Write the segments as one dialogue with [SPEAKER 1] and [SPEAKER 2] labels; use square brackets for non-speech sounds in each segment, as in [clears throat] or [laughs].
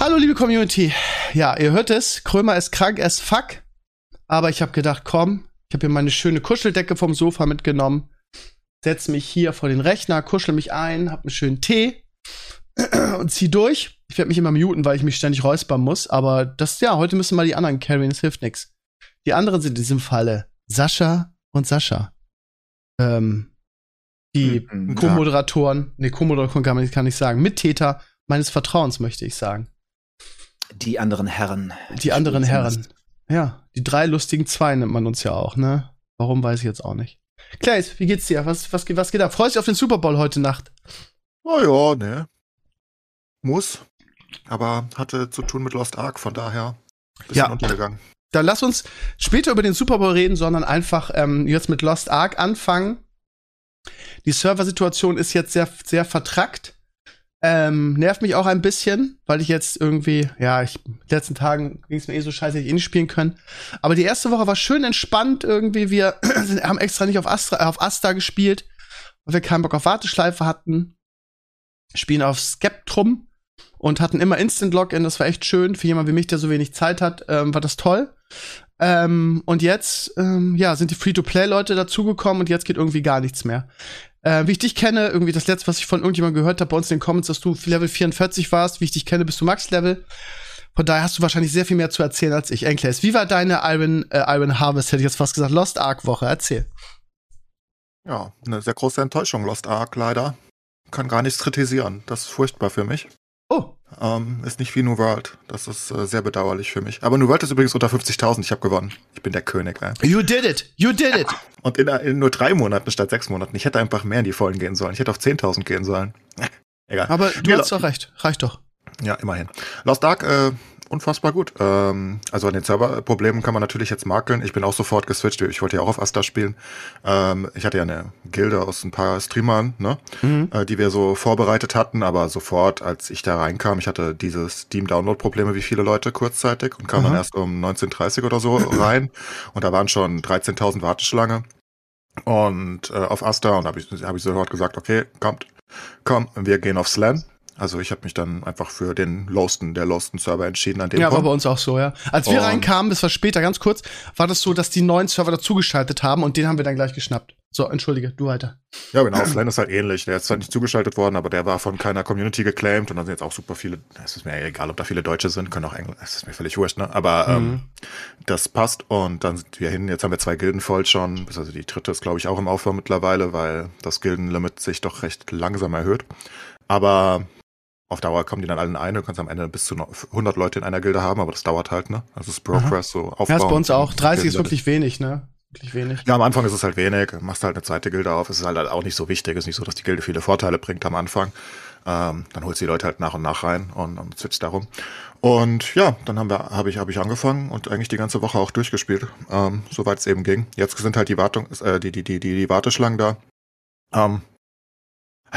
[SPEAKER 1] Hallo liebe Community. Ja, ihr hört es, Krömer ist krank as fuck. Aber ich habe gedacht, komm, ich habe hier meine schöne Kuscheldecke vom Sofa mitgenommen. Setz mich hier vor den Rechner, kuschel mich ein, hab einen schönen Tee [clears throat] und zieh durch. Ich werde mich immer muten, weil ich mich ständig räuspern muss. Aber das, ja, heute müssen mal die anderen carryen, es hilft nix. Die anderen sind in diesem Falle Sascha und Sascha. Ähm, die
[SPEAKER 2] Mhm,
[SPEAKER 1] Co-Moderatoren, nee, Co-Moderatoren kann man kann ich sagen, Mittäter meines Vertrauens, möchte ich sagen.
[SPEAKER 2] Die anderen Herren.
[SPEAKER 1] Die anderen Herren. Ja, die drei lustigen zwei nennt man uns ja auch, ne? Warum weiß ich jetzt auch nicht. Claes, wie geht's dir? Was, was, geht- was geht ab? Freust du dich auf den Super Bowl heute Nacht?
[SPEAKER 3] Oh ja, ne. Muss. Aber hatte zu tun mit Lost Ark, von daher bisschen
[SPEAKER 1] Ja.
[SPEAKER 3] untergegangen.
[SPEAKER 1] Dann lass uns später über den Super Bowl reden, sondern einfach ähm, jetzt mit Lost Ark anfangen. Die Serversituation ist jetzt sehr, sehr vertrackt. Ähm, nervt mich auch ein bisschen, weil ich jetzt irgendwie, ja, ich, in den letzten Tagen ging es mir eh so scheiße, hätte ich eh nicht spielen können. Aber die erste Woche war schön entspannt irgendwie. Wir [clears throat] sind, haben extra nicht auf Astra, auf Asta gespielt, weil wir keinen Bock auf Warteschleife hatten. Spielen auf Skeptrum und hatten immer Instant Login. Das war echt schön. Für jemanden wie mich, der so wenig Zeit hat, ähm, war das toll. Ähm, und jetzt, ähm, ja, sind die Free-to-Play-Leute dazugekommen und jetzt geht irgendwie gar nichts mehr. Äh, wie ich dich kenne, irgendwie das letzte, was ich von irgendjemandem gehört habe bei uns in den Comments, dass du Level 44 warst. Wie ich dich kenne, bist du Max-Level. Von daher hast du wahrscheinlich sehr viel mehr zu erzählen als ich. Enkles, wie war deine Iron, äh, Iron Harvest, hätte ich jetzt fast gesagt, Lost Ark-Woche? Erzähl.
[SPEAKER 3] Ja, eine sehr große Enttäuschung, Lost Ark leider. Kann gar nichts kritisieren. Das ist furchtbar für mich.
[SPEAKER 1] Oh,
[SPEAKER 3] Ähm, ist nicht wie New World. Das ist äh, sehr bedauerlich für mich. Aber New World ist übrigens unter 50.000. Ich habe gewonnen. Ich bin der König, ey.
[SPEAKER 1] you did it! You did it! [laughs]
[SPEAKER 3] Und in, in nur drei Monaten statt sechs Monaten. Ich hätte einfach mehr in die Vollen gehen sollen. Ich hätte auf 10.000 gehen sollen. [laughs] Egal.
[SPEAKER 1] Aber du
[SPEAKER 3] Ja,
[SPEAKER 1] hast doch recht. Reicht doch.
[SPEAKER 3] Ja, immerhin. Lost Ark, äh, unfassbar gut. Ähm, also an den Serverproblemen kann man natürlich jetzt makeln. Ich bin auch sofort geswitcht. Ich wollte ja auch auf Asta spielen. Ähm, ich hatte ja eine Gilde aus ein paar Streamern, ne, äh, die wir so vorbereitet hatten, aber sofort, als ich da reinkam, ich hatte diese Steam-Download-Probleme wie viele Leute kurzzeitig und kam
[SPEAKER 1] Aha.
[SPEAKER 3] dann erst um 19.30 oder so [laughs] rein und da waren schon 13.000 Warteschlange und äh, auf Asta und da habe ich, hab ich sofort gesagt, okay, kommt, komm, wir gehen auf Slan. Also ich habe mich dann einfach für den lowsten, der lowsten Server entschieden an dem
[SPEAKER 1] Ja, war
[SPEAKER 3] Punkt.
[SPEAKER 1] bei uns auch so, ja. Als wir
[SPEAKER 3] Und-
[SPEAKER 1] reinkamen, das war später, ganz kurz, war das so, dass die neuen Server dazugeschaltet haben und den haben wir dann gleich geschnappt. So, entschuldige, du weiter.
[SPEAKER 3] Ja, genau, Slan ist halt ähnlich. Der ist zwar nicht zugeschaltet worden, aber der war von keiner Community geclaimed und dann sind jetzt auch super viele, es ist mir egal, ob da viele Deutsche sind, können auch Englisch, es ist mir völlig wurscht, ne? Aber ähm, das passt und dann sind wir hin, jetzt haben wir zwei Gilden voll schon, also die dritte ist glaube ich auch im Aufbau mittlerweile, weil das Gildenlimit sich doch recht langsam erhöht. Aber auf Dauer kommen die dann alle in eine, du kannst am Ende bis zu noch 100 Leute in einer Gilde haben, aber das dauert halt, ne? Also das ist Progress so aufbauen.
[SPEAKER 1] Ja, ist bei uns auch. 30 ist wirklich wenig, ne? Wirklich wenig.
[SPEAKER 3] ja, am Anfang ist es halt wenig, machst halt eine zweite Gilde auf, es ist halt auch nicht so wichtig, es ist nicht so, dass die Gilde viele Vorteile bringt am Anfang. Ähm, dann holst du die Leute halt nach und nach rein und, und switcht darum. Und ja, dann haben wir, habe ich, habe ich angefangen und eigentlich die ganze Woche auch durchgespielt, ähm, soweit es eben ging. Jetzt sind halt die Wartung, äh, die, die, die, die, die Warteschlangen da. Ähm,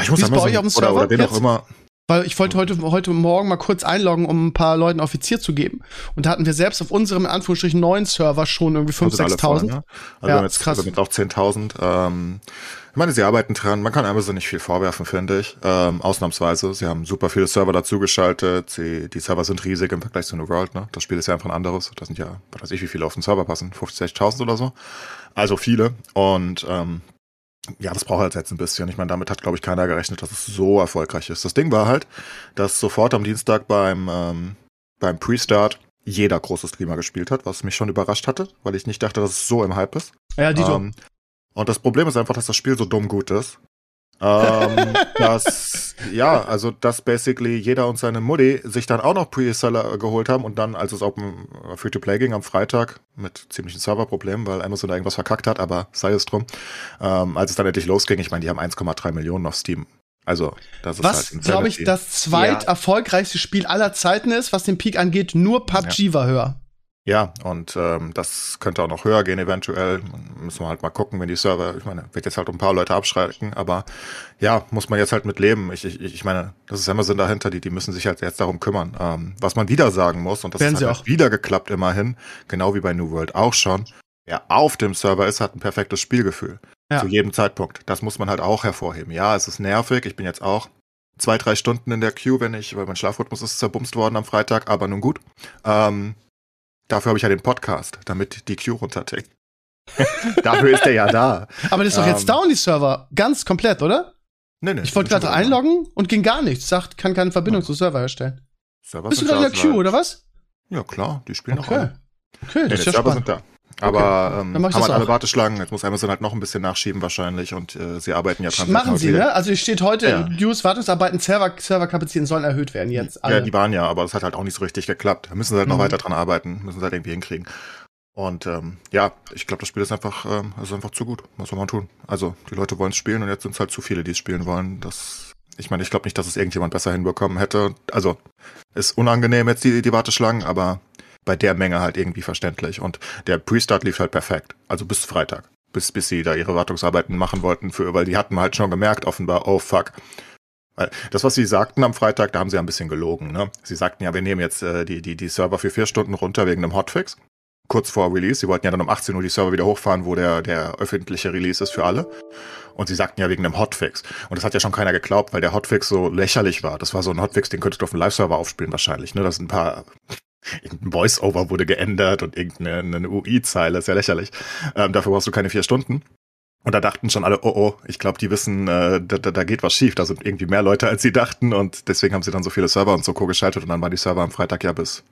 [SPEAKER 3] ich muss
[SPEAKER 1] Wie ist bei euch auf dem
[SPEAKER 3] oder,
[SPEAKER 1] Server
[SPEAKER 3] oder wen auch
[SPEAKER 1] jetzt?
[SPEAKER 3] immer.
[SPEAKER 1] Weil ich wollte heute, heute Morgen mal kurz einloggen, um ein paar Leuten Offizier zu geben. Und da hatten wir selbst auf unserem, in Anführungsstrichen, neuen Server schon irgendwie 5.000,
[SPEAKER 3] sind alle voll,
[SPEAKER 1] 6.000.
[SPEAKER 3] ne? Also
[SPEAKER 1] Ja,
[SPEAKER 3] wir jetzt,
[SPEAKER 1] krass.
[SPEAKER 3] wir jetzt auch 10.000. Ähm, ich meine, sie arbeiten dran. Man kann Amazon nicht viel vorwerfen, finde ich. Ähm, ausnahmsweise. Sie haben super viele Server dazugeschaltet. Sie, die Server sind riesig im Vergleich zu New World. Ne? Das Spiel ist ja einfach ein anderes. Da sind ja, was weiß ich, wie viele auf den Server passen. 50, 60.000 oder so. Also viele. Und ähm, ja, das braucht halt jetzt ein bisschen. Ich meine, damit hat, glaube ich, keiner gerechnet, dass es so erfolgreich ist. Das Ding war halt, dass sofort am Dienstag beim, ähm, beim Pre-Start jeder große Streamer gespielt hat, was mich schon überrascht hatte, weil ich nicht dachte, dass es so im Hype ist.
[SPEAKER 1] Ja, Dito.
[SPEAKER 3] Ähm, und das Problem ist einfach, dass das Spiel so dumm gut ist. Ähm, dass, ja, also, dass basically jeder und seine Mutti sich dann auch noch Pre-Seller geholt haben und dann, als es auf dem Free-to-Play ging am Freitag, mit ziemlichen Serverproblemen, weil Amazon da irgendwas verkackt hat, aber sei es drum, ähm, als es dann endlich losging, ich meine, die haben 1,3 Millionen auf Steam. Also, das ist
[SPEAKER 1] Was,
[SPEAKER 3] halt
[SPEAKER 1] glaube ich, das zweit
[SPEAKER 2] Ja.
[SPEAKER 1] erfolgreichste Spiel aller Zeiten ist, was den Peak angeht, nur PUBG war höher.
[SPEAKER 3] Ja, und ähm, das könnte auch noch höher gehen eventuell. Müssen wir halt mal gucken, wenn die Server, ich meine, wird jetzt halt ein paar Leute abschrecken, aber ja, muss man jetzt halt mit leben. Ich, ich, ich meine, das ist Amazon dahinter, die, die müssen sich halt jetzt darum kümmern. Ähm, was man wieder sagen muss, und das
[SPEAKER 1] Werden
[SPEAKER 3] ist halt
[SPEAKER 1] auch.
[SPEAKER 3] wieder geklappt immerhin, genau wie bei New World auch schon, wer auf dem Server ist, hat ein perfektes Spielgefühl.
[SPEAKER 1] Ja.
[SPEAKER 3] Zu jedem Zeitpunkt. Das muss man halt auch hervorheben. Ja, es ist nervig. Ich bin jetzt auch zwei, drei Stunden in der Queue, wenn ich, weil mein Schlafrhythmus ist zerbumst worden am Freitag, aber nun gut. Ähm, dafür habe ich ja den Podcast, damit die Queue runtertickt. [laughs] dafür ist der ja da.
[SPEAKER 1] Aber das ist doch jetzt
[SPEAKER 3] Ähm,
[SPEAKER 1] down, die Server. Ganz komplett, oder?
[SPEAKER 3] Nee, nee,
[SPEAKER 1] Ich wollte gerade einloggen und ging gar nichts. Sagt, kann keine Verbindung
[SPEAKER 3] Ja.
[SPEAKER 1] zum Server herstellen.
[SPEAKER 3] Server
[SPEAKER 1] Bist du gerade in der Queue, oder was?
[SPEAKER 3] Ja, klar, die spielen auch
[SPEAKER 1] Okay.
[SPEAKER 3] alle.
[SPEAKER 1] Okay,
[SPEAKER 3] Nee,
[SPEAKER 1] das ist ja
[SPEAKER 3] Server
[SPEAKER 1] spannend.
[SPEAKER 3] sind da. Aber ähm,
[SPEAKER 1] Dann
[SPEAKER 3] haben halt alle. Warteschlangen. Jetzt muss Amazon halt noch ein bisschen nachschieben wahrscheinlich und äh, sie arbeiten ja dran.
[SPEAKER 1] Machen sie, ne? Also steht heute
[SPEAKER 3] Ja.
[SPEAKER 1] News, Wartungsarbeiten, Server, Serverkapazitäten sollen erhöht werden jetzt. Alle.
[SPEAKER 3] Ja, die waren ja, aber das hat halt auch nicht so richtig geklappt. Da müssen sie halt noch
[SPEAKER 1] Mhm.
[SPEAKER 3] weiter dran arbeiten, müssen sie halt irgendwie hinkriegen. Und ähm, ja, ich glaube, das Spiel ist einfach, ähm, ist einfach zu gut. Was soll man tun? Also, die Leute wollen es spielen und jetzt sind es halt zu viele, die es spielen wollen. Das, ich meine, ich glaube nicht, dass es irgendjemand besser hinbekommen hätte. Also, ist unangenehm jetzt die, die Warteschlangen, aber bei der Menge halt irgendwie verständlich. Und der Pre-Start lief halt perfekt. Also bis Freitag. Bis, bis sie da ihre Wartungsarbeiten machen wollten, für, weil die hatten halt schon gemerkt, offenbar, oh fuck, das, was sie sagten am Freitag, da haben sie ja ein bisschen gelogen. Ne? Sie sagten ja, wir nehmen jetzt äh, die, die, die Server für vier Stunden runter wegen einem Hotfix. Kurz vor Release. Sie wollten ja dann um 18 Uhr die Server wieder hochfahren, wo der, der öffentliche Release ist für alle. Und sie sagten ja wegen einem Hotfix. Und das hat ja schon keiner geglaubt, weil der Hotfix so lächerlich war. Das war so ein Hotfix, den könntest du auf dem Live-Server aufspielen wahrscheinlich. Ne? Das sind ein paar. Irgendein Voice-Over wurde geändert und irgendeine eine UI-Zeile, ist ja lächerlich. Ähm, dafür brauchst du keine vier Stunden. Und da dachten schon alle, oh oh, ich glaube, die wissen, äh, da, da, geht was schief. Da sind irgendwie mehr Leute, als sie dachten. Und deswegen haben sie dann so viele Server und so Co. geschaltet. Und dann waren die Server am Freitag ja bis.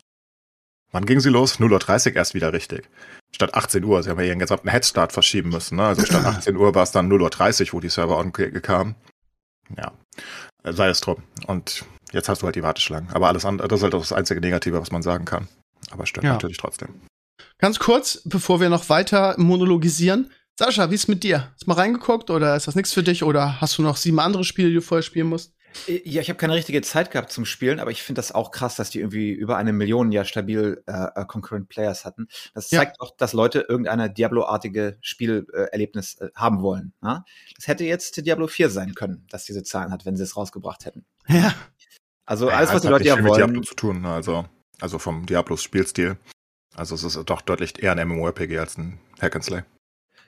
[SPEAKER 3] Wann gingen sie los? 0.30 Uhr erst wieder richtig. Statt 18 Uhr. Sie haben ja ihren gesamten Headstart verschieben müssen. Ne? Also statt [clears throat] 18 Uhr war es dann 0.30 Uhr, wo die Server on kamen. Ja, sei es drum. Und jetzt hast du halt die Warteschlangen. Aber alles andere, das ist halt das einzige Negative, was man sagen kann. Aber stört
[SPEAKER 1] Ja.
[SPEAKER 3] natürlich trotzdem.
[SPEAKER 1] Ganz kurz, bevor wir noch weiter monologisieren. Sascha, wie ist mit dir? Hast du mal reingeguckt oder ist das nichts für dich oder hast du noch sieben andere Spiele, die du vorher spielen musst?
[SPEAKER 2] Ja, ich habe keine richtige Zeit gehabt zum Spielen, aber ich finde das auch krass, dass die irgendwie über eine Million ja stabil äh, äh, Concurrent Players hatten. Das
[SPEAKER 1] Ja.
[SPEAKER 2] zeigt auch, dass Leute irgendeine Diablo-artige Spielerlebnis äh, haben wollen. Ja? Das hätte jetzt Diablo 4 sein können, dass diese Zahlen hat, wenn sie es rausgebracht hätten.
[SPEAKER 1] Ja.
[SPEAKER 2] Also
[SPEAKER 3] Ja,
[SPEAKER 2] alles, was
[SPEAKER 3] es
[SPEAKER 2] die Leute ja
[SPEAKER 3] viel mit Diablo
[SPEAKER 2] wollen.
[SPEAKER 3] zu tun, also, also vom Diablos Spielstil. Also es ist doch deutlich eher ein MMORPG als ein Hack and Slay.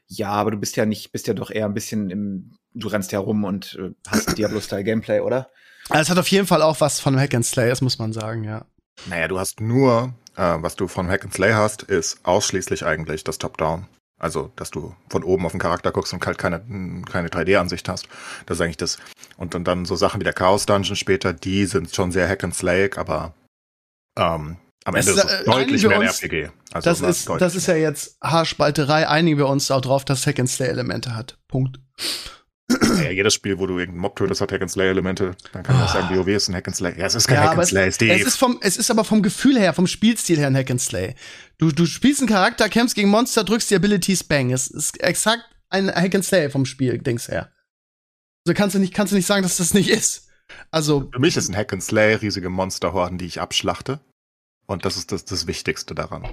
[SPEAKER 2] Ja, aber du bist ja nicht, bist ja doch eher ein bisschen im, du rennst ja rum und äh, hast [coughs] Diablo-Style-Gameplay, oder?
[SPEAKER 1] Also es hat auf jeden Fall auch was von Hack and Slay, das muss man sagen, ja.
[SPEAKER 3] Naja, du hast nur, äh, was du von Hack and Slay hast, ist ausschließlich eigentlich das Top-Down. Also, dass du von oben auf den Charakter guckst und halt keine, keine 3D-Ansicht hast. Das ist eigentlich das. Und dann, dann so Sachen wie der Chaos Dungeon später, die sind schon sehr Hack and Slay, aber ähm, am Ende
[SPEAKER 1] ist,
[SPEAKER 3] ist
[SPEAKER 1] äh,
[SPEAKER 3] es deutlich mehr
[SPEAKER 1] uns-
[SPEAKER 3] RPG. Also
[SPEAKER 1] Das ist, das ist ja jetzt Haarspalterei. Einigen wir uns auch drauf, dass Hack and Slay Elemente hat. Punkt.
[SPEAKER 3] Ja, jedes Spiel, wo du irgendeinen Mob tötest, hat Hack and Slay Elemente. Dann kann man auch sagen, WoW ist ein Hack and Slay. Ja, es ist kein Hack
[SPEAKER 1] aber
[SPEAKER 3] and Slay,
[SPEAKER 1] es,
[SPEAKER 3] Steve.
[SPEAKER 1] es ist vom, es ist aber vom Gefühl her, vom Spielstil her ein Hack and Slay. Du, du spielst einen Charakter, kämpfst gegen Monster, drückst die Abilities, bang. Es ist exakt ein Hack and Slay vom Spiel, Dings her. Also kannst du nicht, kannst du nicht sagen, dass das nicht ist. Also,
[SPEAKER 3] Für mich ist ein Hack and Slay riesige Monsterhorden, die ich abschlachte. Und das ist das, das Wichtigste daran.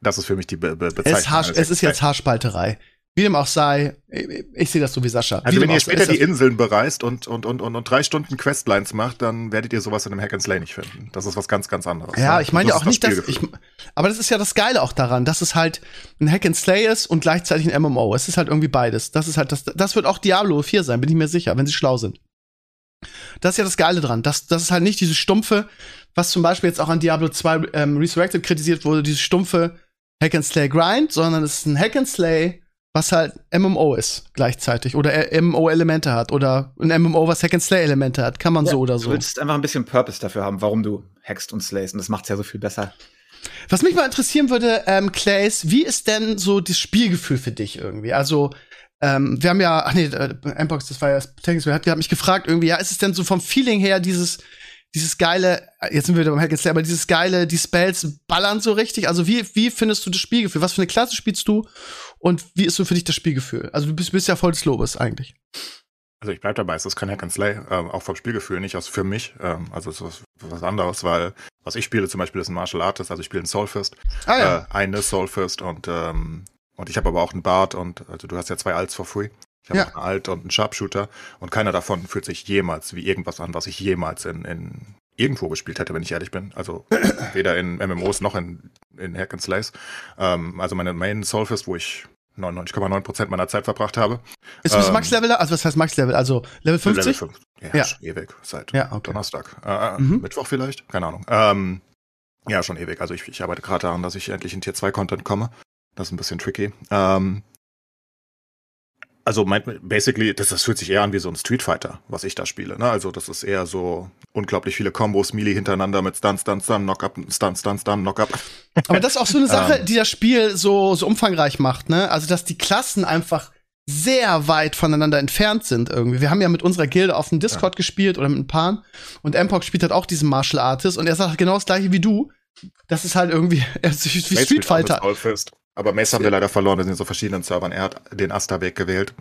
[SPEAKER 3] Das ist für mich die Be Be
[SPEAKER 1] es,
[SPEAKER 3] Bezeichnung.
[SPEAKER 1] ist Haar, es ist jetzt Haarspalterei. Wie dem auch sei, ich, ich sehe das so wie Sascha.
[SPEAKER 3] Also
[SPEAKER 1] wie
[SPEAKER 3] wenn ihr später die
[SPEAKER 1] das-
[SPEAKER 3] Inseln bereist und, und, und, und, und drei Stunden Questlines macht, dann werdet ihr sowas in einem Hack and Slay nicht finden. Das ist was ganz, ganz anderes.
[SPEAKER 1] Ja,
[SPEAKER 3] ne?
[SPEAKER 1] ich meine ja
[SPEAKER 3] Das
[SPEAKER 1] auch
[SPEAKER 3] ist
[SPEAKER 1] nicht, dass ich. Aber das ist ja das Geile auch daran, dass es halt ein Hack and Slay ist und gleichzeitig ein MMO. Es ist halt irgendwie beides. Das ist halt das. Das wird auch Diablo 4 sein, bin ich mir sicher, wenn sie schlau sind. Das ist ja das Geile dran. Das, das ist halt nicht dieses stumpfe, was zum Beispiel jetzt auch an Diablo 2 ähm, Resurrected kritisiert wurde, dieses stumpfe Hack and Slay Grind, sondern es ist ein Hack and Slay, was halt MMO ist gleichzeitig oder MMO-Elemente hat oder ein MMO, was Hack and Slay-Elemente hat. Kann man so oder
[SPEAKER 2] Du
[SPEAKER 1] so.
[SPEAKER 2] willst einfach ein bisschen Purpose dafür haben, warum du hackst und slayst. Und das macht's ja so viel besser.
[SPEAKER 1] Was mich mal interessieren würde, ähm, Clays, wie ist denn so das Spielgefühl für dich irgendwie? Also, ähm, wir haben ja, ach nee, äh, Mbox, das war ja das Technics, hat, hat mich gefragt irgendwie, ja, ist es denn so vom Feeling her dieses, dieses geile, äh, jetzt sind wir wieder beim Hack and Slay, aber dieses geile, die Spells ballern so richtig? Also, wie, wie findest du das Spielgefühl? Was für eine Klasse spielst du? Und wie ist so für dich das Spielgefühl? Also, du bist, bist ja voll des Lobes eigentlich.
[SPEAKER 3] Also ich bleib dabei, es ist kein Hack and Slay, ähm, auch vom Spielgefühl nicht, also für mich. Ähm, also es ist was anderes, weil was ich spiele zum Beispiel ist ein Martial Artist, also ich spiele einen Soul Fist,
[SPEAKER 1] Ah ja.
[SPEAKER 3] äh, eine Soul Fist und ähm, und ich habe aber auch einen Bart und also du hast ja zwei Alts for free. Ich habe
[SPEAKER 1] Ja.
[SPEAKER 3] auch einen Alt und einen Sharpshooter und keiner davon fühlt sich jemals wie irgendwas an, was ich jemals in, in irgendwo gespielt hätte, wenn ich ehrlich bin. Also [clears throat] weder in MMOs noch in, in Hack and Slays. Ähm, also meine Main Soul Fist, wo ich 99,9% meiner Zeit verbracht habe.
[SPEAKER 1] Ist das
[SPEAKER 3] ähm,
[SPEAKER 1] Max-Level? Also was heißt Max-Level? Also Level 50?
[SPEAKER 3] Level 5. Ja,
[SPEAKER 1] Ja.
[SPEAKER 3] schon ewig. Seit
[SPEAKER 1] Ja, okay.
[SPEAKER 3] Donnerstag. Äh,
[SPEAKER 1] Mhm.
[SPEAKER 3] Mittwoch vielleicht? Keine Ahnung. Ähm, ja, schon ewig. Also ich, ich arbeite gerade daran, dass ich endlich in Tier 2 Content komme. Das ist ein bisschen tricky. Ähm, also mein, basically, das, das fühlt sich eher an wie so ein Street Fighter, was ich da spiele. Ne? Also das ist eher so unglaublich viele Kombos, Melee hintereinander mit Stun, Stun, Stun, Knock-Up, Stun, Stun, Stun, Knock-Up.
[SPEAKER 1] Aber das ist auch so eine Sache,
[SPEAKER 3] Ähm.
[SPEAKER 1] die das Spiel so, so umfangreich macht, ne? Also, dass die Klassen einfach sehr weit voneinander entfernt sind irgendwie. Wir haben ja mit unserer Gilde auf dem Discord gespielt oder mit ein paar und Empok spielt halt auch diesen Martial Artist und er sagt genau das gleiche wie du. Das ist halt irgendwie [laughs] er ist wie Street Fighter.
[SPEAKER 3] Aber Mace haben wir leider verloren, wir sind in so verschiedenen Servern. Er hat den Asta-Weg gewählt.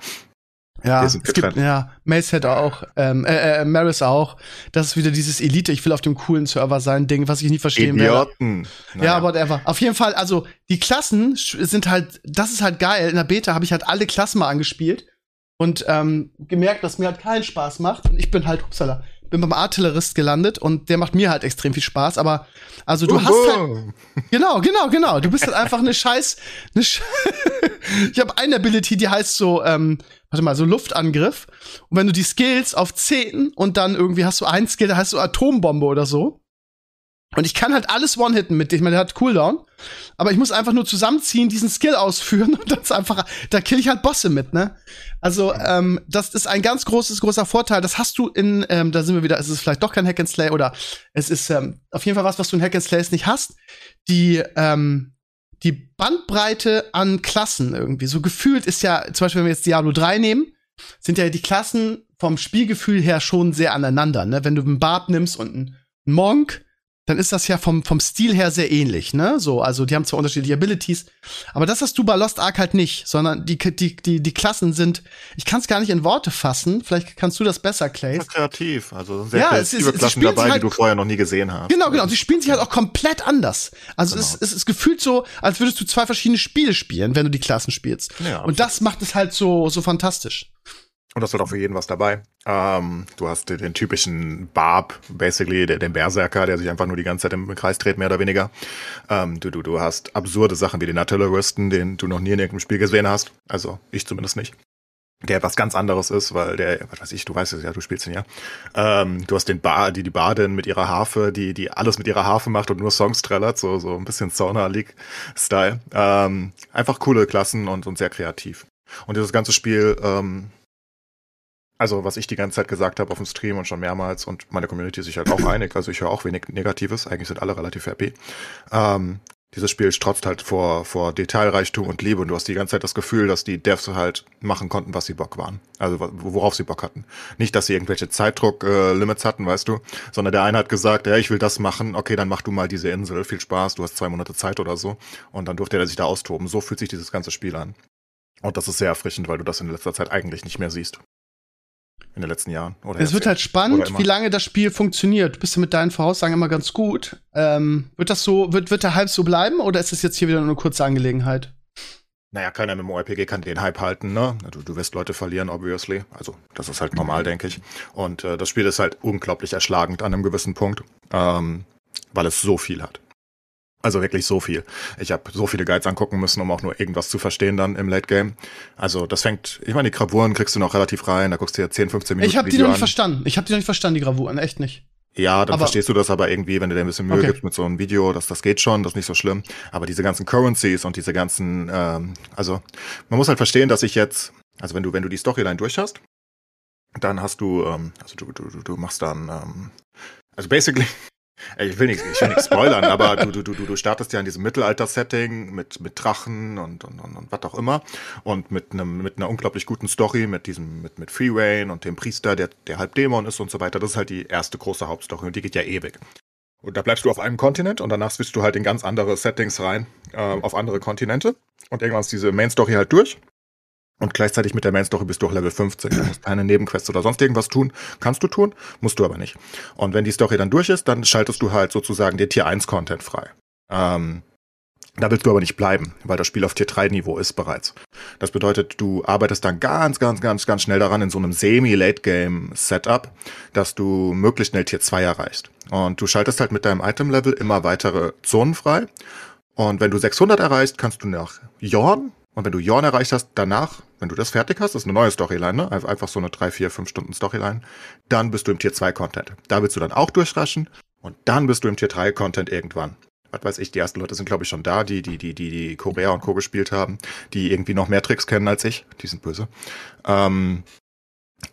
[SPEAKER 1] Ja, es gibt,
[SPEAKER 3] getrennt.
[SPEAKER 1] ja, Mace hätte auch, ähm, äh, äh, Maris auch. Das ist wieder dieses Elite, ich will auf dem coolen Server sein Ding, was ich nie verstehen werde.
[SPEAKER 3] Idioten.
[SPEAKER 1] Ja, whatever. Auf jeden Fall, also die Klassen sind halt, das ist halt geil. In der Beta habe ich halt alle Klassen mal angespielt und ähm, gemerkt, dass mir halt keinen Spaß macht. Und ich bin halt, upsala, bin beim Artillerist gelandet und der macht mir halt extrem viel Spaß. Aber also du hast halt, genau, genau, genau. Du bist halt einfach eine Scheiß, eine Sch [laughs] ich habe eine Ability, die heißt so, ähm, warte mal, so Luftangriff. Und wenn du die Skills auf 10 und dann irgendwie hast du ein Skill, da heißt so Atombombe oder so. Und ich kann halt alles One-Hitten mit dem. Der hat Cooldown. Aber ich muss einfach nur zusammenziehen, diesen Skill ausführen [laughs] und das einfach, da kill ich halt Bosse mit, ne? Also, ähm, das ist ein ganz großes, großer Vorteil. Das hast du in, ähm, da sind wir wieder, es ist vielleicht doch kein Hack and Slay oder es ist ähm, auf jeden Fall was, was du in Hack and Slays nicht hast. Die, ähm, die Bandbreite an Klassen irgendwie. So gefühlt ist ja, zum Beispiel, wenn wir jetzt Diablo 3 nehmen, sind ja die Klassen vom Spielgefühl her schon sehr aneinander. Ne? Wenn du einen Barb nimmst und einen Monk, dann ist das ja vom, vom Stil her sehr ähnlich, ne? So, also die haben zwar unterschiedliche Abilities, aber das hast du bei Lost Ark halt nicht, sondern die, die, die, die Klassen sind, ich kann es gar nicht in Worte fassen, vielleicht kannst du das besser, Clay.
[SPEAKER 3] Ja, kreativ. Also sehr
[SPEAKER 1] Ja,
[SPEAKER 3] kreative
[SPEAKER 1] es sie
[SPEAKER 3] Klassen dabei,
[SPEAKER 1] halt-
[SPEAKER 3] die du vorher noch nie gesehen hast.
[SPEAKER 1] Genau, genau. Und sie spielen sich halt auch komplett anders. Also
[SPEAKER 3] Genau.
[SPEAKER 1] es, es ist gefühlt so, als würdest du zwei verschiedene Spiele spielen, wenn du die Klassen spielst.
[SPEAKER 3] Ja,
[SPEAKER 1] Und das macht es halt so, so fantastisch.
[SPEAKER 3] Und das wird auch für jeden was dabei. Ähm, du hast den, typischen Barb, basically, den Berserker, der sich einfach nur die ganze Zeit im Kreis dreht, mehr oder weniger. Ähm, du, du, du hast absurde Sachen wie den Artilleristen, den du noch nie in irgendeinem Spiel gesehen hast. Also ich zumindest nicht. Der was ganz anderes ist, weil der, was weiß ich, du weißt es ja, du spielst ihn ja. Ähm, du hast den Bar, die, die Badin mit ihrer Harfe, die, die alles mit ihrer Harfe macht und nur Songs trällert, so, so ein bisschen Sauna League-Style. Ähm, einfach coole Klassen und, und sehr kreativ. Und dieses ganze Spiel, ähm, also was ich die ganze Zeit gesagt habe auf dem Stream und schon mehrmals und meine Community ist sich halt auch [clears throat] einig, also ich höre auch wenig Negatives, eigentlich sind alle relativ happy. Ähm, dieses Spiel strotzt halt vor, vor Detailreichtum und Liebe und du hast die ganze Zeit das Gefühl, dass die Devs halt machen konnten, was sie Bock waren. Also wo- worauf sie Bock hatten. Nicht, dass sie irgendwelche Zeitdruck-Limits hatten, weißt du, sondern der eine hat gesagt, ja, ich will das machen, okay, dann mach du mal diese Insel, viel Spaß, du hast zwei Monate Zeit oder so und dann durfte er sich da austoben. So fühlt sich dieses ganze Spiel an. Und das ist sehr erfrischend, weil du das in letzter Zeit eigentlich nicht mehr siehst. In den letzten Jahren. Oder
[SPEAKER 1] Es wird halt spannend, wie lange das Spiel funktioniert. Du bist ja mit deinen Voraussagen immer ganz gut. Ähm, wird das so, wird, wird der Hype so bleiben oder ist das jetzt hier wieder nur eine kurze Angelegenheit?
[SPEAKER 3] Naja, kein MMORPG kann den Hype halten, ne? Du, du wirst Leute verlieren, obviously. Also, das ist halt normal, denke ich. Und äh, das Spiel ist halt unglaublich erschlagend an einem gewissen Punkt, ähm, weil es so viel hat. Also wirklich so viel. Ich habe so viele Guides angucken müssen, um auch nur irgendwas zu verstehen dann im Late Game. Also das fängt, ich meine, die Gravuren kriegst du noch relativ rein, da guckst du ja 10, 15 Minuten
[SPEAKER 1] Ich habe die noch nicht
[SPEAKER 3] an.
[SPEAKER 1] verstanden. Ich habe die noch nicht verstanden, die Gravuren, echt nicht.
[SPEAKER 3] Ja, dann
[SPEAKER 1] Aber-
[SPEAKER 3] verstehst du das aber irgendwie, wenn du dir ein bisschen Mühe
[SPEAKER 1] Okay.
[SPEAKER 3] gibst mit so einem Video, das, das geht schon, das ist nicht so schlimm. Aber diese ganzen Currencies und diese ganzen, ähm, also man muss halt verstehen, dass ich jetzt, also wenn du, wenn du die Storyline durch hast, dann hast du, ähm, also du, du, du, du machst dann, ähm, also basically, ich will nicht, ich will nicht spoilern, aber du, du, du, du, startest ja in diesem Mittelalter-Setting mit, mit Drachen und, und, und, und was auch immer und mit einem, mit einer unglaublich guten Story, mit diesem, mit, mit Free Reign und dem Priester, der, der halb Dämon ist und so weiter. Das ist halt die erste große Hauptstory und die geht ja ewig. Und da bleibst du auf einem Kontinent und danach switchst du halt in ganz andere Settings rein, äh, auf andere Kontinente. Und irgendwann ist diese Main Story halt durch. Und gleichzeitig mit der Main Story bist du auch Level 15. Du musst keine Nebenquests oder sonst irgendwas tun. Kannst du tun, musst du aber nicht. Und wenn die Story dann durch ist, dann schaltest du halt sozusagen den Tier 1 Content frei. Ähm, da willst du aber nicht bleiben, weil das Spiel auf Tier 3 Niveau ist bereits. Das bedeutet, du arbeitest dann ganz, ganz, ganz, ganz schnell daran in so einem Semi-Late-Game-Setup, dass du möglichst schnell Tier 2 erreichst. Und du schaltest halt mit deinem Item-Level immer weitere Zonen frei. Und wenn du 600 erreichst, kannst du nach Jorn. Und wenn du Jorn erreicht hast, danach, wenn du das fertig hast, das ist eine neue Storyline, ne? Einfach so eine 3, 4, 5 Stunden Storyline, dann bist du im Tier 2 Content. Da willst du dann auch durchraschen und dann bist du im Tier 3 Content irgendwann was weiß ich, die ersten Leute sind, glaube ich, schon da, die, die, die, die, die Korea und Co. gespielt haben, die irgendwie noch mehr Tricks kennen als ich. Die sind böse. Ähm,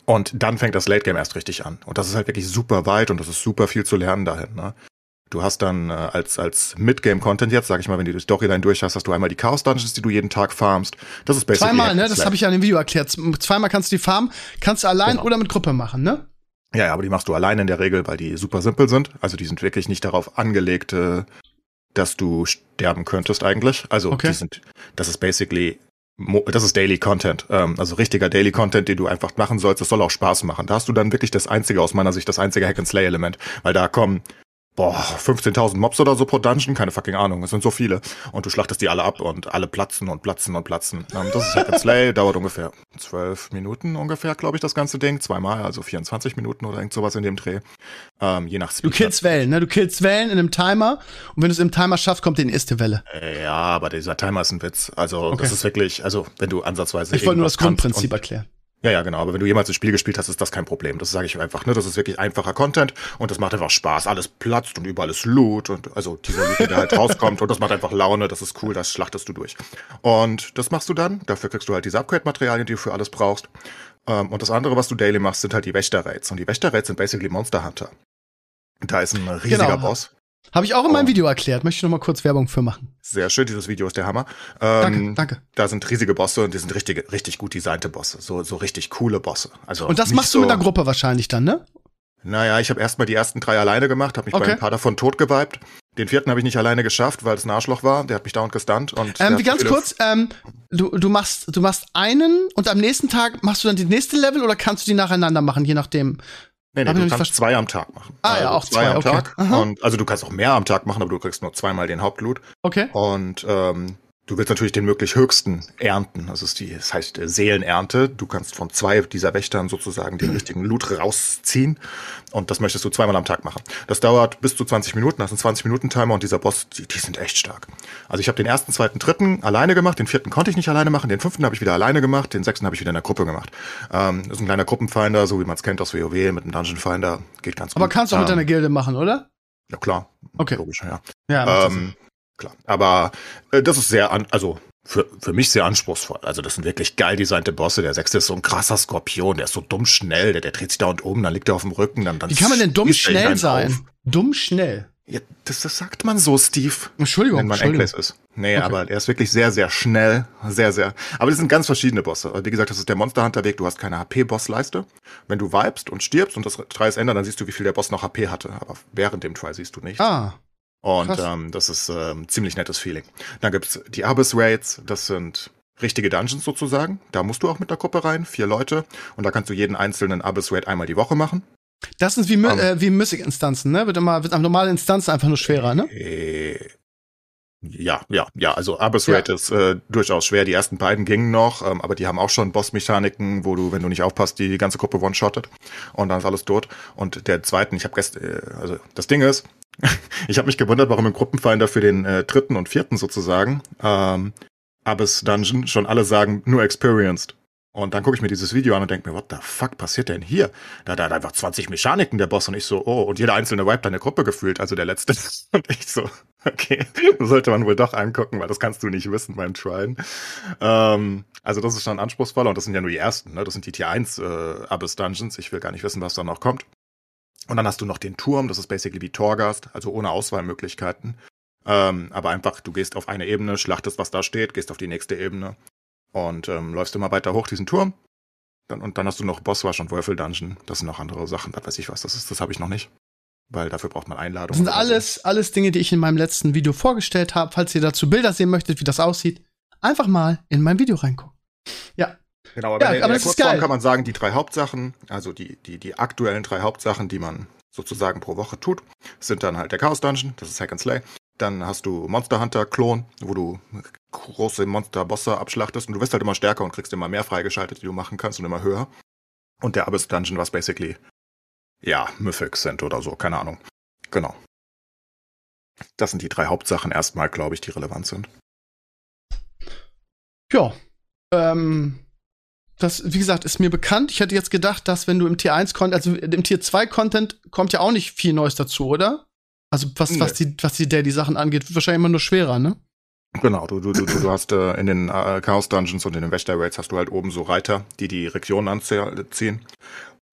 [SPEAKER 3] und dann fängt das Late Game erst richtig an. Und das ist halt wirklich super weit und das ist super viel zu lernen dahin. Ne? Du hast dann äh, als, als Mid-Game-Content jetzt, sag ich mal, wenn du die Storyline durch hast, hast du einmal die Chaos-Dungeons, die du jeden Tag farmst. Das ist basically
[SPEAKER 1] Zweimal, ne? Das habe ich ja in dem Video erklärt. Zweimal kannst du die farmen, kannst du allein
[SPEAKER 3] Genau.
[SPEAKER 1] oder mit Gruppe machen, ne?
[SPEAKER 3] Ja, ja, aber die machst du alleine in der Regel, weil die super simpel sind. Also die sind wirklich nicht darauf angelegt, äh, dass du sterben könntest eigentlich. Also
[SPEAKER 1] Okay.
[SPEAKER 3] die sind, das ist basically, das ist Daily Content. Ähm, also richtiger Daily Content, den du einfach machen sollst. Das soll auch Spaß machen. Da hast du dann wirklich das einzige, aus meiner Sicht, das einzige Hack-and-Slay-Element. Weil da kommen boah, 15.000 Mobs oder so pro Dungeon, keine fucking Ahnung, es sind so viele. Und du schlachtest die alle ab und alle platzen und platzen und platzen. Ähm, das ist Hack and Slay, dauert ungefähr zwölf Minuten ungefähr, glaube ich, das ganze Ding. Zweimal, also 24 Minuten oder irgend sowas in dem Dreh. Ähm, je nach
[SPEAKER 1] Du
[SPEAKER 3] Speed.
[SPEAKER 1] killst Wellen, ne? Du killst Wellen in einem Timer und wenn du es im Timer schaffst, kommt die nächste Welle.
[SPEAKER 3] Ja, aber dieser Timer ist ein Witz. Also
[SPEAKER 1] Okay.
[SPEAKER 3] das ist wirklich, also wenn du ansatzweise
[SPEAKER 1] Ich wollte nur das Grundprinzip
[SPEAKER 3] und-
[SPEAKER 1] erklären.
[SPEAKER 3] Ja, ja, genau. Aber wenn du jemals ein Spiel gespielt hast, ist das kein Problem. Das sage ich einfach. Ne? Das ist wirklich einfacher Content und das macht einfach Spaß. Alles platzt und überall ist Loot und also dieser Loot, der halt [laughs] rauskommt und das macht einfach Laune. Das ist cool. Das schlachtest du durch. Und das machst du dann. Dafür kriegst du halt diese Upgrade-Materialien, die du für alles brauchst. Ähm, und das andere, was du daily machst, sind halt die Wächter-Raids. Und die Wächter-Raids sind basically Monster Hunter. Da ist ein riesiger
[SPEAKER 1] Genau.
[SPEAKER 3] Boss.
[SPEAKER 1] Habe ich auch in meinem
[SPEAKER 3] Oh.
[SPEAKER 1] Video erklärt. Möchte ich noch mal kurz Werbung für machen.
[SPEAKER 3] Sehr schön. Dieses Video ist der Hammer.
[SPEAKER 1] Danke,
[SPEAKER 3] Ähm,
[SPEAKER 1] danke.
[SPEAKER 3] Da sind riesige Bosse und die sind richtige, richtig gut designte Bosse. So, so richtig coole Bosse. Also
[SPEAKER 1] Und das machst du
[SPEAKER 3] so,
[SPEAKER 1] mit einer Gruppe wahrscheinlich dann, ne?
[SPEAKER 3] Naja, ich habe erstmal die ersten drei alleine gemacht, habe mich
[SPEAKER 1] Okay.
[SPEAKER 3] bei ein paar davon totgeweibt. Den vierten habe ich nicht alleine geschafft, weil es ein Arschloch war. Der hat mich dauernd gestunt. Und
[SPEAKER 1] Ähm, wie ganz kurz, ähm, du, du machst, du machst einen und am nächsten Tag machst du dann die nächste Level oder kannst du die nacheinander machen, je nachdem?
[SPEAKER 3] Nee, nee,
[SPEAKER 1] hab
[SPEAKER 3] du kannst zwei am Tag machen.
[SPEAKER 1] Ah, ja, auch zwei,
[SPEAKER 3] am
[SPEAKER 1] okay.
[SPEAKER 3] Tag.
[SPEAKER 1] Aha.
[SPEAKER 3] Und, also du kannst auch mehr am Tag machen, aber du kriegst nur zweimal den Hauptblut.
[SPEAKER 1] Okay.
[SPEAKER 3] Und ähm, du willst natürlich den möglich höchsten ernten. Das ist die, das heißt äh, Seelenernte. Du kannst von zwei dieser Wächtern sozusagen den [clears throat] richtigen Loot rausziehen. Und das möchtest du zweimal am Tag machen. Das dauert bis zu 20 Minuten, das ist ein 20-Minuten-Timer und dieser Boss, die, die sind echt stark. Also ich habe den ersten, zweiten, dritten alleine gemacht, den vierten konnte ich nicht alleine machen, den fünften habe ich wieder alleine gemacht, den sechsten habe ich wieder in der Gruppe gemacht. Ähm, das ist ein kleiner Gruppenfinder, so wie man es kennt aus WoW mit einem Dungeon Finder. Geht ganz gut.
[SPEAKER 1] Aber kannst du auch mit
[SPEAKER 3] ähm,
[SPEAKER 1] deiner Gilde machen, oder?
[SPEAKER 3] Ja klar.
[SPEAKER 1] Okay.
[SPEAKER 3] Logisch, ja.
[SPEAKER 1] Ja.
[SPEAKER 3] Ähm, klar. Aber äh, das ist sehr, an, also für, für mich sehr anspruchsvoll. Also das sind wirklich geil designte Bosse. Der sechste ist so ein krasser Skorpion, der ist so dumm schnell, der, der dreht sich da und um, dann liegt er auf dem Rücken, dann, dann
[SPEAKER 1] Wie kann man denn dumm schnell sein?
[SPEAKER 3] auf.
[SPEAKER 1] Dumm schnell.
[SPEAKER 3] Ja, das, das sagt man so, Steve.
[SPEAKER 1] Entschuldigung,
[SPEAKER 3] Wenn man. Enkles ist. Nee,
[SPEAKER 1] Okay.
[SPEAKER 3] aber er ist wirklich sehr, sehr schnell. Sehr, sehr. Aber das sind ganz verschiedene Bosse. Wie gesagt, das ist der Monster Hunter Weg. Du hast keine HP-Boss-Leiste. Wenn du vibest und stirbst und das Try ist ändern, dann siehst du, wie viel der Boss noch HP hatte. Aber während dem Try siehst du nicht.
[SPEAKER 1] Ah,
[SPEAKER 3] Und ähm, das ist ähm, ziemlich nettes Feeling. Dann gibt's die Abyss Raids, das sind richtige Dungeons sozusagen. Da musst du auch mit der Gruppe rein, vier Leute. Und da kannst du jeden einzelnen Abyss Raid einmal die Woche machen.
[SPEAKER 1] das sind wie, My-
[SPEAKER 3] Ähm.
[SPEAKER 1] äh, wie Mystic-Instanzen, ne? Wird immer, wird am normalen Instanzen einfach nur schwerer, ne?
[SPEAKER 3] Äh, ja, ja, ja. Also Abyss
[SPEAKER 1] Ja.
[SPEAKER 3] Raid ist äh, durchaus schwer. Die ersten beiden gingen noch, ähm, aber die haben auch schon Boss-Mechaniken, wo du, wenn du nicht aufpasst, die ganze Gruppe one-shottet und dann ist alles tot. Und der zweiten, ich habe gestern, äh, also das Ding ist, [laughs] ich habe mich gewundert, warum im Gruppenfinder für den äh, dritten und vierten sozusagen ähm, Abyss Dungeon schon alle sagen, nur experienced. Und dann gucke ich mir dieses Video an und denke mir, what the fuck passiert denn hier? Da, da hat einfach 20 Mechaniken der Boss und ich so, oh, und jeder einzelne wiped eine Gruppe gefühlt, also der letzte. [laughs] Und ich so, okay, [laughs] sollte man wohl doch angucken, weil das kannst du nicht wissen beim Tryen. Ähm, also das ist schon anspruchsvoller und das sind ja nur die ersten, ne? Das sind die Tier 1 äh, Abyss Dungeons. Ich will gar nicht wissen, was da noch kommt. Und dann hast du noch den Turm, das ist basically wie Torgast, also ohne Auswahlmöglichkeiten. Ähm, aber einfach, du gehst auf eine Ebene, schlachtest, was da steht, gehst auf die nächste Ebene und ähm, läufst immer weiter hoch diesen Turm. Dann, und dann hast du noch Bosswash und Würfel-Dungeon. Das sind noch andere Sachen, was weiß ich was das ist. Das habe ich noch nicht. Weil dafür braucht man Einladung.
[SPEAKER 1] Das sind alles, alles Dinge, die ich in meinem letzten Video vorgestellt habe. Falls ihr dazu Bilder sehen möchtet, wie das aussieht, einfach mal in mein Video reingucken. Ja.
[SPEAKER 3] Genau, aber
[SPEAKER 1] Ja,
[SPEAKER 3] in,
[SPEAKER 1] aber
[SPEAKER 3] der
[SPEAKER 1] das ist
[SPEAKER 3] Kurzform kann man sagen, die drei Hauptsachen, also die, die, die aktuellen drei Hauptsachen, die man sozusagen pro Woche tut, sind dann halt der Chaos Dungeon, das ist Hack and Slay. Dann hast du Monster Hunter Klon, wo du große Monster-Bosse abschlachtest und du wirst halt immer stärker und kriegst immer mehr freigeschaltet, die du machen kannst und immer höher. Und der Abyss Dungeon, was basically, ja, Mythics sind oder so, keine Ahnung. Genau. Das sind die drei Hauptsachen erstmal, glaube ich, die relevant sind.
[SPEAKER 1] Ja. Ähm, das, wie gesagt, ist mir bekannt. Ich hätte jetzt gedacht, dass wenn du im Tier 1 Content, also im Tier 2 Content kommt ja auch nicht viel Neues dazu, oder? Also was,
[SPEAKER 3] Nee.
[SPEAKER 1] was die, was die Daily Sachen angeht, wird wahrscheinlich immer nur schwerer, ne?
[SPEAKER 3] Genau, du, du, du, du hast äh, in den äh, Chaos Dungeons und in den Wächter Raids hast du halt oben so Reiter, die die Regionen anziehen.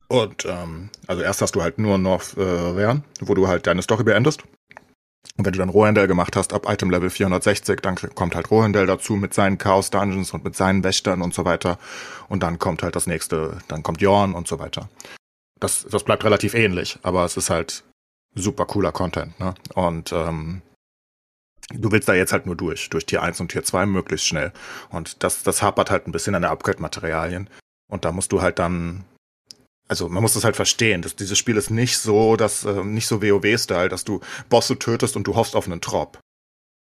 [SPEAKER 3] Und ähm, also erst hast du halt nur North äh, Rern, wo du halt deine Story beendest. Und wenn du dann Rohendel gemacht hast, ab Item Level 460, dann kommt halt Rohendel dazu mit seinen Chaos Dungeons und mit seinen Wächtern und so weiter. Und dann kommt halt das nächste, dann kommt Jorn und so weiter. Das, das bleibt relativ ähnlich, aber es ist halt super cooler Content, ne? Und ähm, du willst da jetzt halt nur durch, durch Tier 1 und Tier 2 möglichst schnell. Und das, das hapert halt ein bisschen an der Upgrade-Materialien. Und da musst du halt dann, also man muss das halt verstehen, dass dieses Spiel ist nicht so, dass, äh, nicht so WoW-Style, dass du Bosse tötest und du hoffst auf einen Drop.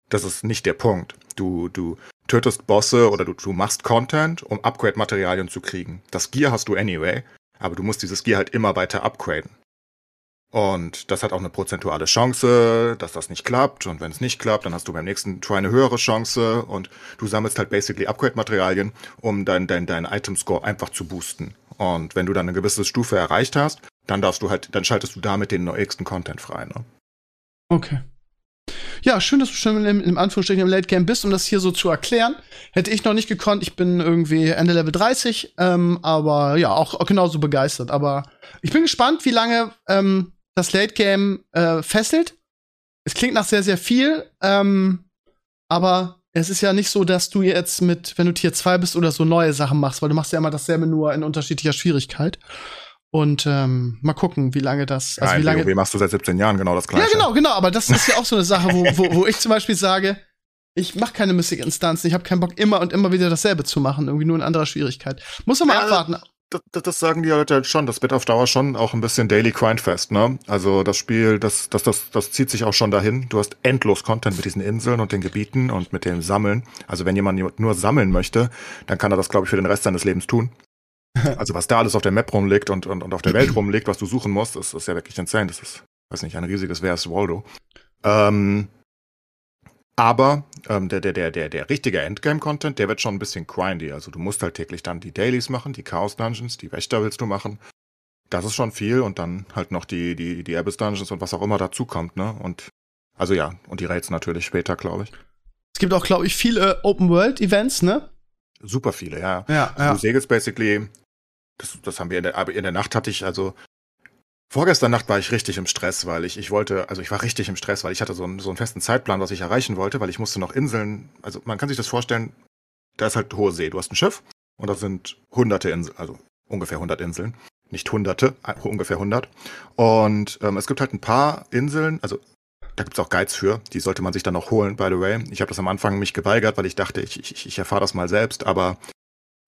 [SPEAKER 3] Das ist nicht der Punkt. Du, du tötest Bosse oder du, du machst Content, um Upgrade-Materialien zu kriegen. Das Gear hast du anyway, aber du musst dieses Gear halt immer weiter upgraden. Und das hat auch eine prozentuale Chance, dass das nicht klappt. Und wenn es nicht klappt, dann hast du beim nächsten Try eine höhere Chance. Und du sammelst halt basically Upgrade-Materialien, um dein, dein, dein Item-Score einfach zu boosten. Und wenn du dann eine gewisse Stufe erreicht hast, dann darfst du halt, dann schaltest du damit den nächsten Content frei. Ne?
[SPEAKER 1] Okay. Ja, schön, dass du schon im, im Anführungsstrichen im Late Game bist, um das hier so zu erklären. Hätte ich noch nicht gekonnt. Ich bin irgendwie Ende Level 30, ähm, aber ja, auch, auch genauso begeistert. Aber ich bin gespannt, wie lange ähm, das Late Game äh, fesselt. Es klingt nach sehr, sehr viel, ähm, aber es ist ja nicht so, dass du jetzt mit, wenn du Tier 2 bist oder so neue Sachen machst, weil du machst ja immer dasselbe nur in unterschiedlicher Schwierigkeit. Und ähm, mal gucken, wie lange das, also
[SPEAKER 3] ja,
[SPEAKER 1] wie lange.
[SPEAKER 3] WoW machst du seit 17 Jahren genau das gleiche.
[SPEAKER 1] Ja, genau, genau, aber das ist ja auch so eine Sache, wo, wo, wo ich [laughs] zum Beispiel sage, ich mache keine Mystic-Instanzen, ich habe keinen Bock, immer und immer wieder dasselbe zu machen, irgendwie nur in anderer Schwierigkeit. Muss man mal
[SPEAKER 3] Ja,
[SPEAKER 1] abwarten.
[SPEAKER 3] Das, das, sagen die Leute halt schon. Das wird auf Dauer schon auch ein bisschen Daily Grindfest, ne? Also das Spiel, das, das, das, das zieht sich auch schon dahin. Du hast endlos Content mit diesen Inseln und den Gebieten und mit dem Sammeln. Also wenn jemand nur sammeln möchte, dann kann er das, glaube ich, für den Rest seines Lebens tun. [laughs] Also was da alles auf der Map rumliegt und, und, und auf der Welt rumliegt, was du suchen musst, das ist ja wirklich insane. Das ist, weiß nicht, ein riesiges Where's Waldo. Ähm, aber ähm, der, der, der, der, der richtige Endgame-Content, der wird schon ein bisschen grindy. Also du musst halt täglich dann die Dailies machen, die Chaos Dungeons, die Wächter willst du machen. Das ist schon viel und dann halt noch die, die, die Abyss Dungeons und was auch immer dazu kommt, ne? Und also ja, und die Raids natürlich später, glaube ich.
[SPEAKER 1] Es gibt auch, glaube ich, viele Open-World-Events, ne?
[SPEAKER 3] Super viele, ja.
[SPEAKER 1] Ja,
[SPEAKER 3] Also Du segelst basically, das, das haben wir in der, aber in der Nacht hatte ich, also vorgestern Nacht war ich richtig im Stress, weil ich, ich wollte, also ich war richtig im Stress, weil ich hatte so einen, so einen festen Zeitplan, was ich erreichen wollte, weil ich musste noch Inseln, also man kann sich das vorstellen, da ist halt hohe See. Du hast ein Schiff und da sind hunderte Inseln, also ungefähr 100 Inseln. Nicht hunderte, äh, ungefähr 100. Und ähm, es gibt halt ein paar Inseln, also da gibt's auch Guides für, die sollte man sich dann auch holen, by the way. Ich habe das am Anfang mich geweigert, weil ich dachte, ich, ich, ich erfahre das mal selbst, aber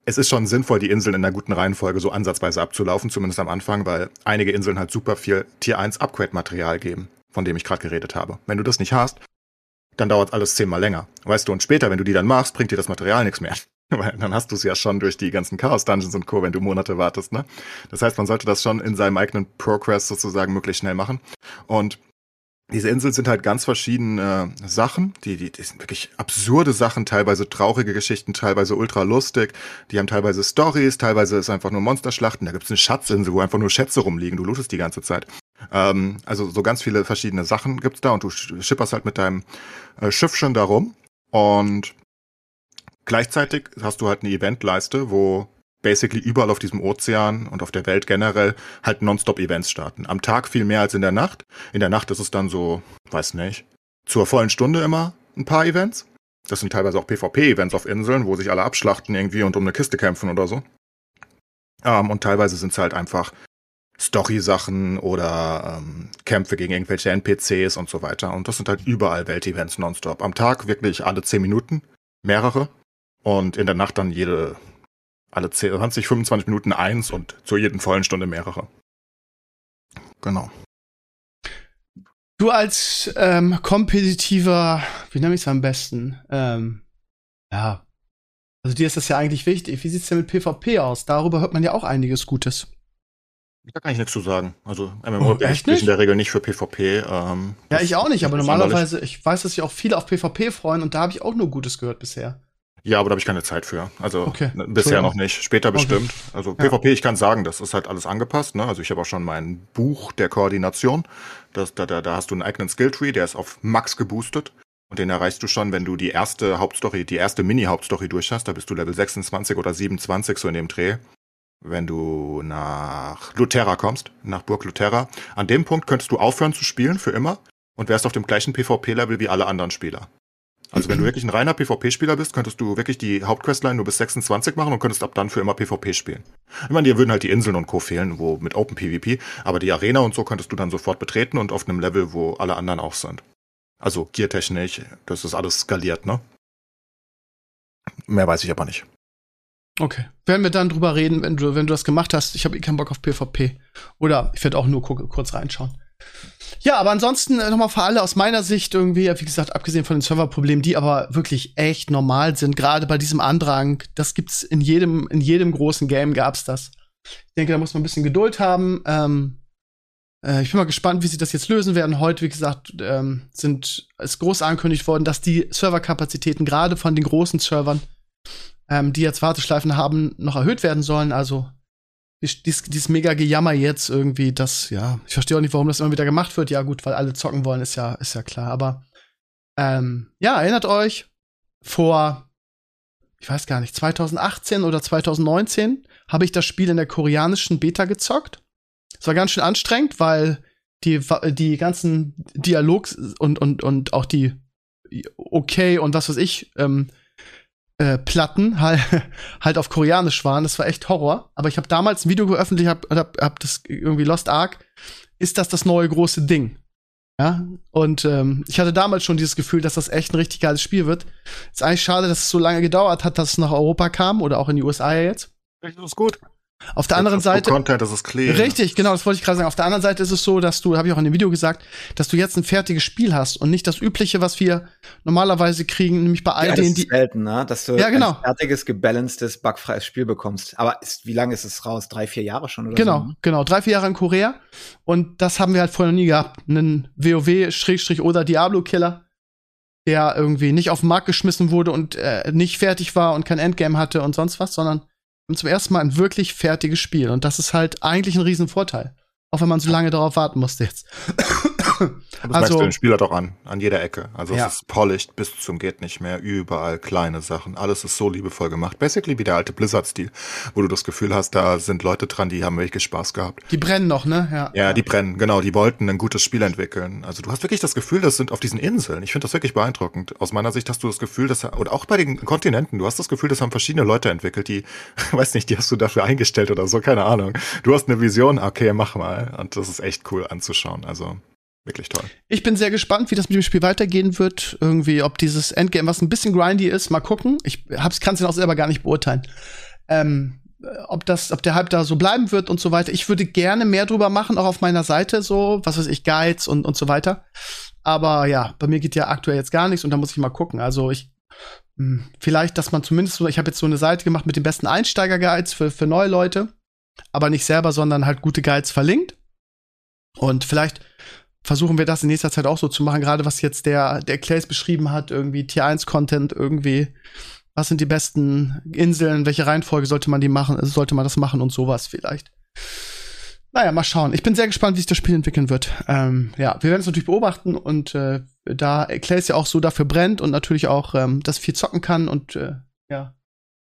[SPEAKER 3] es ist schon sinnvoll, die Inseln in einer guten Reihenfolge so ansatzweise abzulaufen, zumindest am Anfang, weil einige Inseln halt super viel Tier 1 Upgrade-Material geben, von dem ich gerade geredet habe. Wenn du das nicht hast, dann dauert alles zehnmal länger. Weißt du, und später, wenn du die dann machst, bringt dir das Material nichts mehr. [laughs] Weil dann hast du es ja schon durch die ganzen Chaos-Dungeons und Co., wenn du Monate wartest, ne? Das heißt, man sollte das schon in seinem eigenen Progress sozusagen möglichst schnell machen. Und diese Inseln sind halt ganz verschiedene Sachen, die, die, die sind wirklich absurde Sachen, teilweise traurige Geschichten, teilweise ultra lustig, die haben teilweise Stories, teilweise ist einfach nur Monsterschlachten, da gibt's eine Schatzinsel, wo einfach nur Schätze rumliegen, du lootest die ganze Zeit. Ähm, also so ganz viele verschiedene Sachen gibt's da und du schipperst halt mit deinem äh, Schiff schon da rum. Und gleichzeitig hast du halt eine Eventleiste, wo basically überall auf diesem Ozean und auf der Welt generell halt Nonstop-Events starten. Am Tag viel mehr als in der Nacht. In der Nacht ist es dann so, weiß nicht, zur vollen Stunde immer ein paar Events. Das sind teilweise auch PvP-Events auf Inseln, wo sich alle abschlachten irgendwie und um eine Kiste kämpfen oder so. Ähm, und teilweise sind es halt einfach Story-Sachen oder ähm, Kämpfe gegen irgendwelche NPCs und so weiter. Und das sind halt überall Weltevents nonstop. Am Tag wirklich alle zehn Minuten, mehrere. Und in der Nacht dann jede alle 10, 20, 25 Minuten eins und zur jeden vollen Stunde mehrere. Genau.
[SPEAKER 1] Du als ähm, kompetitiver, wie nenne ich es am besten? Ähm, ja. Also dir ist das ja eigentlich wichtig. Wie sieht's denn mit PvP aus? Darüber hört man ja auch einiges Gutes.
[SPEAKER 3] Da kann ich nichts zu sagen. Also
[SPEAKER 1] Oh,
[SPEAKER 3] MMO
[SPEAKER 1] echt
[SPEAKER 3] echt nicht? in der Regel nicht für PvP. Ähm,
[SPEAKER 1] Ja, ich auch nicht, aber normalerweise, ich weiß, dass sich auch viele auf PvP freuen und da habe ich auch nur Gutes gehört bisher.
[SPEAKER 3] Ja, aber da habe ich keine Zeit für. Also
[SPEAKER 1] Okay.
[SPEAKER 3] ne, bisher noch nicht. Später
[SPEAKER 1] Okay.
[SPEAKER 3] bestimmt. Also
[SPEAKER 1] Ja.
[SPEAKER 3] PvP, ich kann sagen, das ist halt alles angepasst. Ne? Also ich habe auch schon mein Buch der Koordination. Das, da, da, da hast du einen eigenen Skilltree, der ist auf Max geboostet. Und den erreichst du schon, wenn du die erste Hauptstory, die erste Mini-Hauptstory durch hast. Da bist du Level 26 oder 27 so in dem Dreh. Wenn du nach Luterra kommst, nach Burg Luterra. An dem Punkt könntest du aufhören zu spielen für immer und wärst auf dem gleichen PvP-Level wie alle anderen Spieler. Also wenn du wirklich ein reiner PvP-Spieler bist, könntest du wirklich die Hauptquestline nur bis 26 machen und könntest ab dann für immer PvP spielen. Ich meine, dir würden halt die Inseln und Co. fehlen, wo mit Open PvP, aber die Arena und so könntest du dann sofort betreten und auf einem Level, wo alle anderen auch sind. Also geartechnisch, das ist alles skaliert, ne? Mehr weiß ich aber nicht.
[SPEAKER 1] Okay. Werden wir dann drüber reden, wenn du, wenn du das gemacht hast. Ich habe eh keinen Bock auf PvP. Oder ich werde auch nur kurz reinschauen. Ja, aber ansonsten äh, nochmal für alle aus meiner Sicht irgendwie, wie gesagt, abgesehen von den Serverproblemen, die aber wirklich echt normal sind, gerade bei diesem Andrang, das gibt's in jedem, in jedem großen Game gab's das. Ich denke, da muss man ein bisschen Geduld haben. Ähm, äh, ich bin mal gespannt, wie sie das jetzt lösen werden. Heute, wie gesagt, ähm, sind, ist groß angekündigt worden, dass die Serverkapazitäten gerade von den großen Servern ähm, die jetzt Warteschleifen haben, noch erhöht werden sollen. Also dies, dies, dieses mega Gejammer jetzt irgendwie, das, ja, ich verstehe auch nicht, warum das immer wieder gemacht wird. Ja, gut, weil alle zocken wollen, ist ja, ist ja klar. Aber ähm, ja, erinnert euch, vor, ich weiß gar nicht, 2018 oder 2019 habe ich das Spiel in der koreanischen Beta gezockt. Es war ganz schön anstrengend, weil die, die ganzen Dialogs und, und, und auch die okay und was weiß ich, ähm, äh, Platten halt, [laughs] halt auf Koreanisch waren. Das war echt Horror. Aber ich habe damals ein Video geöffentlicht, hab, hab, hab das irgendwie Lost Ark. Ist das das neue große Ding? Ja, und ähm, ich hatte damals schon dieses Gefühl, dass das echt ein richtig geiles Spiel wird. Ist eigentlich schade, dass es so lange gedauert hat, dass es nach Europa kam oder auch in die USA jetzt.
[SPEAKER 3] Das ist gut.
[SPEAKER 1] Auf der anderen Seite.
[SPEAKER 3] Content, das ist clean.
[SPEAKER 1] Richtig, genau, das wollte ich gerade sagen. Auf der anderen Seite ist es so, dass du, habe ich auch in dem Video gesagt, dass du jetzt ein fertiges Spiel hast und nicht das übliche, was wir normalerweise kriegen, nämlich bei all
[SPEAKER 2] Ja, das
[SPEAKER 1] denen,
[SPEAKER 2] ist
[SPEAKER 1] die.
[SPEAKER 2] selten, ne? dass du
[SPEAKER 1] Ja, genau.
[SPEAKER 2] ein fertiges, gebalancedes, bugfreies Spiel bekommst. Aber ist, wie lange ist es raus? Drei, vier Jahre schon oder
[SPEAKER 1] Genau,
[SPEAKER 2] so? ne?
[SPEAKER 1] genau. Drei, vier Jahre in Korea. Und das haben wir halt vorher noch nie gehabt. Einen WoW- oder Diablo-Killer, der irgendwie nicht auf den Markt geschmissen wurde und äh, nicht fertig war und kein Endgame hatte und sonst was, sondern zum ersten Mal ein wirklich fertiges Spiel. Und das ist halt eigentlich ein Riesenvorteil. Auch wenn man so lange darauf warten musste jetzt.
[SPEAKER 3] Das merkst
[SPEAKER 1] Also-
[SPEAKER 3] du den Spieler doch an, an jeder Ecke. Also
[SPEAKER 1] Ja.
[SPEAKER 3] es ist polished bis zum geht nicht mehr, überall kleine Sachen. Alles ist so liebevoll gemacht. Basically wie der alte Blizzard-Stil, wo du das Gefühl hast, da sind Leute dran, die haben wirklich Spaß gehabt.
[SPEAKER 1] Die brennen noch, ne? Ja.
[SPEAKER 3] Ja, die brennen, genau, die wollten ein gutes Spiel entwickeln. Also du hast wirklich das Gefühl, das sind auf diesen Inseln. Ich finde das wirklich beeindruckend. Aus meiner Sicht hast du das Gefühl, dass, oder auch bei den Kontinenten, du hast das Gefühl, das haben verschiedene Leute entwickelt, die, [laughs] weiß nicht, die hast du dafür eingestellt oder so, keine Ahnung. Du hast eine Vision, okay, mach mal. Und das ist echt cool anzuschauen. Also wirklich toll.
[SPEAKER 1] Ich bin sehr gespannt, wie das mit dem Spiel weitergehen wird. Irgendwie, ob dieses Endgame, was ein bisschen grindy ist, mal gucken. Ich kann es ja auch selber gar nicht beurteilen. Ähm, ob das, ob der Hype da so bleiben wird und so weiter. Ich würde gerne mehr drüber machen, auch auf meiner Seite, so, was weiß ich, Guides und, und so weiter. Aber ja, bei mir geht ja aktuell jetzt gar nichts und da muss ich mal gucken. Also ich, mh, vielleicht, dass man zumindest so, ich habe jetzt so eine Seite gemacht mit den besten Einsteiger-Guides für, für neue Leute, aber nicht selber, sondern halt gute Guides verlinkt. Und vielleicht versuchen wir das in nächster Zeit auch so zu machen, gerade was jetzt der, der Clays beschrieben hat, irgendwie Tier 1 Content, irgendwie, was sind die besten Inseln, welche Reihenfolge sollte man die machen, also sollte man das machen und sowas vielleicht. Naja, mal schauen. Ich bin sehr gespannt, wie sich das Spiel entwickeln wird. Ähm, ja, wir werden es natürlich beobachten und äh, da Clays ja auch so dafür brennt und natürlich auch ähm, das viel zocken kann und äh, ja.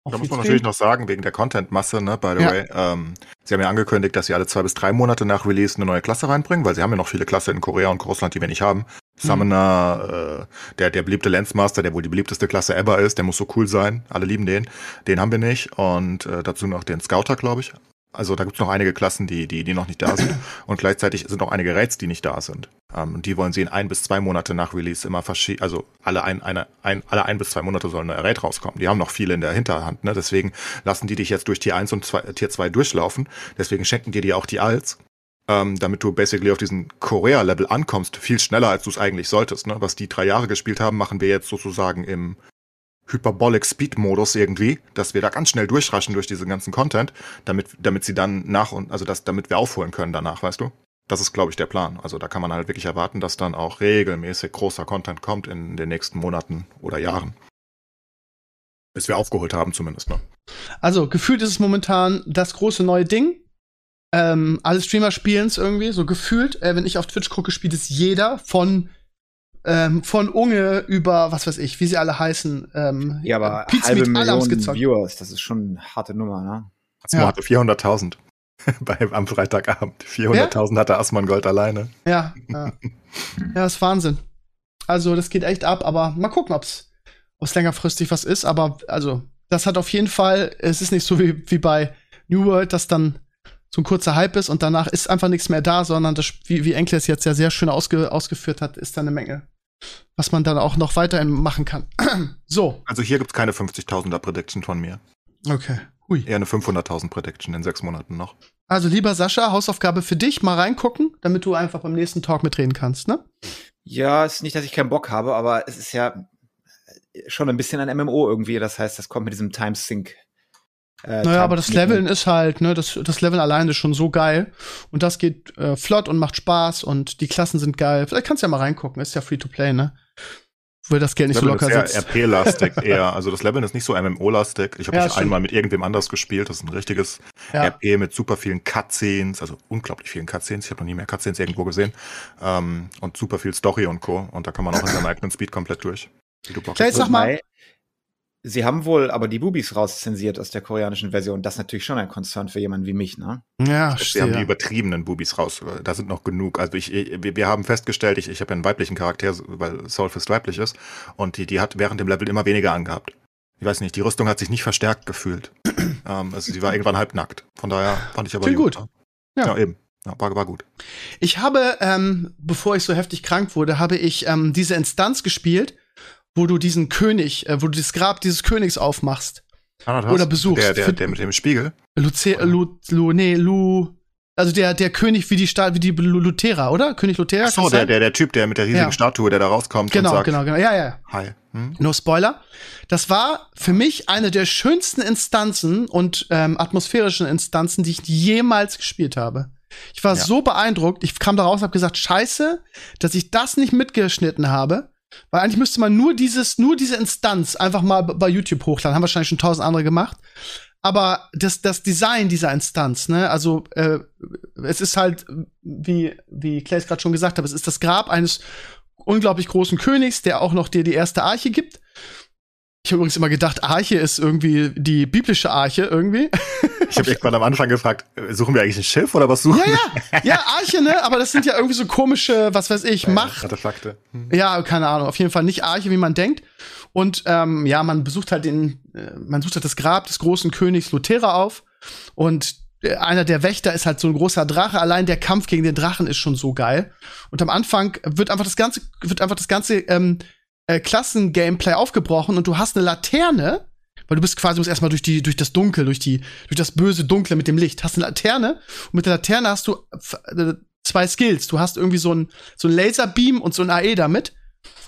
[SPEAKER 1] Auch
[SPEAKER 3] Da muss man natürlich noch sagen, wegen der Content-Masse, ne, by the
[SPEAKER 1] Ja.
[SPEAKER 3] way. Ähm, sie haben ja angekündigt, dass sie alle zwei bis drei Monate nach Release eine neue Klasse reinbringen, weil sie haben ja noch viele Klasse in Korea und Russland, die wir nicht haben. Summoner, äh, der, der beliebte Lensmaster, der wohl die beliebteste Klasse ever ist, der muss so cool sein. Alle lieben den. Den haben wir nicht. Und äh, dazu noch den Scouter, glaube ich. Also da gibt es noch einige Klassen, die, die, die noch nicht da sind. [laughs] Und gleichzeitig sind auch einige Raids, die nicht da sind. Ähm, die wollen sie in ein bis zwei Monate nach Release immer verschieben. Also alle ein, eine, ein, alle ein bis zwei Monate sollen eine Raid rauskommen. Die haben noch viele in der Hinterhand. Ne? Deswegen lassen die dich jetzt durch Tier 1 und 2, Tier 2 durchlaufen. Deswegen schenken die dir auch die Alts. Ähm, damit du basically auf diesen Korea-Level ankommst, viel schneller, als du es eigentlich solltest. Ne? Was die drei Jahre gespielt haben, machen wir jetzt sozusagen im Hyperbolic Speed Modus irgendwie, dass wir da ganz schnell durchraschen durch diesen ganzen Content, damit, damit sie dann nach und, also das, damit wir aufholen können danach, weißt du? Das ist, glaube ich, der Plan. Also da kann man halt wirklich erwarten, dass dann auch regelmäßig großer Content kommt in den nächsten Monaten oder Jahren. Bis wir aufgeholt haben zumindest, ne?
[SPEAKER 1] Also, gefühlt ist es momentan das große neue Ding. Ähm, alle Streamer spielen es irgendwie, so gefühlt. Äh, wenn ich auf Twitch gucke, spielt es jeder von ähm, von Unge über, was weiß ich, wie sie alle heißen. Ähm,
[SPEAKER 2] Ja, aber
[SPEAKER 1] Pizza
[SPEAKER 2] halbe Million
[SPEAKER 1] gezockt.
[SPEAKER 2] Viewers, das ist schon eine harte Nummer, ne?
[SPEAKER 3] Asmo
[SPEAKER 1] Ja.
[SPEAKER 3] hatte 400.000 [laughs] bei, am Freitagabend. 400.000 hatte Asmon Gold alleine.
[SPEAKER 1] Ja, ja. [laughs] ja, ist Wahnsinn. Also, das geht echt ab, aber mal gucken, ob's, ob's längerfristig was ist. Aber also, das hat auf jeden Fall, es ist nicht so wie, wie bei New World, dass dann so ein kurzer Hype ist und danach ist einfach nichts mehr da, sondern das, wie, wie Enkel es jetzt ja sehr schön ausge, ausgeführt hat, ist da eine Menge, was man dann auch noch weiterhin machen kann. [clears throat] so,
[SPEAKER 3] Also hier gibt's keine 50.000er Prediction von mir.
[SPEAKER 1] okay. Hui.
[SPEAKER 3] Eher eine 500.000 Prediction in sechs Monaten noch.
[SPEAKER 1] Also, lieber Sascha, Hausaufgabe für dich, mal reingucken, damit du einfach beim nächsten Talk mitreden kannst, ne?
[SPEAKER 2] Ja, ist nicht, dass ich keinen Bock habe, aber es ist ja schon ein bisschen ein MMO irgendwie. Das heißt, das kommt mit diesem Timesync. Äh,
[SPEAKER 1] Naja, aber das Leveln ist halt, ne, das, das Leveln alleine ist schon so geil. Und das geht äh, flott und macht Spaß und die Klassen sind geil. Vielleicht kannst du ja mal reingucken, ist ja free to play, ne? Wo das Geld nicht so
[SPEAKER 3] Leveln
[SPEAKER 1] locker
[SPEAKER 3] ist eher. RP-lastig [laughs] eher. Also das Leveln ist nicht so MMO-lastig. Ich habe
[SPEAKER 1] Ja,
[SPEAKER 3] einmal mit irgendwem anders gespielt. Das ist ein richtiges
[SPEAKER 1] Ja.
[SPEAKER 3] RP mit super vielen Cutscenes, also unglaublich vielen Cutscenes. Ich habe noch nie mehr Cutscenes irgendwo gesehen. Ähm, und super viel Story und Co. Und da kann man auch in seinem [laughs] eigenen Speed komplett durch. Wie du Bock hast.
[SPEAKER 1] jetzt sag mal-
[SPEAKER 2] Sie haben wohl aber die Bubis rauszensiert aus der koreanischen Version. Das ist natürlich schon ein Konzern für jemanden wie mich, ne?
[SPEAKER 1] Ja,
[SPEAKER 3] Sie haben die übertriebenen Bubis raus. Da sind noch genug. Also ich, wir, wir haben festgestellt, ich, ich habe ja einen weiblichen Charakter, weil Soulfist weiblich ist. Und die, die hat während dem Level immer weniger angehabt. Ich weiß nicht, die Rüstung hat sich nicht verstärkt gefühlt. [clears throat] ähm, also sie war irgendwann halbnackt. Von daher fand ich aber
[SPEAKER 1] Klingt gut.
[SPEAKER 3] Ja,
[SPEAKER 1] Ja.
[SPEAKER 3] eben. Ja, war, war gut.
[SPEAKER 1] Ich habe, ähm, bevor ich so heftig krank wurde, habe ich ähm, diese Instanz gespielt, wo du diesen König, äh, wo du das Grab dieses Königs aufmachst.
[SPEAKER 3] Thanatos?
[SPEAKER 1] Oder besuchst.
[SPEAKER 3] Der, der, der mit dem Spiegel.
[SPEAKER 1] Luce, Lu, Lu, nee, Lu, also der, der König wie die Stadt, wie die Lu- Lutera, oder? König Lutera?
[SPEAKER 3] So, der, der, der Typ, der mit der riesigen
[SPEAKER 1] Ja.
[SPEAKER 3] Statue, der da rauskommt
[SPEAKER 1] Genau,
[SPEAKER 3] und sagt,
[SPEAKER 1] genau, genau. Ja, ja.
[SPEAKER 3] hi. Hm?
[SPEAKER 1] No Spoiler. Das war für mich eine der schönsten Instanzen und ähm, atmosphärischen Instanzen, die ich jemals gespielt habe. Ich war
[SPEAKER 3] Ja.
[SPEAKER 1] so beeindruckt. Ich kam da raus und habe gesagt, scheiße, dass ich das nicht mitgeschnitten habe. Weil eigentlich müsste man nur dieses, nur diese Instanz einfach mal bei YouTube hochladen. Haben wahrscheinlich schon tausend andere gemacht. Aber das, das Design dieser Instanz, ne, also äh, es ist halt, wie, wie Clay es gerade schon gesagt hat, es ist das Grab eines unglaublich großen Königs, der auch noch dir die erste Arche gibt. Ich habe übrigens immer gedacht, Arche ist irgendwie die biblische Arche irgendwie. [laughs]
[SPEAKER 3] Ich habe irgendwann am Anfang gefragt, äh, suchen wir eigentlich ein Schiff oder was suchen
[SPEAKER 1] Ja, ja, ja, [laughs] Arche, ne? Aber das sind ja irgendwie so komische, was weiß ich,
[SPEAKER 3] wir?
[SPEAKER 1] Macht.
[SPEAKER 3] Artefakte. Hm.
[SPEAKER 1] Ja, keine Ahnung. Auf jeden Fall nicht Arche, wie man denkt. Und ähm, ja, man besucht halt den, äh, man sucht halt das Grab des großen Königs Luthera auf. Und äh, einer der Wächter ist halt so ein großer Drache. Allein der Kampf gegen den Drachen ist schon so geil. Und am Anfang wird einfach das ganze, wird einfach das ganze ähm, äh, Klassen-Gameplay aufgebrochen und du hast eine Laterne. Weil du bist quasi, musst erstmal durch die, durch das Dunkel, durch die, durch das böse Dunkle mit dem Licht. Hast eine Laterne und mit der Laterne hast du äh, zwei Skills. Du hast irgendwie so ein, so ein Laserbeam und so ein AE damit.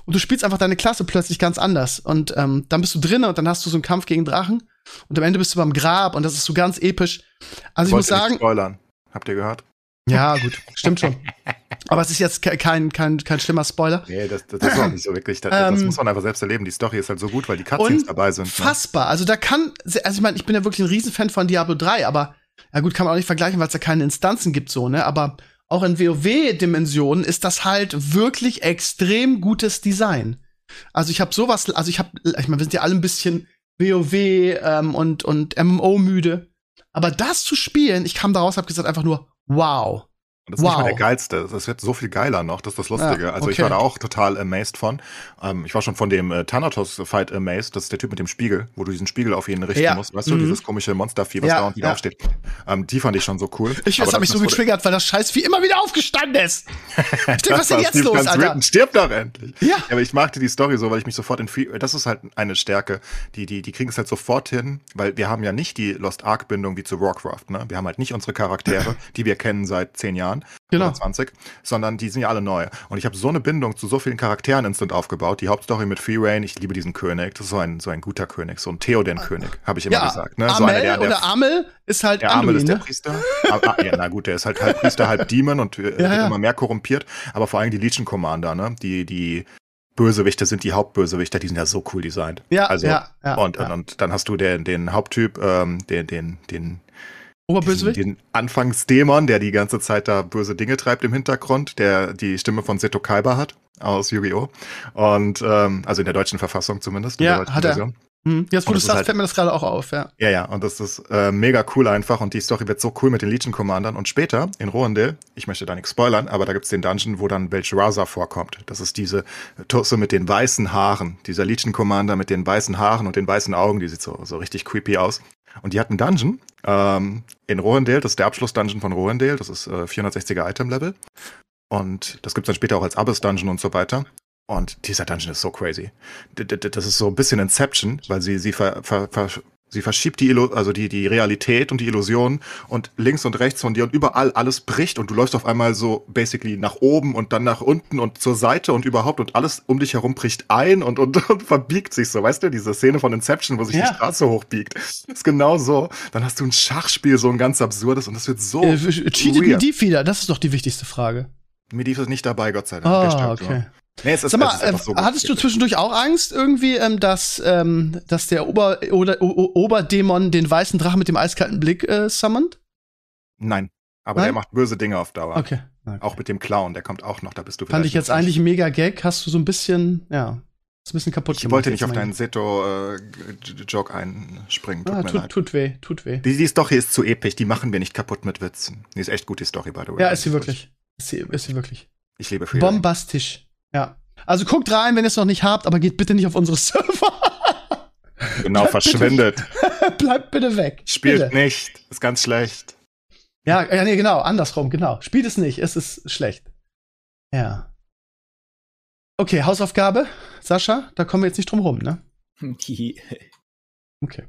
[SPEAKER 1] Und du spielst einfach deine Klasse plötzlich ganz anders. Und ähm, dann bist du drinnen und dann hast du so einen Kampf gegen Drachen. Und am Ende bist du beim Grab und das ist so ganz episch. Also ich muss
[SPEAKER 3] Wollte nicht
[SPEAKER 1] sagen,
[SPEAKER 3] Spoilern. Habt ihr gehört?
[SPEAKER 1] ja, gut, stimmt schon. [laughs] Aber es ist jetzt ke- kein, kein, kein schlimmer Spoiler.
[SPEAKER 3] Nee, das, das, das ist auch nicht so wirklich. Das, das
[SPEAKER 1] Ähm,
[SPEAKER 3] muss man einfach selbst erleben. Die Story ist halt so gut, weil die Cutscenes dabei sind. Ne?
[SPEAKER 1] Fassbar. Also da kann, also ich meine, ich bin ja wirklich ein Riesenfan von Diablo 3, aber ja gut, kann man auch nicht vergleichen, weil es da keine Instanzen gibt, so, ne? Aber auch in WoW-Dimensionen ist das halt wirklich extrem gutes Design. Also ich habe sowas, also ich habe, ich meine, wir sind ja alle ein bisschen WoW ähm, und, und MMO müde. Aber das zu spielen, ich kam daraus, habe gesagt einfach nur, wow.
[SPEAKER 3] Und das ist
[SPEAKER 1] Wow.
[SPEAKER 3] nicht mal der geilste. Das wird so viel geiler noch. Das ist das Lustige.
[SPEAKER 1] Ja,
[SPEAKER 3] Also ich
[SPEAKER 1] okay.
[SPEAKER 3] war da auch total amazed von. Ähm, ich war schon von dem äh, Thanatos-Fight amazed. Das ist der Typ mit dem Spiegel, wo du diesen Spiegel auf ihn richten
[SPEAKER 1] Ja.
[SPEAKER 3] musst. Weißt du,
[SPEAKER 1] Mhm.
[SPEAKER 3] dieses komische Monstervieh, was
[SPEAKER 1] Ja,
[SPEAKER 3] da und wieder aufsteht. Ähm, die fand ich schon so cool.
[SPEAKER 1] Ich,
[SPEAKER 3] Aber
[SPEAKER 1] das hat mich so getriggert, weil das Scheiß wie immer wieder aufgestanden ist. Ich denke, was ist denn [laughs] jetzt los, Alter?
[SPEAKER 3] Written, stirbt doch endlich.
[SPEAKER 1] Ja.
[SPEAKER 3] Aber ich magte die Story so, weil ich mich sofort in das ist halt eine Stärke, die, die, die kriegen es halt sofort hin, weil wir haben ja nicht die Lost Ark Bindung wie zu Warcraft, ne? Wir haben halt nicht unsere Charaktere, [laughs] die wir kennen seit zehn Jahren
[SPEAKER 1] Genau.
[SPEAKER 3] oder 20, sondern die sind ja alle neu. Und ich habe so eine Bindung zu so vielen Charakteren instant aufgebaut. Die Hauptstory mit Free Reign, ich liebe diesen König, das ist so ein, so ein guter König, so ein Theoden-König, habe ich immer
[SPEAKER 1] Ja,
[SPEAKER 3] gesagt. Ne? So
[SPEAKER 1] Amel
[SPEAKER 3] einer, der, der
[SPEAKER 1] oder Amel ist halt
[SPEAKER 3] der Amel
[SPEAKER 1] Anduin,
[SPEAKER 3] ist der
[SPEAKER 1] ne?
[SPEAKER 3] Priester. ah, ah, ja, na gut, der ist halt halb Priester, halb Demon und äh, [laughs] wird
[SPEAKER 1] ja.
[SPEAKER 3] immer mehr korrumpiert. Aber vor allem die Legion Commander, ne? Die, die Bösewichte sind die Hauptbösewichter, die sind ja so cool designt.
[SPEAKER 1] Ja,
[SPEAKER 3] also,
[SPEAKER 1] ja, ja,
[SPEAKER 3] und,
[SPEAKER 1] ja.
[SPEAKER 3] und dann hast du den, den Haupttyp, ähm, den, den, den,
[SPEAKER 1] Oberbösewicht?
[SPEAKER 3] den Anfangsdämon, der die ganze Zeit da böse Dinge treibt im Hintergrund, der die Stimme von Seto Kaiba hat aus Yu-Gi-Oh! Und ähm, also in der deutschen Verfassung zumindest. in
[SPEAKER 1] Ja, hat er.
[SPEAKER 3] Version.
[SPEAKER 1] Hm. Jetzt, wo du sagst,
[SPEAKER 3] halt-
[SPEAKER 1] fällt mir das gerade auch auf, ja.
[SPEAKER 3] Ja, ja, und das ist äh, mega cool einfach und die Story wird so cool mit den Legion Commandern und später in Rohendale, ich möchte da nichts spoilern, aber da gibt's den Dungeon, wo dann Belshazzar vorkommt. Das ist diese Tusse mit den weißen Haaren, dieser Legion Commander mit den weißen Haaren und den weißen Augen, die sieht so, so richtig creepy aus. Und die hat einen Dungeon ähm, in Rohendale, das ist der Abschluss-Dungeon von Rohendale, das ist äh, 460er Item-Level. Und das gibt's dann später auch als Abyss-Dungeon und so weiter. Und dieser Dungeon ist so crazy. D- Das ist so ein bisschen Inception, weil sie, sie, ver, ver, ver, sie verschiebt die, Illu also die, die Realität und die Illusion und links und rechts von dir und überall alles bricht und du läufst auf einmal so basically nach oben und dann nach unten und zur Seite und überhaupt und alles um dich herum bricht ein und, und, und verbiegt sich so. Weißt du, diese Szene von Inception, wo sich
[SPEAKER 1] Ja.
[SPEAKER 3] die Straße hochbiegt. ist genau so. Dann hast du ein Schachspiel, so ein ganz absurdes und das wird so.
[SPEAKER 1] Äh, cheatet. Medivh wieder? Das ist doch die wichtigste Frage.
[SPEAKER 3] Medivh ist nicht dabei, Gott sei Dank.
[SPEAKER 1] Ah, okay.
[SPEAKER 3] so. Nee, es ist,
[SPEAKER 1] Sag mal,
[SPEAKER 3] es ist einfach
[SPEAKER 1] äh,
[SPEAKER 3] so
[SPEAKER 1] hattest du zwischendurch auch Angst irgendwie, ähm, dass, ähm, dass der Ober oder, o Oberdämon den weißen Drachen mit dem eiskalten Blick äh, summont?
[SPEAKER 3] Nein. Aber
[SPEAKER 1] Nein?
[SPEAKER 3] der macht böse Dinge auf Dauer.
[SPEAKER 1] Okay.
[SPEAKER 3] Auch mit dem Clown, der kommt auch noch, da bist du
[SPEAKER 1] Fand ich jetzt
[SPEAKER 3] nicht.
[SPEAKER 1] eigentlich mega Gag. Hast du so ein bisschen, ja, ist ein bisschen kaputt
[SPEAKER 3] Ich wollte nicht auf deinen Seto-Joke einspringen. Tut
[SPEAKER 1] Ah,
[SPEAKER 3] mir
[SPEAKER 1] tut,
[SPEAKER 3] leid.
[SPEAKER 1] tut weh, tut weh.
[SPEAKER 3] Die, die Story ist zu episch, die machen wir nicht kaputt mit Witzen. Die ist echt gut, die Story, by the way.
[SPEAKER 1] Ja, ist sie wirklich. Ist sie, ist sie wirklich.
[SPEAKER 3] Ich liebe Reign.
[SPEAKER 1] Bombastisch. Ja. Also guckt rein, wenn ihr es noch nicht habt, aber geht bitte nicht auf unsere [laughs] Server.
[SPEAKER 3] Genau, verschwendet. [laughs]
[SPEAKER 1] Bleibt bitte weg.
[SPEAKER 3] Spielt
[SPEAKER 1] bitte.
[SPEAKER 3] nicht. Ist ganz schlecht.
[SPEAKER 1] Ja, ja, nee, genau, andersrum, genau. Spielt es nicht, es ist schlecht. Ja. Okay, Hausaufgabe, Sascha, da kommen wir jetzt nicht drum rum, ne? [laughs] Okay.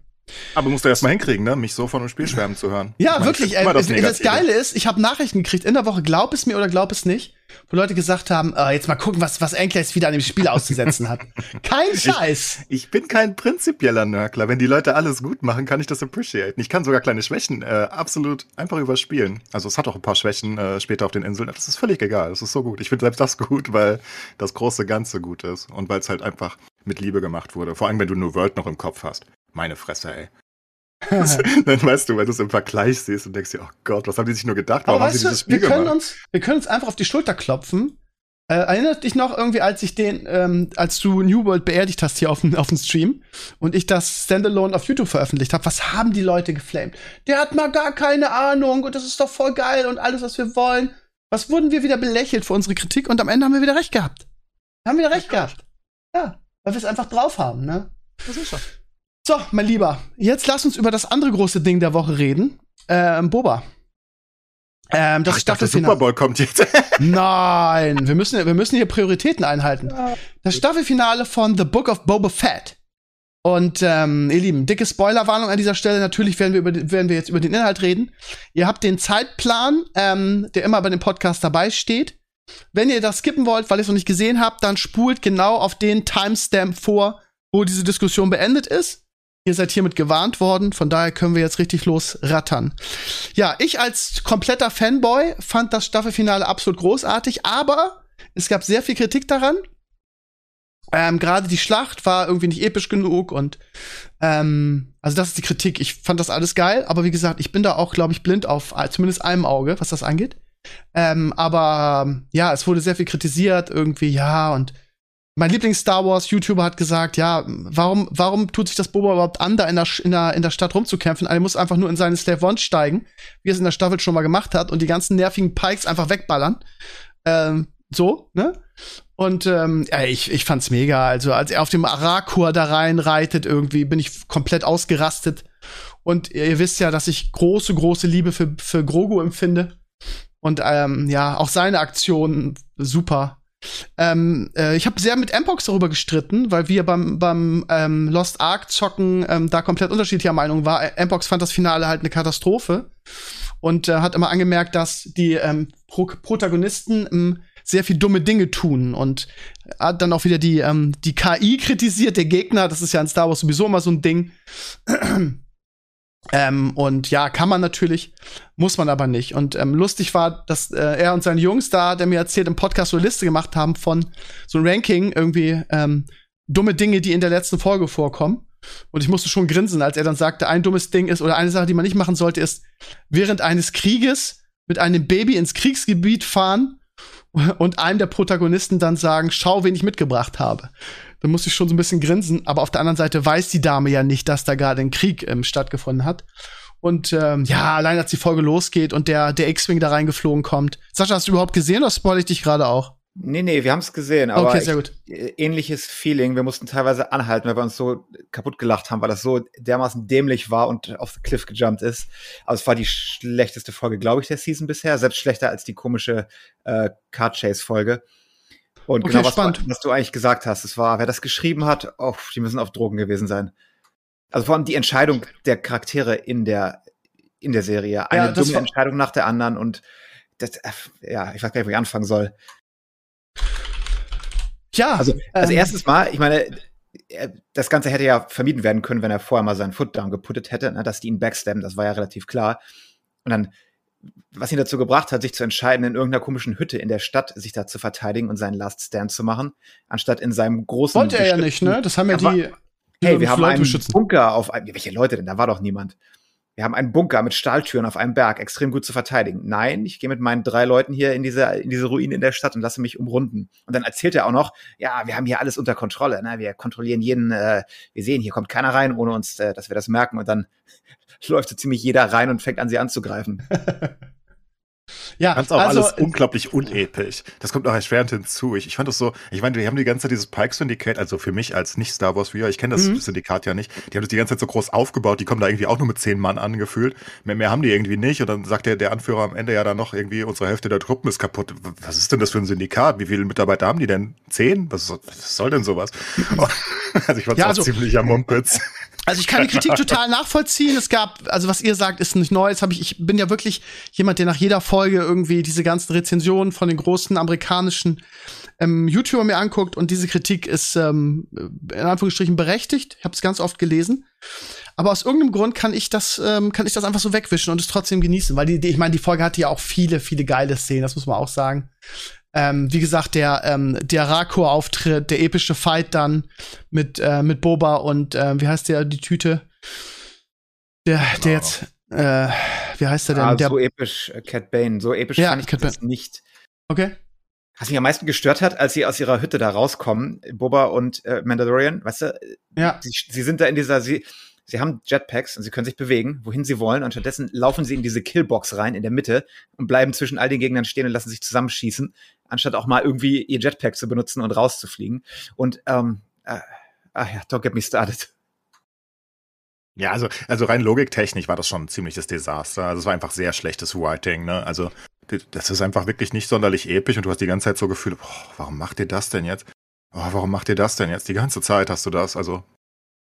[SPEAKER 3] Aber musst du erst mal hinkriegen, ne? Mich so von einem Spiel schwärmen zu hören.
[SPEAKER 1] Ja,
[SPEAKER 3] Ich meine,
[SPEAKER 1] wirklich.
[SPEAKER 3] ich
[SPEAKER 1] Ey, das,
[SPEAKER 3] Negative.
[SPEAKER 1] Geile ist, ich habe Nachrichten gekriegt in der Woche, glaub es mir oder glaub es nicht, wo Leute gesagt haben, äh, jetzt mal gucken, was, was Enkles wieder an dem Spiel auszusetzen hat. [laughs] Kein Scheiß.
[SPEAKER 3] Ich bin kein prinzipieller Nörgler. Wenn die Leute alles gut machen, kann ich das appreciaten. Ich kann sogar kleine Schwächen äh, absolut einfach überspielen. Also es hat auch ein paar Schwächen äh, später auf den Inseln. Das ist völlig egal. Das ist so gut. Ich finde selbst das gut, weil das große Ganze gut ist. Und weil es halt einfach mit Liebe gemacht wurde. Vor allem, wenn du nur World noch im Kopf hast. Meine Fresse, ey. [laughs] Dann weißt du, wenn du es im Vergleich siehst und denkst dir, oh Gott, was haben die sich nur gedacht? Warum
[SPEAKER 1] Aber
[SPEAKER 3] haben sie dieses Spiel
[SPEAKER 1] wir können,
[SPEAKER 3] gemacht?
[SPEAKER 1] uns, wir können uns einfach auf die Schulter klopfen. Äh, erinnert dich noch irgendwie, als ich den, ähm, als du New World beerdigt hast hier auf dem, auf dem Stream und ich das Standalone auf YouTube veröffentlicht habe? Was haben die Leute geflamed? Der hat mal gar keine Ahnung und das ist doch voll geil und alles, was wir wollen. Was wurden wir wieder belächelt für unsere Kritik und am Ende haben wir wieder recht gehabt. Wir haben wieder recht gehabt. Ja, weil wir es einfach drauf haben, ne?
[SPEAKER 3] Das ist schon.
[SPEAKER 1] So, mein Lieber, jetzt lass uns über das andere große Ding der Woche reden. Ähm, Boba. Ähm, das
[SPEAKER 3] Ach, ich dachte, der
[SPEAKER 1] Staffelfinale.
[SPEAKER 3] Super Bowl kommt jetzt. [laughs]
[SPEAKER 1] Nein, wir müssen, wir müssen hier Prioritäten einhalten. Das Staffelfinale von The Book of Boba Fett. Und ähm, ihr Lieben, dicke Spoilerwarnung an dieser Stelle. Natürlich werden wir, über, den- werden wir jetzt über den Inhalt reden. Ihr habt den Zeitplan, ähm, der immer bei dem Podcast dabei steht. Wenn ihr das skippen wollt, weil ihr es noch nicht gesehen habt, dann spult genau auf den Timestamp vor, wo diese Diskussion beendet ist. Ihr seid hiermit gewarnt worden, von daher können wir jetzt richtig losrattern. Ja, ich als kompletter Fanboy fand das Staffelfinale absolut großartig, aber es gab sehr viel Kritik daran. Ähm, Gerade die Schlacht war irgendwie nicht episch genug und ähm, also das ist die Kritik. Ich fand das alles geil, aber wie gesagt, ich bin da auch, glaube ich, blind auf äh, zumindest einem Auge, was das angeht. Ähm, aber ja, es wurde sehr viel kritisiert, irgendwie, ja, und mein Lieblings-Star Wars-YouTuber hat gesagt, ja, warum, warum tut sich das Boba überhaupt an, da in der, in der, in der Stadt rumzukämpfen? Er muss einfach nur in seine Slave One steigen, wie er es in der Staffel schon mal gemacht hat, und die ganzen nervigen Pikes einfach wegballern. Ähm, so, ne? Und ähm, ja, ich, ich fand's mega. Also, als er auf dem Arakur da reinreitet, irgendwie bin ich komplett ausgerastet. Und ihr wisst ja, dass ich große, große Liebe für, für Grogu empfinde. Und ähm, ja, auch seine Aktion super. Ähm, äh, ich habe sehr mit Mpox darüber gestritten, weil wir beim, beim ähm, Lost Ark zocken ähm, da komplett unterschiedlicher Meinung war. Mpox fand das Finale halt eine Katastrophe und äh, hat immer angemerkt, dass die ähm, Pro Protagonisten ähm, sehr viel dumme Dinge tun und hat dann auch wieder die ähm, die KI kritisiert, der Gegner. Das ist ja in Star Wars sowieso immer so ein Ding. Ähm, und ja, kann man natürlich, muss man aber nicht. Und ähm, lustig war, dass äh, er und seine Jungs da, der mir erzählt, im Podcast so eine Liste gemacht haben von so ein Ranking, irgendwie ähm, dumme Dinge, die in der letzten Folge vorkommen. Und ich musste schon grinsen, als er dann sagte, ein dummes Ding ist, oder eine Sache, die man nicht machen sollte, ist, während eines Krieges mit einem Baby ins Kriegsgebiet fahren und einem der Protagonisten dann sagen, schau, wen ich mitgebracht habe da musste ich schon so ein bisschen grinsen. Aber auf der anderen Seite weiß die Dame ja nicht, dass da gerade ein Krieg ähm, stattgefunden hat. Und ähm, ja, allein als die Folge losgeht und der, der X-Wing da reingeflogen kommt. Sascha, hast du überhaupt gesehen oder spoil ich dich gerade auch?
[SPEAKER 2] Nee, nee, wir haben es gesehen, aber
[SPEAKER 1] okay, sehr gut.
[SPEAKER 2] Äh, ähnliches Feeling. Wir mussten teilweise anhalten, weil wir uns so kaputt gelacht haben, weil das so dermaßen dämlich war und auf the cliff gejumpt ist. Aber es war die schlechteste Folge, glaube ich, der Season bisher. Selbst schlechter als die komische äh, Card Chase Folge. Und okay, genau, was, was, du eigentlich gesagt hast, es war, wer das geschrieben hat, oh, die müssen auf Drogen gewesen sein. Also vor allem die Entscheidung der Charaktere in der, in der Serie. Eine ja, dumme Entscheidung nach der anderen und das, äh, ja, ich weiß gar nicht, wo ich anfangen soll.
[SPEAKER 1] Ja.
[SPEAKER 2] Also, also ähm, erstes Mal, ich meine, äh, das Ganze hätte ja vermieden werden können, wenn er vorher mal seinen Foot down geputtet hätte, ne, dass die ihn backstabben, das war ja relativ klar. Und dann was ihn dazu gebracht hat, sich zu entscheiden, in irgendeiner komischen Hütte in der Stadt sich da zu verteidigen und seinen Last Stand zu machen, anstatt in seinem großen.
[SPEAKER 1] Wollte er ja nicht, ne? Das haben ja die.
[SPEAKER 2] hey, wir haben einen. Bunker auf. Welche Leute denn? Da war doch niemand. Wir haben einen Bunker mit Stahltüren auf einem Berg, extrem gut zu verteidigen. Nein, ich gehe mit meinen drei Leuten hier in diese, in diese Ruine in der Stadt und lasse mich umrunden. Und dann erzählt er auch noch, ja, wir haben hier alles unter Kontrolle. Ne? Wir kontrollieren jeden, äh, wir sehen, hier kommt keiner rein, ohne uns, äh, dass wir das merken. Und dann [laughs] läuft so ziemlich jeder rein und fängt an, sie anzugreifen. [laughs]
[SPEAKER 3] Ja, Ganz auch also, alles unglaublich unepisch. Das kommt auch erschwerend hinzu. Ich, ich fand das so, ich meine, wir haben die ganze Zeit dieses Pike-Syndikat, also für mich als nicht-Star Wars-Viewer, ich kenne das mhm. Syndikat ja nicht, die haben das die ganze Zeit so groß aufgebaut, die kommen da irgendwie auch nur mit zehn Mann angefühlt. Mehr, mehr haben die irgendwie nicht. Und dann sagt der, der Anführer am Ende ja dann noch irgendwie, unsere Hälfte der Truppen ist kaputt. Was ist denn das für ein Syndikat? Wie viele Mitarbeiter haben die denn? Zehn? Was, was soll denn sowas? [laughs] [laughs] also ich fand ja, auch also, ziemlich am Mumpitz. [laughs]
[SPEAKER 1] Also ich kann die Kritik [laughs] total nachvollziehen. Es gab, also was ihr sagt, ist nicht neu. Jetzt habe ich, ich bin ja wirklich jemand, der nach jeder Folge irgendwie diese ganzen Rezensionen von den großen amerikanischen ähm, YouTuber mir anguckt und diese Kritik ist ähm, in Anführungsstrichen berechtigt. Ich habe es ganz oft gelesen. Aber aus irgendeinem Grund kann ich das, ähm, kann ich das einfach so wegwischen und es trotzdem genießen, weil die, die ich meine, die Folge hatte ja auch viele, viele geile Szenen. Das muss man auch sagen. Ähm, wie gesagt, der, ähm, der Rakur-Auftritt, der epische Fight dann mit, äh, mit Boba und äh, wie heißt der, die Tüte? Der, der oh. jetzt, äh, wie heißt der denn?
[SPEAKER 2] Ah,
[SPEAKER 1] der,
[SPEAKER 2] so episch, äh, Cat Bane. So episch
[SPEAKER 1] ja,
[SPEAKER 2] fand ich
[SPEAKER 1] Cat
[SPEAKER 2] das nicht.
[SPEAKER 1] Okay.
[SPEAKER 2] Was mich am meisten gestört hat, als sie aus ihrer Hütte da rauskommen, Boba und äh, Mandalorian, weißt du,
[SPEAKER 1] ja.
[SPEAKER 2] sie, sie sind da in dieser, sie, sie haben Jetpacks und sie können sich bewegen, wohin sie wollen, und stattdessen laufen sie in diese Killbox rein in der Mitte und bleiben zwischen all den Gegnern stehen und lassen sich zusammenschießen, anstatt auch mal irgendwie ihr Jetpack zu benutzen und rauszufliegen. Und ähm, äh, ach ja, don't get me started.
[SPEAKER 3] Ja, also, also rein logiktechnisch war das schon ein ziemliches Desaster. Also es war einfach sehr schlechtes Writing, ne? Also das ist einfach wirklich nicht sonderlich episch und du hast die ganze Zeit so Gefühle, warum macht ihr das denn jetzt? Oh, warum macht ihr das denn jetzt? Die ganze Zeit hast du das. Also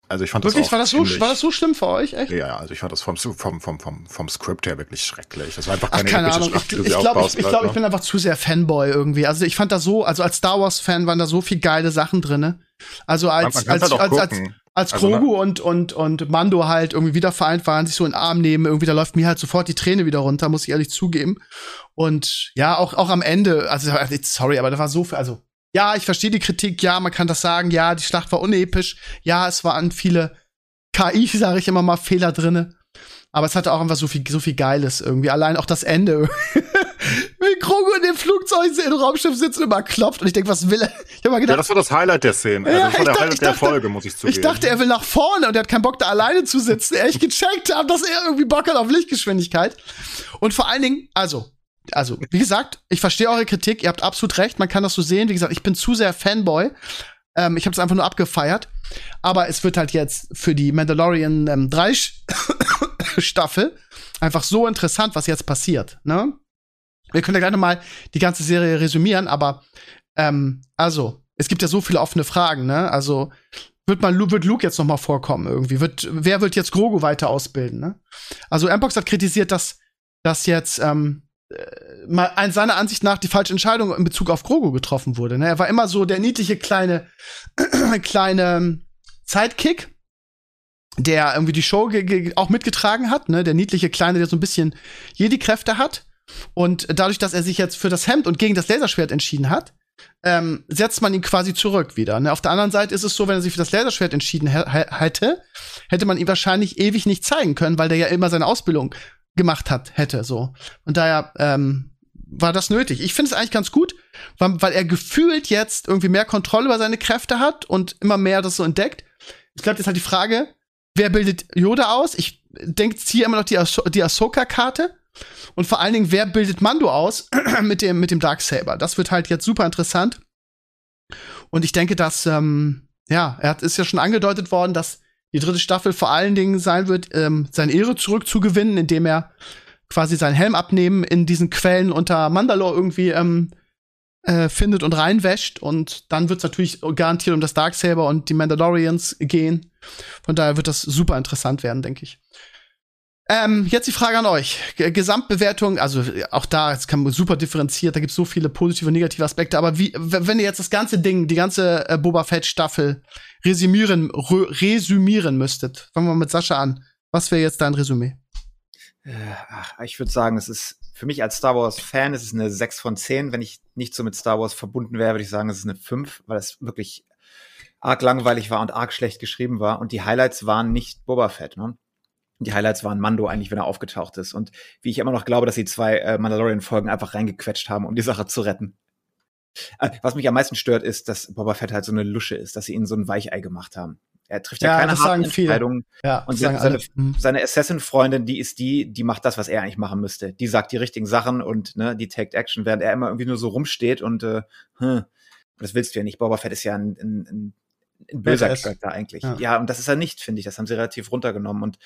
[SPEAKER 3] also ich fand
[SPEAKER 1] wirklich,
[SPEAKER 3] das
[SPEAKER 1] war das so, war das so schlimm für euch, echt?
[SPEAKER 3] Ja, also ich fand das vom, vom, vom, vom, vom Skript her wirklich schrecklich. Das war einfach keine,
[SPEAKER 1] Ach, keine Ahnung. Schlacht, ich, ich glaube, ich, ich, glaub, ich bin einfach zu sehr Fanboy irgendwie. Also ich fand da so, also als Star Wars Fan waren da so viel geile Sachen drinne. Also als als, halt als, als, als also, Grogu ne? und und und Mando halt irgendwie wieder vereint waren, sich so in den Arm nehmen, irgendwie da läuft mir halt sofort die Träne wieder runter, muss ich ehrlich zugeben. Und ja, auch auch am Ende, also sorry, aber da war so viel, also ja, ich verstehe die Kritik, ja, man kann das sagen, ja, die Schlacht war unepisch, ja, es waren viele KI, [laughs] sage ich immer mal, Fehler drinne. Aber es hatte auch einfach so viel, so viel Geiles irgendwie. Allein auch das Ende. Wie Krogo in dem Flugzeug im Raumschiff sitzt und immer klopft und ich denke, was will er? Ich habe mal gedacht,
[SPEAKER 3] Ja, das war das Highlight der Szene. Also
[SPEAKER 1] Ja,
[SPEAKER 3] das war
[SPEAKER 1] ich
[SPEAKER 3] der
[SPEAKER 1] dachte-
[SPEAKER 3] Highlight
[SPEAKER 1] ich
[SPEAKER 3] der
[SPEAKER 1] dachte-
[SPEAKER 3] Folge, muss ich zugeben.
[SPEAKER 1] ich dachte, er will nach vorne und er hat keinen Bock, da alleine zu sitzen. Er echt gecheckt hat, dass er irgendwie Bock hat auf Lichtgeschwindigkeit. Und vor allen Dingen, also, also, wie gesagt, ich verstehe eure Kritik, ihr habt absolut recht, man kann das so sehen. Wie gesagt, ich bin zu sehr Fanboy. Ähm, ich habe es einfach nur abgefeiert. Aber es wird halt jetzt für die Mandalorian ähm, 3 [coughs] Staffel einfach so interessant, was jetzt passiert. Ne? Wir können ja noch mal die ganze Serie resümieren, aber ähm, also, es gibt ja so viele offene Fragen, ne? Also, wird man wird Luke jetzt noch mal vorkommen irgendwie? Wird wer wird jetzt Grogu weiter ausbilden, ne? Also Mbox hat kritisiert, dass dass jetzt ähm, äh, seiner Ansicht nach die falsche Entscheidung in Bezug auf Grogu getroffen wurde. Ne? Er war immer so der niedliche kleine [clears throat] kleine ähm, Sidekick, der irgendwie die Show auch mitgetragen hat, ne? Der niedliche kleine, der so ein bisschen Jedi-Kräfte hat. Und dadurch, dass er sich jetzt für das Hemd und gegen das Laserschwert entschieden hat, ähm, setzt man ihn quasi zurück wieder. Ne? Auf der anderen Seite ist es so, wenn er sich für das Laserschwert entschieden hä- hä- hätte, hätte man ihn wahrscheinlich ewig nicht zeigen können, weil der ja immer seine Ausbildung gemacht hat, hätte so. Und daher ähm, war das nötig. Ich finde es eigentlich ganz gut, weil, weil er gefühlt jetzt irgendwie mehr Kontrolle über seine Kräfte hat und immer mehr das so entdeckt. Es bleibt jetzt halt die Frage, wer bildet Yoda aus? Ich denke, ziehe immer noch die, Ahso die Ahsoka-Karte. Und vor allen Dingen, wer bildet Mando aus [clears throat] mit dem, mit dem Darksaber? Das wird halt jetzt super interessant. Und ich denke, dass, ähm, ja, er hat, ist ja schon angedeutet worden, dass die dritte Staffel vor allen Dingen sein wird, ähm, seine Ehre zurückzugewinnen, indem er quasi seinen Helm abnehmen in diesen Quellen unter Mandalore irgendwie ähm, äh, findet und reinwäscht. Und dann wird es natürlich garantiert um das Darksaber und die Mandalorians gehen. Von daher wird das super interessant werden, denke ich. Ähm, jetzt die Frage an euch. G Gesamtbewertung, also auch da, jetzt kann man super differenziert, da gibt es so viele positive und negative Aspekte, aber wie, wenn ihr jetzt das ganze Ding, die ganze äh, Boba Fett-Staffel resümieren, resümieren müsstet, fangen wir mit Sascha an. Was wäre jetzt dein Resümee?
[SPEAKER 2] Äh, Ach, ich würde sagen, es ist für mich als Star Wars Fan ist es eine 6 von 10. Wenn ich nicht so mit Star Wars verbunden wäre, würde ich sagen, es ist eine 5, weil es wirklich arg langweilig war und arg schlecht geschrieben war. Und die Highlights waren nicht Boba Fett, ne? Die Highlights waren Mando eigentlich, wenn er aufgetaucht ist. Und wie ich immer noch glaube, dass sie zwei äh, Mandalorian-Folgen einfach reingequetscht haben, um die Sache zu retten. Äh, was mich am meisten stört, ist, dass Boba Fett halt so eine Lusche ist, dass sie ihn so ein Weichei gemacht haben. Er trifft ja,
[SPEAKER 1] Ja,
[SPEAKER 2] keine harten. Entscheidungen.
[SPEAKER 1] Ja,
[SPEAKER 2] Und
[SPEAKER 1] sagen
[SPEAKER 2] seine-
[SPEAKER 1] alle.
[SPEAKER 2] Seine Assassin-Freundin, die ist die, die macht das, was er eigentlich machen müsste. Die sagt die richtigen Sachen und ne, die taked Action, während er immer irgendwie nur so rumsteht und äh, hm, das willst du ja nicht. Boba Fett ist ja ein, ein, ein, ein böser
[SPEAKER 1] Badass.
[SPEAKER 2] Charakter eigentlich.
[SPEAKER 1] Ja.
[SPEAKER 2] Ja. und das ist er nicht, finde ich. Das haben sie relativ runtergenommen und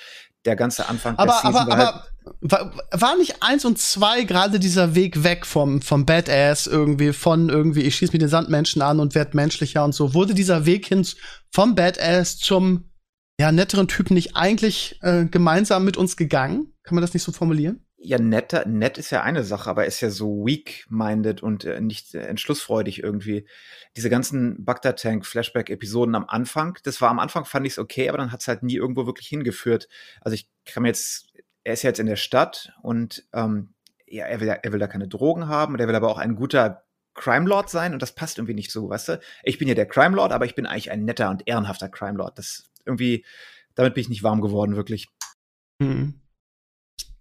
[SPEAKER 2] der ganze Anfang
[SPEAKER 1] Aber, aber,
[SPEAKER 2] war halt,
[SPEAKER 1] aber war, war nicht eins und zwei gerade dieser Weg weg vom, vom Badass irgendwie, von irgendwie, ich schieß mit den Sandmenschen an und werd menschlicher und so, wurde dieser Weg hin vom Badass zum ja, netteren Typen nicht eigentlich äh, gemeinsam mit uns gegangen? Kann man das nicht so formulieren?
[SPEAKER 2] Ja, netter, nett ist ja eine Sache, aber er ist ja so weak-minded und äh, nicht äh, entschlussfreudig irgendwie. Diese ganzen Bagdad-Tank-Flashback-Episoden am Anfang, das war am Anfang fand ich es okay, aber dann hat es halt nie irgendwo wirklich hingeführt. Also ich kann mir jetzt, er ist ja jetzt in der Stadt und ähm, ja, er will, er will da keine Drogen haben und er will aber auch ein guter Crime Lord sein und das passt irgendwie nicht so, weißt du? Ich bin ja der Crime Lord, aber ich bin eigentlich ein netter und ehrenhafter Crime Lord. Das irgendwie, damit bin ich nicht warm geworden, wirklich.
[SPEAKER 1] Mhm.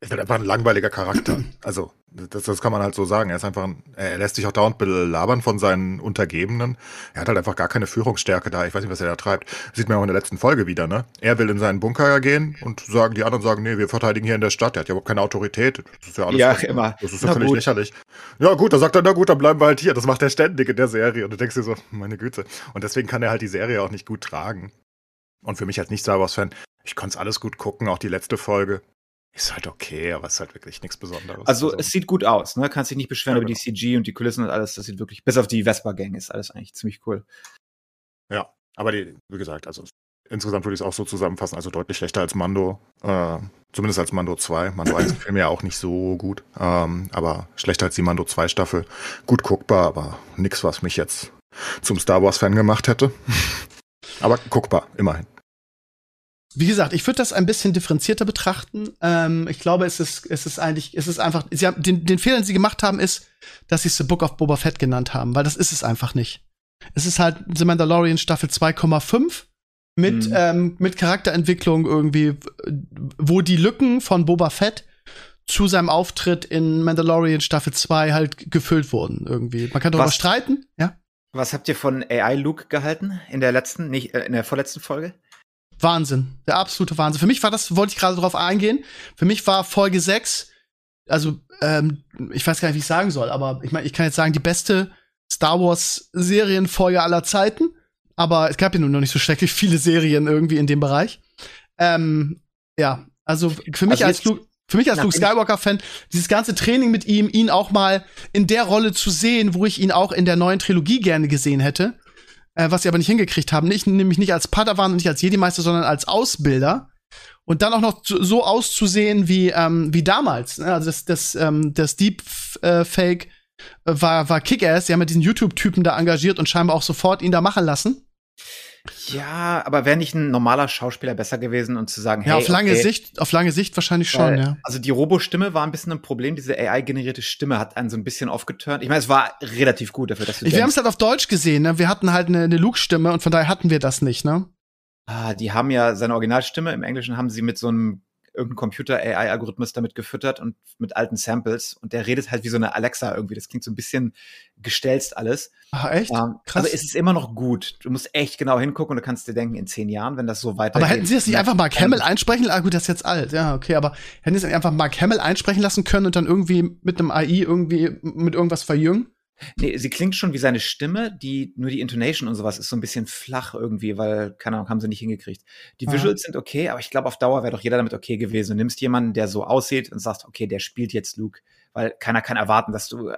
[SPEAKER 3] Ist halt einfach ein langweiliger Charakter. [clears throat] Also, das, das kann man halt so sagen. Er ist einfach, ein, er lässt sich auch dauernd belabern von seinen Untergebenen. Er hat halt einfach gar keine Führungsstärke da. Ich weiß nicht, was er da treibt. Sieht man auch in der letzten Folge wieder, ne? Er will in seinen Bunker gehen und sagen, die anderen sagen, nee, wir verteidigen hier in der Stadt. Er hat ja überhaupt keine Autorität. Das ist ja alles.
[SPEAKER 2] Ja, immer.
[SPEAKER 3] Das ist ja völlig
[SPEAKER 2] gut.
[SPEAKER 3] lächerlich. Ja, gut, da sagt er, na gut, dann bleiben wir halt hier. Das macht er ständig in der Serie. Und du denkst dir so, meine Güte. Und deswegen kann er halt die Serie auch nicht gut tragen. Und für mich als Nicht-Star Wars-Fan, ich konnte es alles gut gucken, auch die letzte Folge. Ist halt okay, aber ist halt wirklich nichts Besonderes.
[SPEAKER 2] Also es sieht gut aus, ne? Kannst dich nicht beschweren
[SPEAKER 3] Ja,
[SPEAKER 2] über die CG und die Kulissen und alles. Das sieht wirklich, bis auf die Vespa-Gang ist alles eigentlich ziemlich cool.
[SPEAKER 3] Ja, aber die, wie gesagt, also insgesamt würde ich es auch so zusammenfassen, also deutlich schlechter als Mando, äh, zumindest als Mando 2. Mando 1 gefällt mir ja auch nicht so gut, ähm, aber schlechter als die Mando 2 Staffel. Gut guckbar, aber nix, was mich jetzt zum Star Wars Fan gemacht hätte. [laughs] aber guckbar, immerhin.
[SPEAKER 1] Wie gesagt, ich würde das ein bisschen differenzierter betrachten. Ähm, ich glaube, es ist, es ist eigentlich, es ist einfach, sie haben, den, den Fehler, den sie gemacht haben, ist, dass sie es The Book of Boba Fett genannt haben, weil das ist es einfach nicht. Es ist halt The Mandalorian Staffel 2,5 mit,
[SPEAKER 2] Mhm.
[SPEAKER 1] ähm, mit Charakterentwicklung irgendwie, wo die Lücken von Boba Fett zu seinem Auftritt in Mandalorian Staffel 2 halt gefüllt wurden irgendwie. Man kann darüber
[SPEAKER 2] Was-
[SPEAKER 1] streiten, ja.
[SPEAKER 2] Was habt ihr von AI Luke gehalten in der letzten, nicht äh, in der vorletzten Folge?
[SPEAKER 1] Wahnsinn. Der absolute Wahnsinn. Für mich war das, wollte ich gerade drauf eingehen. Für mich war Folge 6, also, ähm, ich weiß gar nicht, wie ich sagen soll, aber ich meine, ich kann jetzt sagen, die beste Star Wars Serienfolge aller Zeiten. Aber es gab ja nun noch nicht so schrecklich viele Serien irgendwie in dem Bereich. Ähm, ja, also für mich
[SPEAKER 2] Also
[SPEAKER 1] als Luke, für mich als Luke Skywalker-Fan, dieses ganze Training mit ihm, ihn auch mal in der Rolle zu sehen, wo ich ihn auch in der neuen Trilogie gerne gesehen hätte, äh, was sie aber nicht hingekriegt haben. Nicht, nämlich nicht als Padawan und nicht als Jedi-Meister, sondern als Ausbilder. Und dann auch noch so auszusehen wie, ähm, wie damals. Ne? Also das, das, ähm, das Deepfake äh, war, war Kick-Ass. Sie haben ja diesen YouTube-Typen da engagiert und scheinbar auch sofort ihn da machen lassen.
[SPEAKER 2] Ja, aber wäre nicht ein normaler Schauspieler besser gewesen und zu sagen,
[SPEAKER 1] Ja,
[SPEAKER 2] hey,
[SPEAKER 1] auf lange
[SPEAKER 2] okay,
[SPEAKER 1] Sicht, auf lange Sicht wahrscheinlich schon,
[SPEAKER 2] Weil,
[SPEAKER 1] ja.
[SPEAKER 2] Also die Robo-Stimme war ein bisschen ein Problem. Diese AI-generierte Stimme hat einen so ein bisschen aufgeturnt. Ich meine, es war relativ gut dafür, dass du
[SPEAKER 1] Ich, wir haben es halt auf Deutsch gesehen, ne? Wir hatten halt eine, eine Luke-Stimme und von daher hatten wir das nicht, ne?
[SPEAKER 2] ah, die haben ja seine Originalstimme. Im Englischen haben sie mit so einem irgendeinem Computer-AI-Algorithmus damit gefüttert und mit alten Samples. Und der redet halt wie so eine Alexa irgendwie. Das klingt so ein bisschen gestelzt alles.
[SPEAKER 1] Ach, echt?
[SPEAKER 2] Ähm,
[SPEAKER 1] Krass.
[SPEAKER 2] Also es ist immer noch gut. Du musst echt genau hingucken und du kannst dir denken, in zehn Jahren, wenn das so weitergeht.
[SPEAKER 1] aber hätten sie das nicht einfach Mark Hamill einsprechen lassen? Ah, gut, das ist jetzt alt, ja, okay, aber hätten sie es nicht einfach Mark Hamill einsprechen lassen können und dann irgendwie mit einem AI irgendwie mit irgendwas verjüngen?
[SPEAKER 2] Nee, sie klingt schon wie seine Stimme, die nur die Intonation und sowas ist so ein bisschen flach irgendwie, weil, keine Ahnung, haben sie nicht hingekriegt. Die. Visuals sind okay, aber ich glaube, auf Dauer wäre doch jeder damit okay gewesen. Du nimmst jemanden, der so aussieht und sagst, okay, der spielt jetzt Luke, weil keiner kann erwarten, dass du, äh,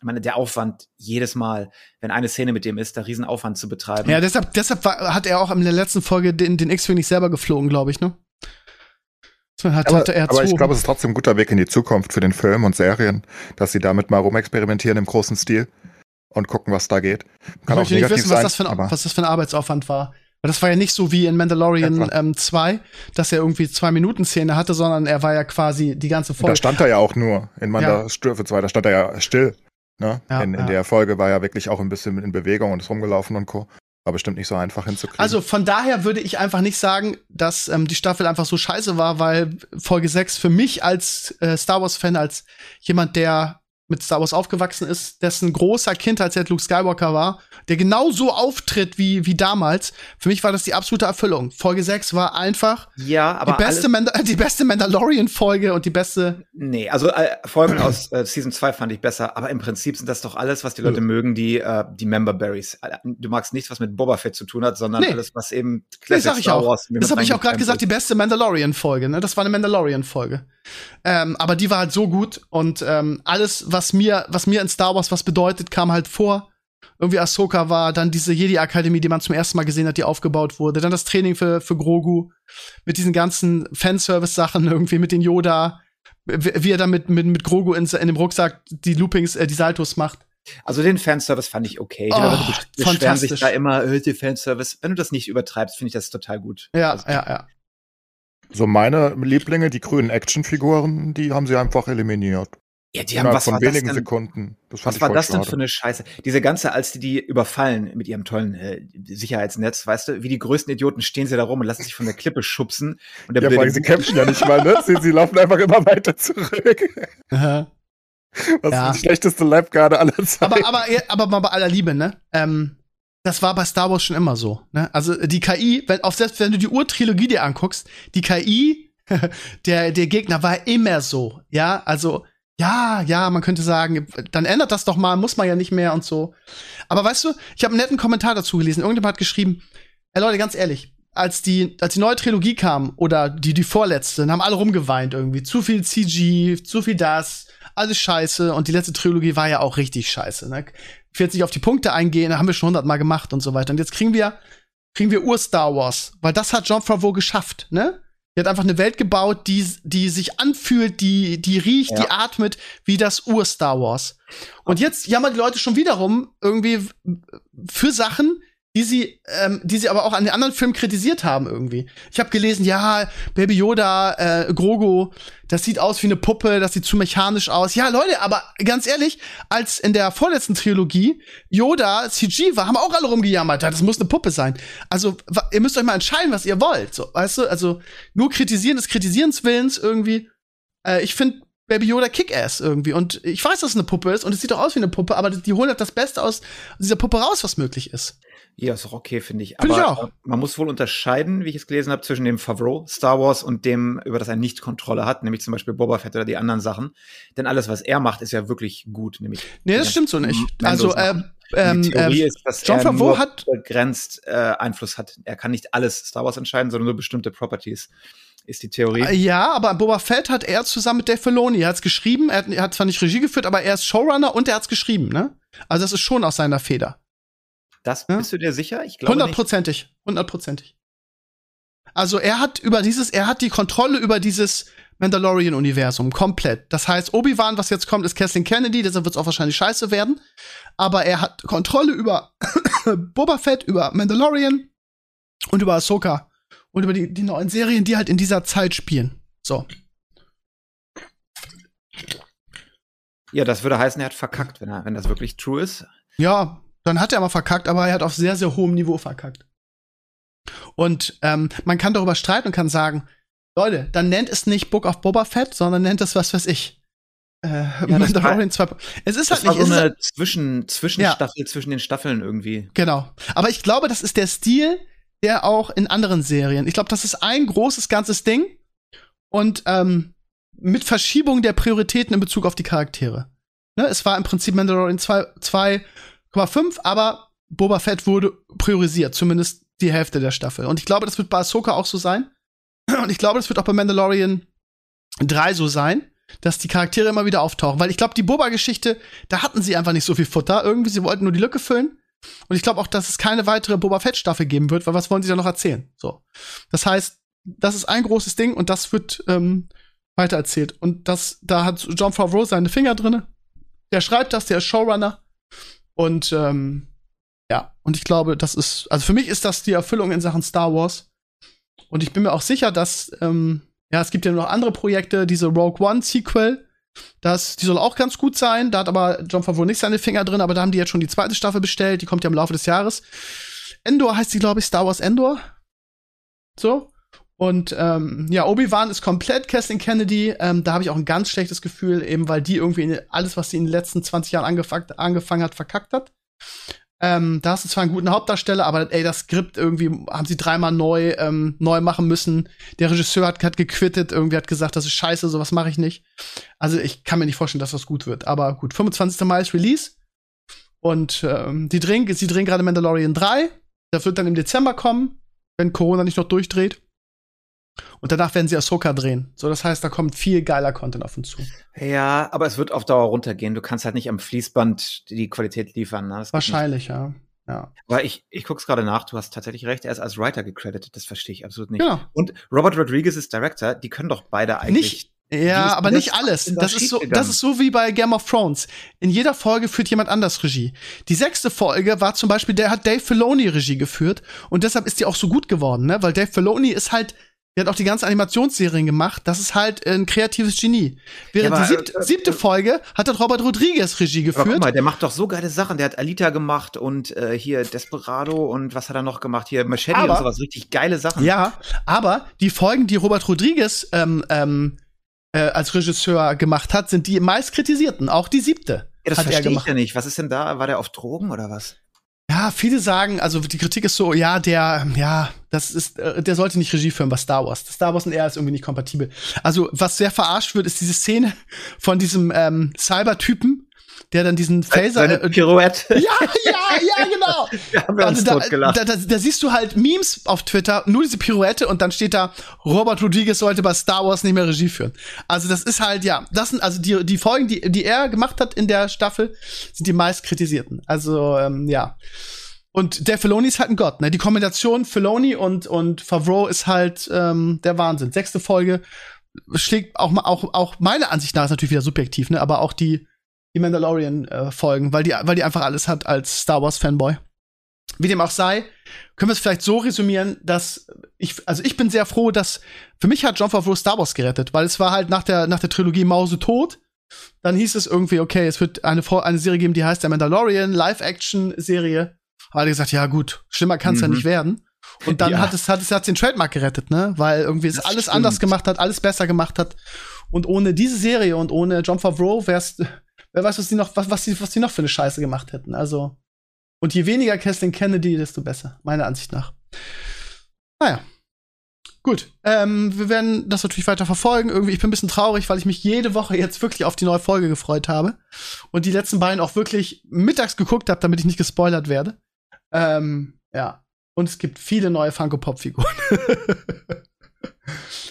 [SPEAKER 2] ich meine, der Aufwand jedes Mal, wenn eine Szene mit dem ist, da riesen Aufwand zu betreiben.
[SPEAKER 1] Ja, deshalb, deshalb war, hat er auch in der letzten Folge den, den X-Wing nicht selber geflogen, glaube ich, ne? Das hat,
[SPEAKER 3] Aber,
[SPEAKER 1] er
[SPEAKER 3] aber ich glaube, es ist trotzdem ein guter Weg in die Zukunft für den Film und Serien, dass sie damit mal rumexperimentieren im großen Stil und gucken, was da geht.
[SPEAKER 1] ich
[SPEAKER 3] Kann auch
[SPEAKER 1] möchte nicht wissen, was
[SPEAKER 3] sein,
[SPEAKER 1] das, für ein, was das für ein Arbeitsaufwand war. Weil das war ja nicht so wie in Mandalorian
[SPEAKER 3] Etwa.
[SPEAKER 1] ähm, 2, dass er irgendwie zwei Minuten Szene hatte, sondern er war ja quasi die ganze
[SPEAKER 3] und da
[SPEAKER 1] Folge.
[SPEAKER 3] stand er ja auch nur in Manda Stufe 2, da stand er ja still. Ne?
[SPEAKER 1] Ja,
[SPEAKER 3] in, in
[SPEAKER 1] ja.
[SPEAKER 3] der Folge war er wirklich auch ein bisschen in Bewegung und ist rumgelaufen und Co. War bestimmt nicht so einfach hinzukriegen.
[SPEAKER 1] Also von daher würde ich einfach nicht sagen, dass ähm, die Staffel einfach so scheiße war, weil Folge 6 für mich als äh, Star Wars-Fan, als jemand, der mit Star Wars aufgewachsen ist, dessen großer Kindheitsheld Luke Skywalker war, der genau so auftritt wie, wie damals. Für mich war das die absolute Erfüllung. Folge 6 war einfach
[SPEAKER 2] ja aber
[SPEAKER 1] die, beste Manda [laughs] die beste Mandalorian-Folge und die beste.
[SPEAKER 2] nee, also äh, Folgen aus äh, Season 2 fand ich besser, aber im Prinzip sind das doch alles, was die Leute mögen, die, äh, die Member Berries. Du magst nichts, was mit Boba Fett zu tun hat, sondern
[SPEAKER 1] Nee.
[SPEAKER 2] alles, was eben Classic
[SPEAKER 1] sag ich
[SPEAKER 2] Star
[SPEAKER 1] auch.
[SPEAKER 2] Wars mit
[SPEAKER 1] Das habe ich auch gerade gesagt, die beste Mandalorian-Folge. Ne? Das war eine Mandalorian-Folge. Ähm, aber die war halt so gut und ähm, alles, was mir, was mir in Star Wars was bedeutet, kam halt vor. Irgendwie Ahsoka war, dann diese Jedi-Akademie, die man zum ersten Mal gesehen hat, die aufgebaut wurde, dann das Training für, für Grogu mit diesen ganzen Fanservice-Sachen, irgendwie mit den Yoda, wie wie er dann mit, mit, mit Grogu in, in dem Rucksack die Loopings, äh, die Saltos macht.
[SPEAKER 2] Also den Fanservice fand ich okay. Die
[SPEAKER 1] Oh,
[SPEAKER 2] Leute besch- beschweren
[SPEAKER 1] fantastisch.
[SPEAKER 2] sich da immer, äh, die Fanservice. Wenn du das nicht übertreibst, finde ich das total gut.
[SPEAKER 1] Ja,
[SPEAKER 2] Also,
[SPEAKER 1] ja, ja.
[SPEAKER 3] so meine Lieblinge, die grünen Actionfiguren, die haben sie einfach eliminiert.
[SPEAKER 2] Ja, die haben, was
[SPEAKER 3] von
[SPEAKER 2] war das
[SPEAKER 3] wenigen
[SPEAKER 2] denn?
[SPEAKER 3] Sekunden. Das
[SPEAKER 2] Was war das denn
[SPEAKER 3] schade.
[SPEAKER 2] für eine Scheiße? Diese ganze, als die die überfallen mit ihrem tollen äh, Sicherheitsnetz, weißt du, wie die größten Idioten stehen sie da rum und lassen sich von der Klippe schubsen. Und der
[SPEAKER 3] Ja, allem, sie kämpfen ja nicht mal, ne? Sie, sie laufen einfach immer weiter zurück.
[SPEAKER 1] Aha. [laughs]
[SPEAKER 3] Was
[SPEAKER 1] Ja.
[SPEAKER 3] ist die schlechteste Leibgarde aller Zeiten?
[SPEAKER 1] aber, aber, aber mal bei aller Liebe, ne? Ähm, das war bei Star Wars schon immer so, ne? Also die KI, wenn, auch selbst wenn du die Urtrilogie dir anguckst, die KI [laughs] der, der Gegner war immer so, ja? Also, ja, ja, man könnte sagen, dann ändert das doch mal, muss man ja nicht mehr und so. Aber weißt du, ich habe einen netten Kommentar dazu gelesen. Irgendjemand hat geschrieben, ey Leute, ganz ehrlich, als die, als die neue Trilogie kam, oder die, die vorletzte, dann haben alle rumgeweint irgendwie. Zu viel CG, zu viel das, alles scheiße. Und die letzte Trilogie war ja auch richtig scheiße. Ne? Ich will jetzt nicht auf die Punkte eingehen, da haben wir schon hundertmal gemacht und so weiter. Und jetzt kriegen wir, kriegen wir Ur-Star Wars, weil das hat John Favreau geschafft, ne? Die hat einfach eine Welt gebaut, die, die sich anfühlt, die, die riecht,
[SPEAKER 2] Ja.
[SPEAKER 1] die atmet, wie das Ur-Star Wars. Und jetzt jammern die Leute schon wiederum irgendwie für Sachen, die sie, ähm, die sie aber auch an den anderen Filmen kritisiert haben irgendwie. Ich habe gelesen, ja, Baby Yoda, äh, Grogu, das sieht aus wie eine Puppe, das sieht zu mechanisch aus. Ja, Leute, aber ganz ehrlich, als in der vorletzten Trilogie Yoda CG war, haben auch alle rumgejammert, ja, das muss eine Puppe sein. Also, ihr müsst euch mal entscheiden, was ihr wollt. So, weißt du, also nur kritisieren des Kritisierens Willens irgendwie. Äh, ich finde Baby Yoda Kick-Ass irgendwie. Und ich weiß, dass es eine Puppe ist und es sieht auch aus wie eine Puppe, aber die holen halt das Beste aus dieser Puppe raus, was möglich ist.
[SPEAKER 2] Ja, ist auch okay, finde ich.
[SPEAKER 1] Find ich
[SPEAKER 2] Aber
[SPEAKER 1] auch.
[SPEAKER 2] äh, man muss wohl unterscheiden, wie ich es gelesen habe, zwischen dem Favreau Star Wars und dem, über das er nicht Kontrolle hat, nämlich zum Beispiel Boba Fett oder die anderen Sachen. Denn alles, was er macht, ist ja wirklich gut. Nämlich
[SPEAKER 1] Nee, das stimmt so nicht. Also,
[SPEAKER 2] machen.
[SPEAKER 1] ähm, ähm,
[SPEAKER 2] die Theorie
[SPEAKER 1] ähm,
[SPEAKER 2] ist, dass
[SPEAKER 1] John
[SPEAKER 2] er
[SPEAKER 1] Favreau
[SPEAKER 2] nur
[SPEAKER 1] hat-
[SPEAKER 2] begrenzt äh, Einfluss hat. Er kann nicht alles Star Wars entscheiden, sondern nur bestimmte Properties. Ist die Theorie.
[SPEAKER 1] Äh, Ja, aber Boba Fett hat er zusammen mit Dave Filoni. Er hat's geschrieben, er hat, er hat zwar nicht Regie geführt, aber er ist Showrunner und er hat's geschrieben, ne? Also das ist schon aus seiner Feder.
[SPEAKER 2] Das
[SPEAKER 1] Ja.
[SPEAKER 2] bist du dir sicher? Ich glaube.
[SPEAKER 1] Hundertprozentig. Hundertprozentig. Also er hat über dieses, er hat die Kontrolle über dieses Mandalorian-Universum komplett. Das heißt, Obi-Wan, was jetzt kommt, ist Kathleen Kennedy, deshalb wird's auch wahrscheinlich scheiße werden. Aber er hat Kontrolle über [coughs] Boba Fett, über Mandalorian und über Ahsoka. Und über die, die neuen Serien, die halt in dieser Zeit spielen. So.
[SPEAKER 2] Ja, das würde heißen, er hat verkackt, wenn, er, wenn das wirklich true ist.
[SPEAKER 1] Ja, dann hat er mal verkackt, aber er hat auf sehr, sehr hohem Niveau verkackt. Und ähm, man kann darüber streiten und kann sagen, Leute, dann nennt es nicht Book of Boba Fett, sondern nennt es was weiß ich. Äh,
[SPEAKER 2] das
[SPEAKER 1] Mandalorian 2. Es ist
[SPEAKER 2] Das
[SPEAKER 1] halt
[SPEAKER 2] war
[SPEAKER 1] nicht.
[SPEAKER 2] so
[SPEAKER 1] es ist
[SPEAKER 2] eine Zwischen, Zwischenstaffel zwischen den Staffeln irgendwie.
[SPEAKER 1] Genau. Aber ich glaube, das ist der Stil, der auch in anderen Serien. Ich glaube, das ist ein großes ganzes Ding und ähm, mit Verschiebung der Prioritäten in Bezug auf die Charaktere. Ne, es war im Prinzip Mandalorian 2 2,5, aber Boba Fett wurde priorisiert, zumindest die Hälfte der Staffel. Und ich glaube, das wird bei Ahsoka auch so sein. Und ich glaube, das wird auch bei Mandalorian 3 so sein, dass die Charaktere immer wieder auftauchen. Weil ich glaube, die Boba-Geschichte, da hatten sie einfach nicht so viel Futter. Irgendwie, sie wollten nur die Lücke füllen. Und ich glaube auch, dass es keine weitere Boba Fett-Staffel geben wird, weil was wollen sie da noch erzählen? So. Das heißt, das ist ein großes Ding und das wird ähm, weitererzählt. Und das, da hat John Favreau seine Finger drinne. Der schreibt das, der ist Showrunner. Und ähm, ja, und ich glaube, das ist, also für mich ist das die Erfüllung in Sachen Star Wars. Und ich bin mir auch sicher, dass, ähm, ja, es gibt ja noch andere Projekte, diese Rogue One Sequel, das, die soll auch ganz gut sein. Da hat aber John Favreau nicht seine Finger drin, aber da haben die jetzt schon die zweite Staffel bestellt. Die kommt ja im Laufe des Jahres. Endor heißt die, glaube ich, Star Wars Endor. So. Und ähm, ja, Obi-Wan ist komplett Kathleen Kennedy. Ähm, da habe ich auch ein ganz schlechtes Gefühl, eben weil die irgendwie alles, was sie in den letzten 20 Jahren angefang, angefangen hat, verkackt hat. Ähm, da hast du zwar einen guten Hauptdarsteller, aber ey, das Skript irgendwie haben sie dreimal neu, ähm, neu machen müssen. Der Regisseur hat, hat gequittet, irgendwie hat gesagt, das ist scheiße, sowas mache ich nicht. Also ich kann mir nicht vorstellen, dass das gut wird. Aber gut, 25. Mai ist Release. Und ähm, die drehen, sie drehen gerade Mandalorian 3. Das wird dann im Dezember kommen, wenn Corona nicht noch durchdreht. Und danach werden sie Ahsoka drehen. So, das heißt, da kommt viel geiler Content auf uns zu.
[SPEAKER 2] Ja, aber es wird auf Dauer runtergehen. Du kannst halt nicht am Fließband die Qualität liefern. Ne?
[SPEAKER 1] Wahrscheinlich, ja. Ja.
[SPEAKER 2] Aber ich, ich guck's gerade nach, du hast tatsächlich recht, er ist als Writer gecredited, das verstehe ich absolut nicht.
[SPEAKER 1] Genau.
[SPEAKER 2] Und Robert Rodriguez ist Director, die können doch beide eigentlich.
[SPEAKER 1] Nicht, ja, aber nicht alles. Das ist so, das ist so wie bei Game of Thrones. In jeder Folge führt jemand anders Regie. Die sechste Folge war zum Beispiel, der hat Dave Filoni Regie geführt und deshalb ist die auch so gut geworden, ne? Weil Dave Filoni ist halt, der hat auch die ganzen Animationsserien gemacht. Das ist halt ein kreatives Genie. Während
[SPEAKER 2] Ja, aber,
[SPEAKER 1] die siebte,
[SPEAKER 2] äh,
[SPEAKER 1] siebte Folge hat dann Robert Rodriguez Regie
[SPEAKER 2] Aber guck
[SPEAKER 1] geführt.
[SPEAKER 2] mal, der macht doch so geile Sachen. Der hat Alita gemacht und äh, hier Desperado und was hat er noch gemacht? Hier Machete
[SPEAKER 1] Aber-
[SPEAKER 2] und sowas. Richtig geile Sachen.
[SPEAKER 1] Ja, aber die Folgen, die Robert Rodriguez ähm, ähm, äh, als Regisseur gemacht hat, sind die meist kritisierten. Auch die siebte
[SPEAKER 2] Ja, das
[SPEAKER 1] hat er
[SPEAKER 2] verstehe ich
[SPEAKER 1] gemacht.
[SPEAKER 2] ja nicht. Was ist denn da? War der auf Drogen oder was?
[SPEAKER 1] Ja, viele sagen, also die Kritik ist so, ja, der, ja, das ist, äh, der sollte nicht Regie führen bei Star Wars. Star Wars und er ist irgendwie nicht kompatibel. Also, was sehr verarscht wird, ist diese Szene von diesem ähm, Cyber-Typen, der dann diesen Phaser.
[SPEAKER 2] Seine
[SPEAKER 1] Äh,
[SPEAKER 2] Pirouette. [laughs]
[SPEAKER 1] ja, ja, ja, [laughs] genau.
[SPEAKER 2] Da haben wir uns
[SPEAKER 1] Also da, da, da, da siehst du halt Memes auf Twitter, nur diese Pirouette und dann steht da, Robert Rodriguez sollte bei Star Wars nicht mehr Regie führen. Also das ist halt, ja, das sind also die, die Folgen, die, die er gemacht hat in der Staffel, sind die meist kritisierten. Also, ähm, ja. Und der Filoni ist halt ein Gott, ne? Die Kombination Filoni und, und Favreau ist halt ähm, der Wahnsinn. Sechste Folge schlägt auch, auch, auch meine Ansicht nach ist natürlich wieder subjektiv, ne? Aber auch die, die Mandalorian-Folgen, weil die, weil die einfach alles hat als Star Wars-Fanboy. Wie dem auch sei, können wir es vielleicht so resümieren, dass ich, also ich bin sehr froh, dass für mich hat John Favreau Star Wars gerettet, weil es war halt nach der, nach der Trilogie Mause tot. Dann hieß es irgendwie, okay, es wird eine, eine Serie geben, die heißt der Mandalorian, Live-Action-Serie. Hat er gesagt, ja gut, schlimmer kann es ja
[SPEAKER 2] Mhm.
[SPEAKER 1] nicht werden. Und dann
[SPEAKER 2] Ja.
[SPEAKER 1] hat es, hat es, hat es den Trademark gerettet, ne? Weil irgendwie es
[SPEAKER 2] Das
[SPEAKER 1] alles
[SPEAKER 2] stimmt.
[SPEAKER 1] anders gemacht hat, alles besser gemacht hat. Und ohne diese Serie und ohne John Favreau wär's, wer weiß, was die noch, was, was die, was die noch für eine Scheiße gemacht hätten. Also, und je weniger Kathleen Kennedy, desto besser, meiner Ansicht nach. Naja. Gut, ähm, wir werden das natürlich weiter verfolgen. Irgendwie, ich bin ein bisschen traurig, weil ich mich jede Woche jetzt wirklich auf die neue Folge gefreut habe und die letzten beiden auch wirklich mittags geguckt habe, damit ich nicht gespoilert werde. Ähm, ja. Und es gibt viele neue Funko Pop Figuren. [laughs]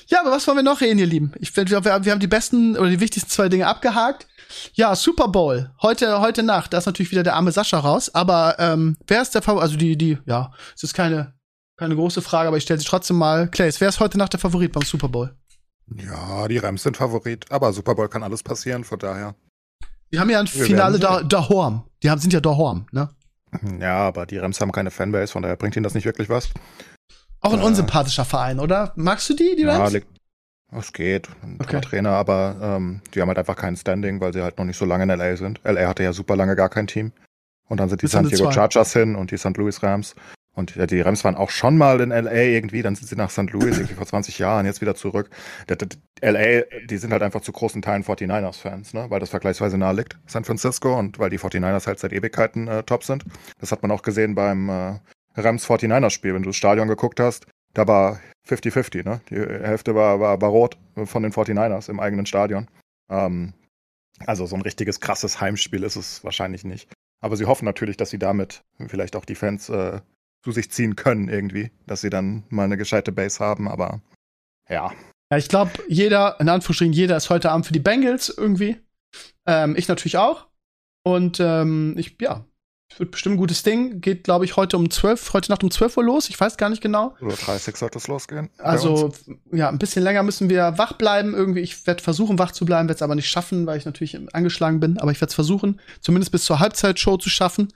[SPEAKER 1] ja, aber was wollen wir noch reden, ihr Lieben? Ich finde, wir, wir haben die besten oder die wichtigsten zwei Dinge abgehakt. Ja, Super Bowl. Heute, heute Nacht. Da ist natürlich wieder der arme Sascha raus. Aber ähm, wer ist der Favorit? Also die, die, ja, es ist keine, keine große Frage, aber ich stelle sie trotzdem mal. Clays, wer ist heute Nacht der Favorit beim Super Bowl?
[SPEAKER 3] Ja, die Rams sind Favorit, aber Super Bowl kann alles passieren, von daher.
[SPEAKER 1] Die haben ja ein
[SPEAKER 3] Wir
[SPEAKER 1] Finale da, daheim. Die haben, sind ja daheim, ne?
[SPEAKER 3] Ja, aber die Rams haben keine Fanbase, von daher bringt ihnen das nicht wirklich was.
[SPEAKER 1] Auch ein
[SPEAKER 3] Äh.
[SPEAKER 1] unsympathischer Verein, oder? Magst du die, die
[SPEAKER 3] Ja,
[SPEAKER 1] Rams?
[SPEAKER 3] liegt, es geht. Ein
[SPEAKER 1] Okay.
[SPEAKER 3] Trainer, aber ähm, die haben halt einfach kein Standing, weil sie halt noch nicht so lange in LA sind. LA hatte ja super lange gar kein Team. Und dann sind die San Diego. Chargers hin und die St. Louis Rams. Und ja, die Rams waren auch schon mal in LA irgendwie, dann sind sie nach St. Louis irgendwie vor 20 Jahren, jetzt wieder zurück. Der, der, LA, die sind halt einfach zu großen Teilen 49ers-Fans, ne? weil das vergleichsweise nahe liegt, San Francisco, und weil die 49ers halt seit Ewigkeiten äh, top sind. Das hat man auch gesehen beim äh, Rams 49ers-Spiel, wenn du das Stadion geguckt hast. Da war 50-50, ne? Die Hälfte war, war, war rot von den 49ers im eigenen Stadion. Ähm, also so ein richtiges krasses Heimspiel ist es wahrscheinlich nicht. Aber sie hoffen natürlich, dass sie damit vielleicht auch die Fans äh, zu sich ziehen können irgendwie, dass sie dann mal eine gescheite Base haben, aber ja.
[SPEAKER 1] Ja, ich glaube, jeder, in Anführungsstrichen, jeder ist heute Abend für die Bengals irgendwie. Ähm, ich natürlich auch. Und ähm, ich, ja, wird bestimmt ein gutes Ding. Geht, glaube ich, heute um 12, heute Nacht um 12 Uhr los. Ich weiß gar nicht genau.
[SPEAKER 3] Oder 30 sollte es losgehen.
[SPEAKER 1] Also, ja, ein bisschen länger müssen wir wach bleiben irgendwie. Ich werde versuchen, wach zu bleiben, werde es aber nicht schaffen, weil ich natürlich angeschlagen bin. Aber ich werde es versuchen, zumindest bis zur Halbzeitshow zu schaffen.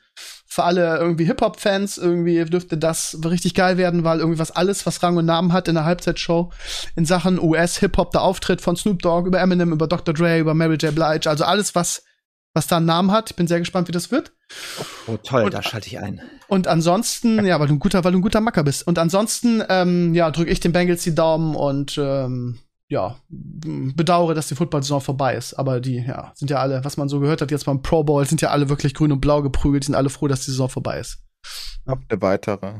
[SPEAKER 1] Für alle irgendwie Hip-Hop-Fans irgendwie dürfte das richtig geil werden, weil irgendwie was alles, was Rang und Namen hat in der Halbzeitshow in Sachen US-Hip-Hop, der Auftritt von Snoop Dogg über Eminem, über Dr. Dre, über Mary J. Blige, also alles, was, was da einen Namen hat. Ich bin sehr gespannt, wie das wird.
[SPEAKER 2] Oh, toll,
[SPEAKER 1] Und-
[SPEAKER 2] da schalte ich ein.
[SPEAKER 1] Und ansonsten, ja, weil du ein guter, weil du ein guter Macker bist. Und ansonsten, ähm, ja, drücke ich den Bengals die Daumen und ähm, ja, bedauere, dass die Football-Saison vorbei ist. Aber die, ja, sind ja alle, was man so gehört hat, jetzt beim Pro Bowl, sind ja alle wirklich grün und blau geprügelt, die sind alle froh, dass die Saison vorbei ist.
[SPEAKER 3] Eine weitere.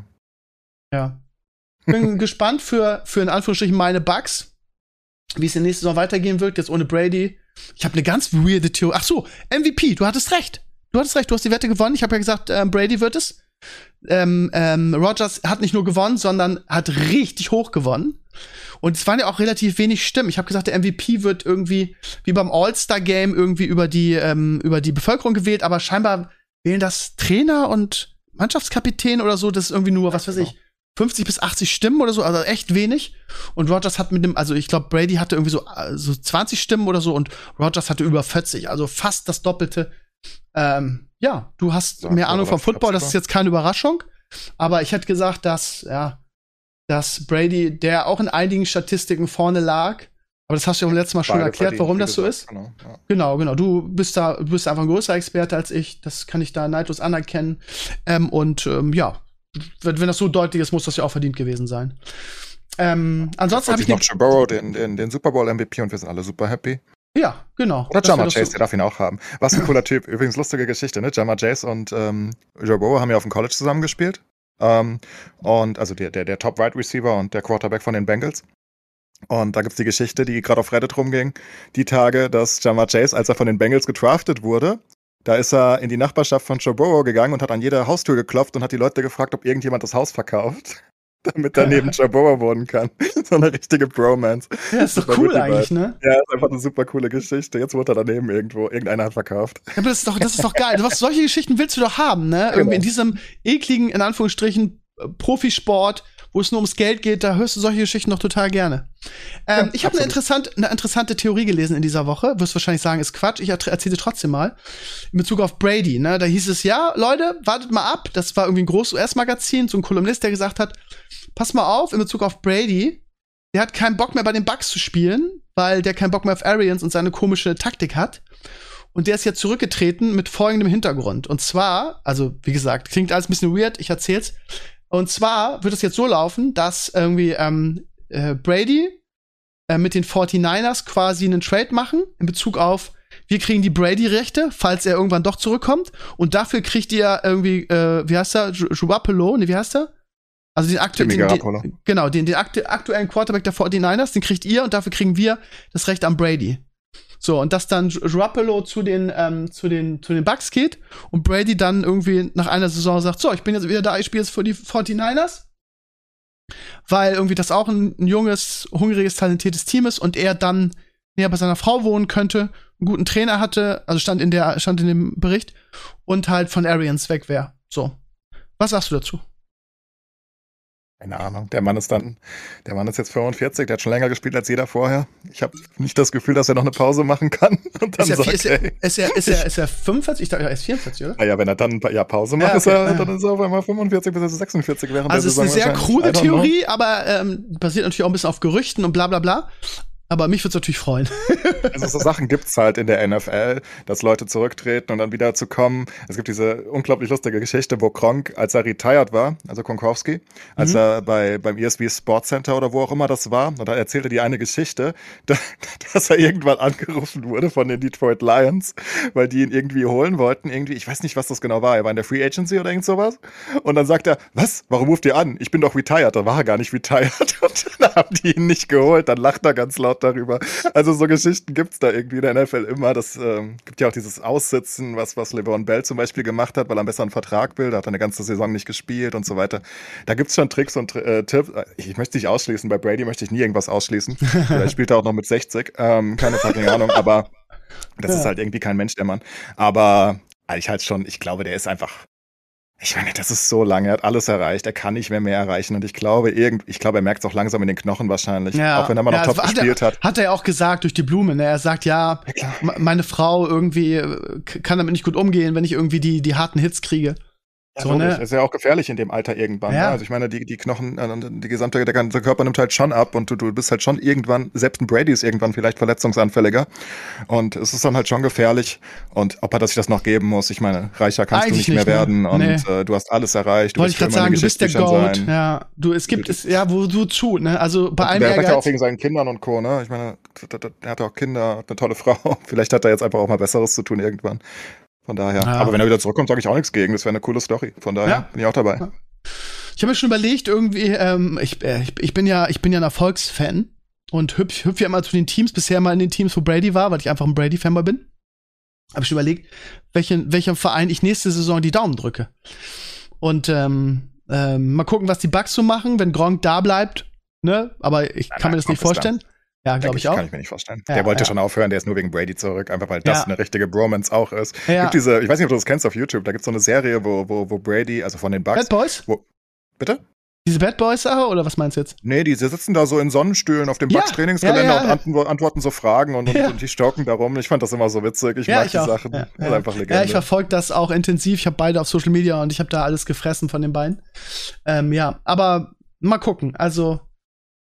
[SPEAKER 1] Ja. Bin [laughs] gespannt für, für in Anführungsstrichen meine Bugs, wie es in der nächsten Saison weitergehen wird, jetzt ohne Brady. Ich habe eine ganz weirde Theorie. Ach so, MVP, du hattest recht. Du hattest recht, du hast die Wette gewonnen. Ich habe ja gesagt, ähm, Brady wird es. Ähm, ähm, Rogers hat nicht nur gewonnen, sondern hat richtig hoch gewonnen. Und es waren ja auch relativ wenig Stimmen. Ich habe gesagt, der MVP wird irgendwie wie beim All-Star-Game irgendwie über die, ähm, über die Bevölkerung gewählt, aber scheinbar wählen das Trainer und Mannschaftskapitän oder so. Das ist irgendwie nur, was weiß ich, 50 bis 80 Stimmen oder so, also echt wenig. Und Rogers hat mit dem, also ich glaube, Brady hatte irgendwie so, äh, so 20 Stimmen oder so und Rogers hatte über 40, also fast das Doppelte. Ähm, ja, du hast
[SPEAKER 3] Ja,
[SPEAKER 1] mehr Ahnung vom Football, das ist jetzt keine Überraschung. Aber ich hätte gesagt, dass, ja, dass Brady, der auch in einigen Statistiken vorne lag, aber das hast du ja beim letzten Mal schon
[SPEAKER 3] Beide
[SPEAKER 1] erklärt, warum das so ist.
[SPEAKER 3] Genau, ja.
[SPEAKER 1] Genau, genau. Du bist da, du bist einfach ein größerer Experte als ich. Das kann ich da neidlos anerkennen. Ähm, und ähm, ja, wenn, wenn das so deutlich ist, muss das ja auch verdient gewesen sein. Ähm, ansonsten habe ich
[SPEAKER 3] noch Joe Burrow, den, den, den Super Bowl MVP und wir sind alle super happy.
[SPEAKER 1] Ja, genau.
[SPEAKER 3] Oder Jama
[SPEAKER 1] doch
[SPEAKER 3] Chase,
[SPEAKER 1] so-
[SPEAKER 3] der darf ihn auch haben. Was ein cooler Typ. Übrigens lustige Geschichte, ne? Jama Chase und ähm, Joe Burrow haben ja auf dem College zusammengespielt. Ähm, und also der, der, der Top Wide Receiver und der Quarterback von den Bengals. Und da gibt's die Geschichte, die gerade auf Reddit rumging, die Tage, dass Jama Chase, als er von den Bengals gedraftet wurde, da ist er in die Nachbarschaft von Joe Burrow gegangen und hat an jede Haustür geklopft und hat die Leute gefragt, ob irgendjemand das Haus verkauft, damit er neben Joe Burrow wohnen kann. [laughs] so eine richtige Bromance.
[SPEAKER 1] Ja, ist doch
[SPEAKER 3] Super
[SPEAKER 1] cool eigentlich, ne?
[SPEAKER 3] Ja, ist einfach eine super coole Geschichte. Jetzt wurde er daneben irgendwo. Irgendeiner hat verkauft.
[SPEAKER 1] Ja, aber das ist doch, das ist doch geil. Was, solche Geschichten willst du doch haben, ne? Irgendwie in diesem ekligen, in Anführungsstrichen, äh, Profisport, wo es nur ums Geld geht, da hörst du solche Geschichten doch total gerne. Ähm,
[SPEAKER 3] Ja,
[SPEAKER 1] ich habe eine, interessant, eine interessante Theorie gelesen in dieser Woche. Wirst wahrscheinlich sagen, ist Quatsch. Ich erzähle trotzdem mal. In Bezug auf Brady, ne? Da hieß es, ja, Leute, wartet mal ab. Das war irgendwie ein großes US-Magazin, so ein Kolumnist, der gesagt hat, pass mal auf, in Bezug auf Brady, der hat keinen Bock mehr bei den Bucks zu spielen, weil der keinen Bock mehr auf Arians und seine komische Taktik hat. Und der ist jetzt zurückgetreten mit folgendem Hintergrund. Und zwar, also wie gesagt, klingt alles ein bisschen weird, ich erzähl's. Und zwar wird es jetzt so laufen, dass irgendwie ähm, äh, Brady äh, mit den 49ers quasi einen Trade machen in Bezug auf, wir kriegen die Brady-Rechte, falls er irgendwann doch zurückkommt. Und dafür kriegt ihr irgendwie, äh, wie heißt er? Juapelo? Ne, wie heißt er? Also den aktuellen, den, genau, den, den aktu aktuellen Quarterback der 49ers, den kriegt ihr und dafür kriegen wir das Recht am Brady. So, und dass dann Garoppolo zu den, ähm, zu den, zu den Bucks geht und Brady dann irgendwie nach einer Saison sagt, so, ich bin jetzt wieder da, ich spiele jetzt für die 49ers. Weil irgendwie das auch ein, ein junges, hungriges, talentiertes Team ist und er dann näher bei seiner Frau wohnen könnte, einen guten Trainer hatte, also stand in der, stand in dem Bericht und halt von Arians weg wäre. So. Was sagst du dazu?
[SPEAKER 3] Keine Ahnung. Der Mann ist dann, der Mann ist jetzt 45, der hat schon länger gespielt als jeder vorher. Ich habe nicht das Gefühl, dass er noch eine Pause machen kann. [laughs]
[SPEAKER 1] Und dann ist, er, sagt, ist, er, ist, er, ist, er, ist er 45? Ich dachte, er ist 44, oder?
[SPEAKER 3] Naja, wenn er dann Jahr Pause macht, ja, okay, ist er, ja. dann ist er auf einmal 45 bis 46 während
[SPEAKER 1] also
[SPEAKER 3] der
[SPEAKER 1] Saison. Also, es ist eine sehr krude Theorie, aber ähm, basiert natürlich auch ein bisschen auf Gerüchten und bla bla bla. Aber mich würde es natürlich freuen. [laughs]
[SPEAKER 3] also so Sachen gibt es halt in der NFL, dass Leute zurücktreten und dann wieder zu kommen. Es gibt diese unglaublich lustige Geschichte, wo Kronk, als er retired war, also Kronkowski, als mhm. er bei, beim ESB Sports Center oder wo auch immer das war, und da erzählte die eine Geschichte, [laughs] dass er irgendwann angerufen wurde von den Detroit Lions, weil die ihn irgendwie holen wollten. Irgendwie, ich weiß nicht, was das genau war. Er war in der Free Agency oder irgend sowas. Und dann sagt er, was? Warum ruft ihr an? Ich bin doch retired. Da war er gar nicht retired. [laughs] Und dann haben die ihn nicht geholt. Dann lacht er ganz laut darüber. Also so Geschichten gibt es da irgendwie in der NFL immer. Das ähm, gibt ja auch dieses Aussitzen, was, was LeBron Bell zum Beispiel gemacht hat, weil er einen besseren Vertrag will. Da hat er eine ganze Saison nicht gespielt und so weiter. Da gibt es schon Tricks und äh, Tipps. Ich möchte nicht ausschließen. Bei Brady möchte ich nie irgendwas ausschließen. [laughs] Vielleicht spielt er auch noch mit 60. Ähm, keine fucking Ahnung, aber das ja. ist halt irgendwie kein Mensch, der Mann. Aber ich halt schon, ich glaube, der ist einfach ich meine, das ist so lange, er hat alles erreicht, er kann nicht mehr mehr erreichen und ich glaube, irgend, ich glaube, er merkt es auch langsam in den Knochen wahrscheinlich, ja, auch wenn er mal noch ja, top gespielt
[SPEAKER 1] er,
[SPEAKER 3] hat.
[SPEAKER 1] Hat er auch gesagt durch die Blume, ne? Er sagt, ja, ja meine Frau irgendwie äh, kann damit nicht gut umgehen, wenn ich irgendwie die, die harten Hits kriege.
[SPEAKER 3] Ja, so, ne? ist ja auch gefährlich in dem Alter irgendwann. Ja. Ne? Also ich meine, die, die Knochen, äh, die gesamte, der ganze Körper nimmt halt schon ab und du, du bist halt schon irgendwann, selbst ein Brady ist irgendwann vielleicht verletzungsanfälliger. Und es ist dann halt schon gefährlich. Und ob er das sich das noch geben muss, ich meine, reicher kannst Eigentlich du nicht mehr nicht, werden und nee. äh, du hast alles erreicht.
[SPEAKER 1] Du Wollte ich gerade sagen, du bist der Gold. Sein. Ja, du, es gibt es, ja, wo du zu, ne? Also bei allem
[SPEAKER 3] Der hat ja auch wegen seinen Kindern und Co., ne? Ich meine, er hat auch Kinder, hat eine tolle [laughs] Frau. Vielleicht hat er jetzt einfach auch mal Besseres zu tun irgendwann. Von daher. Ja. Aber wenn er wieder zurückkommt, sage ich auch nichts gegen. Das wäre eine coole Story. Von daher ja. bin ich auch dabei. Ja.
[SPEAKER 1] Ich habe mir schon überlegt, irgendwie, ähm, ich, äh, ich, ich, bin ja, ich bin ja ein Erfolgsfan und hüpf, hüpf ja immer zu den Teams, bisher mal in den Teams, wo Brady war, weil ich einfach ein Brady-Fan bin. Habe ich schon überlegt, welchen, welchem Verein ich nächste Saison die Daumen drücke. Und ähm, ähm, mal gucken, was die Bugs so machen, wenn Gronk da bleibt. Ne? Aber ich nein, kann nein, mir das nicht vorstellen. Ja, glaube ich auch.
[SPEAKER 3] Kann ich mir nicht vorstellen. Ja, der wollte ja. schon aufhören, der ist nur wegen Brady zurück, einfach weil das ja. eine richtige Bromance auch ist. Ja. Gibt diese, ich weiß nicht, ob du das kennst auf YouTube, da gibt es so eine Serie, wo, wo, wo Brady, also von den Bugs.
[SPEAKER 1] Bad Boys?
[SPEAKER 3] Wo, bitte?
[SPEAKER 1] Diese Bad Boys-Sache oder was meinst du jetzt?
[SPEAKER 3] Nee, die sitzen da so in Sonnenstühlen auf dem Bugs Trainingsgelände und antworten so Fragen und, und, und, die stocken darum. Ich fand das immer so witzig. Ich mag ich die auch. Sachen. Ja,
[SPEAKER 1] ja. einfach Legende. Ja, ich verfolge das auch intensiv. Ich habe beide auf Social Media und ich habe da alles gefressen von den beiden. Ähm, ja, aber mal gucken. Also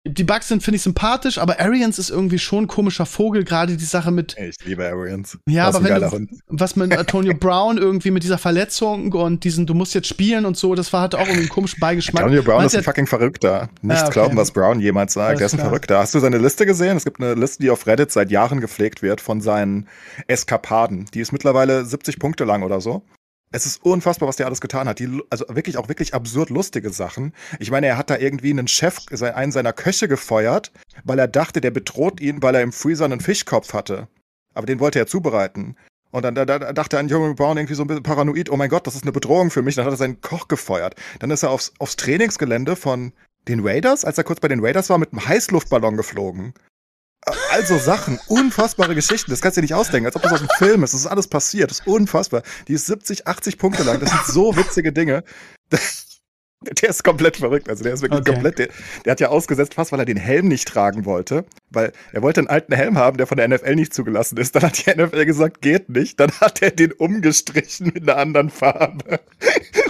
[SPEAKER 1] die Bugs sind, finde ich, sympathisch, aber Arians ist irgendwie schon ein komischer Vogel, gerade die Sache mit.
[SPEAKER 3] Ich liebe Arians.
[SPEAKER 1] Ja, aber wenn du, was mit Antonio [laughs] Brown irgendwie mit dieser Verletzung und diesen, du musst jetzt spielen und so, das war halt auch irgendwie einen komischen Beigeschmack.
[SPEAKER 3] Antonio Brown Meinst ist ein fucking Verrückter. Nichts ah, okay. glauben, was Brown jemals sagt. Alles Der ist ein klar. Verrückter. Hast du seine Liste gesehen? Es gibt eine Liste, die auf Reddit seit Jahren gepflegt wird von seinen Eskapaden. Die ist mittlerweile 70 Punkte lang oder so. Es ist unfassbar, was der alles getan hat. Die, also wirklich auch wirklich absurd lustige Sachen. Ich meine, er hat da irgendwie einen Chef, einen seiner Köche gefeuert, weil er dachte, der bedroht ihn, weil er im Freezer einen Fischkopf hatte. Aber den wollte er zubereiten. Und dann da, da dachte ein Junge Brown irgendwie so ein bisschen paranoid, oh mein Gott, das ist eine Bedrohung für mich. Dann hat er seinen Koch gefeuert. Dann ist er aufs, aufs Trainingsgelände von den Raiders, als er kurz bei den Raiders war, mit einem Heißluftballon geflogen. Also Sachen, unfassbare Geschichten, das kannst du dir nicht ausdenken, als ob das aus einem Film ist. Das ist alles passiert, das ist unfassbar. Die ist 70, 80 Punkte lang, das sind so witzige Dinge. [laughs] Der ist komplett verrückt. Also der ist wirklich okay. komplett. Der, der, hat ja ausgesetzt, fast weil er den Helm nicht tragen wollte. Weil er wollte einen alten Helm haben, der von der NFL nicht zugelassen ist. Dann hat die NFL gesagt, geht nicht. Dann hat er den umgestrichen mit einer anderen Farbe.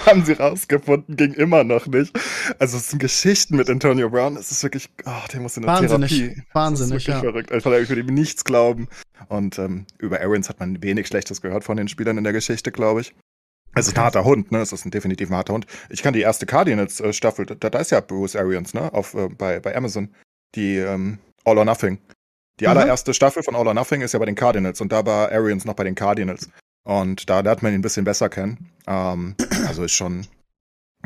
[SPEAKER 3] Haben sie rausgefunden, ging immer noch nicht. Also es sind Geschichten mit Antonio Brown. Es ist wirklich, oh, der muss in der
[SPEAKER 1] Wahnsinnig.
[SPEAKER 3] Therapie.
[SPEAKER 1] Wahnsinnig,
[SPEAKER 3] das ist wirklich ja. verrückt. Einfach, ich würde ihm nichts glauben. Und ähm, über Aarons hat man wenig Schlechtes gehört von den Spielern in der Geschichte, glaube ich. Es ist ein harter Hund, ne? Es ist ein definitiv ein harter Hund. Ich kann die erste Cardinals-Staffel, da, da ist ja Bruce Arians, ne? Auf, äh, bei, bei Amazon. Die, ähm, All or Nothing. Die
[SPEAKER 1] Mhm.
[SPEAKER 3] allererste Staffel von All or Nothing ist ja bei den Cardinals und da war Arians noch bei den Cardinals. Und da lernt man ihn ein bisschen besser kennen. Ähm, also ist schon.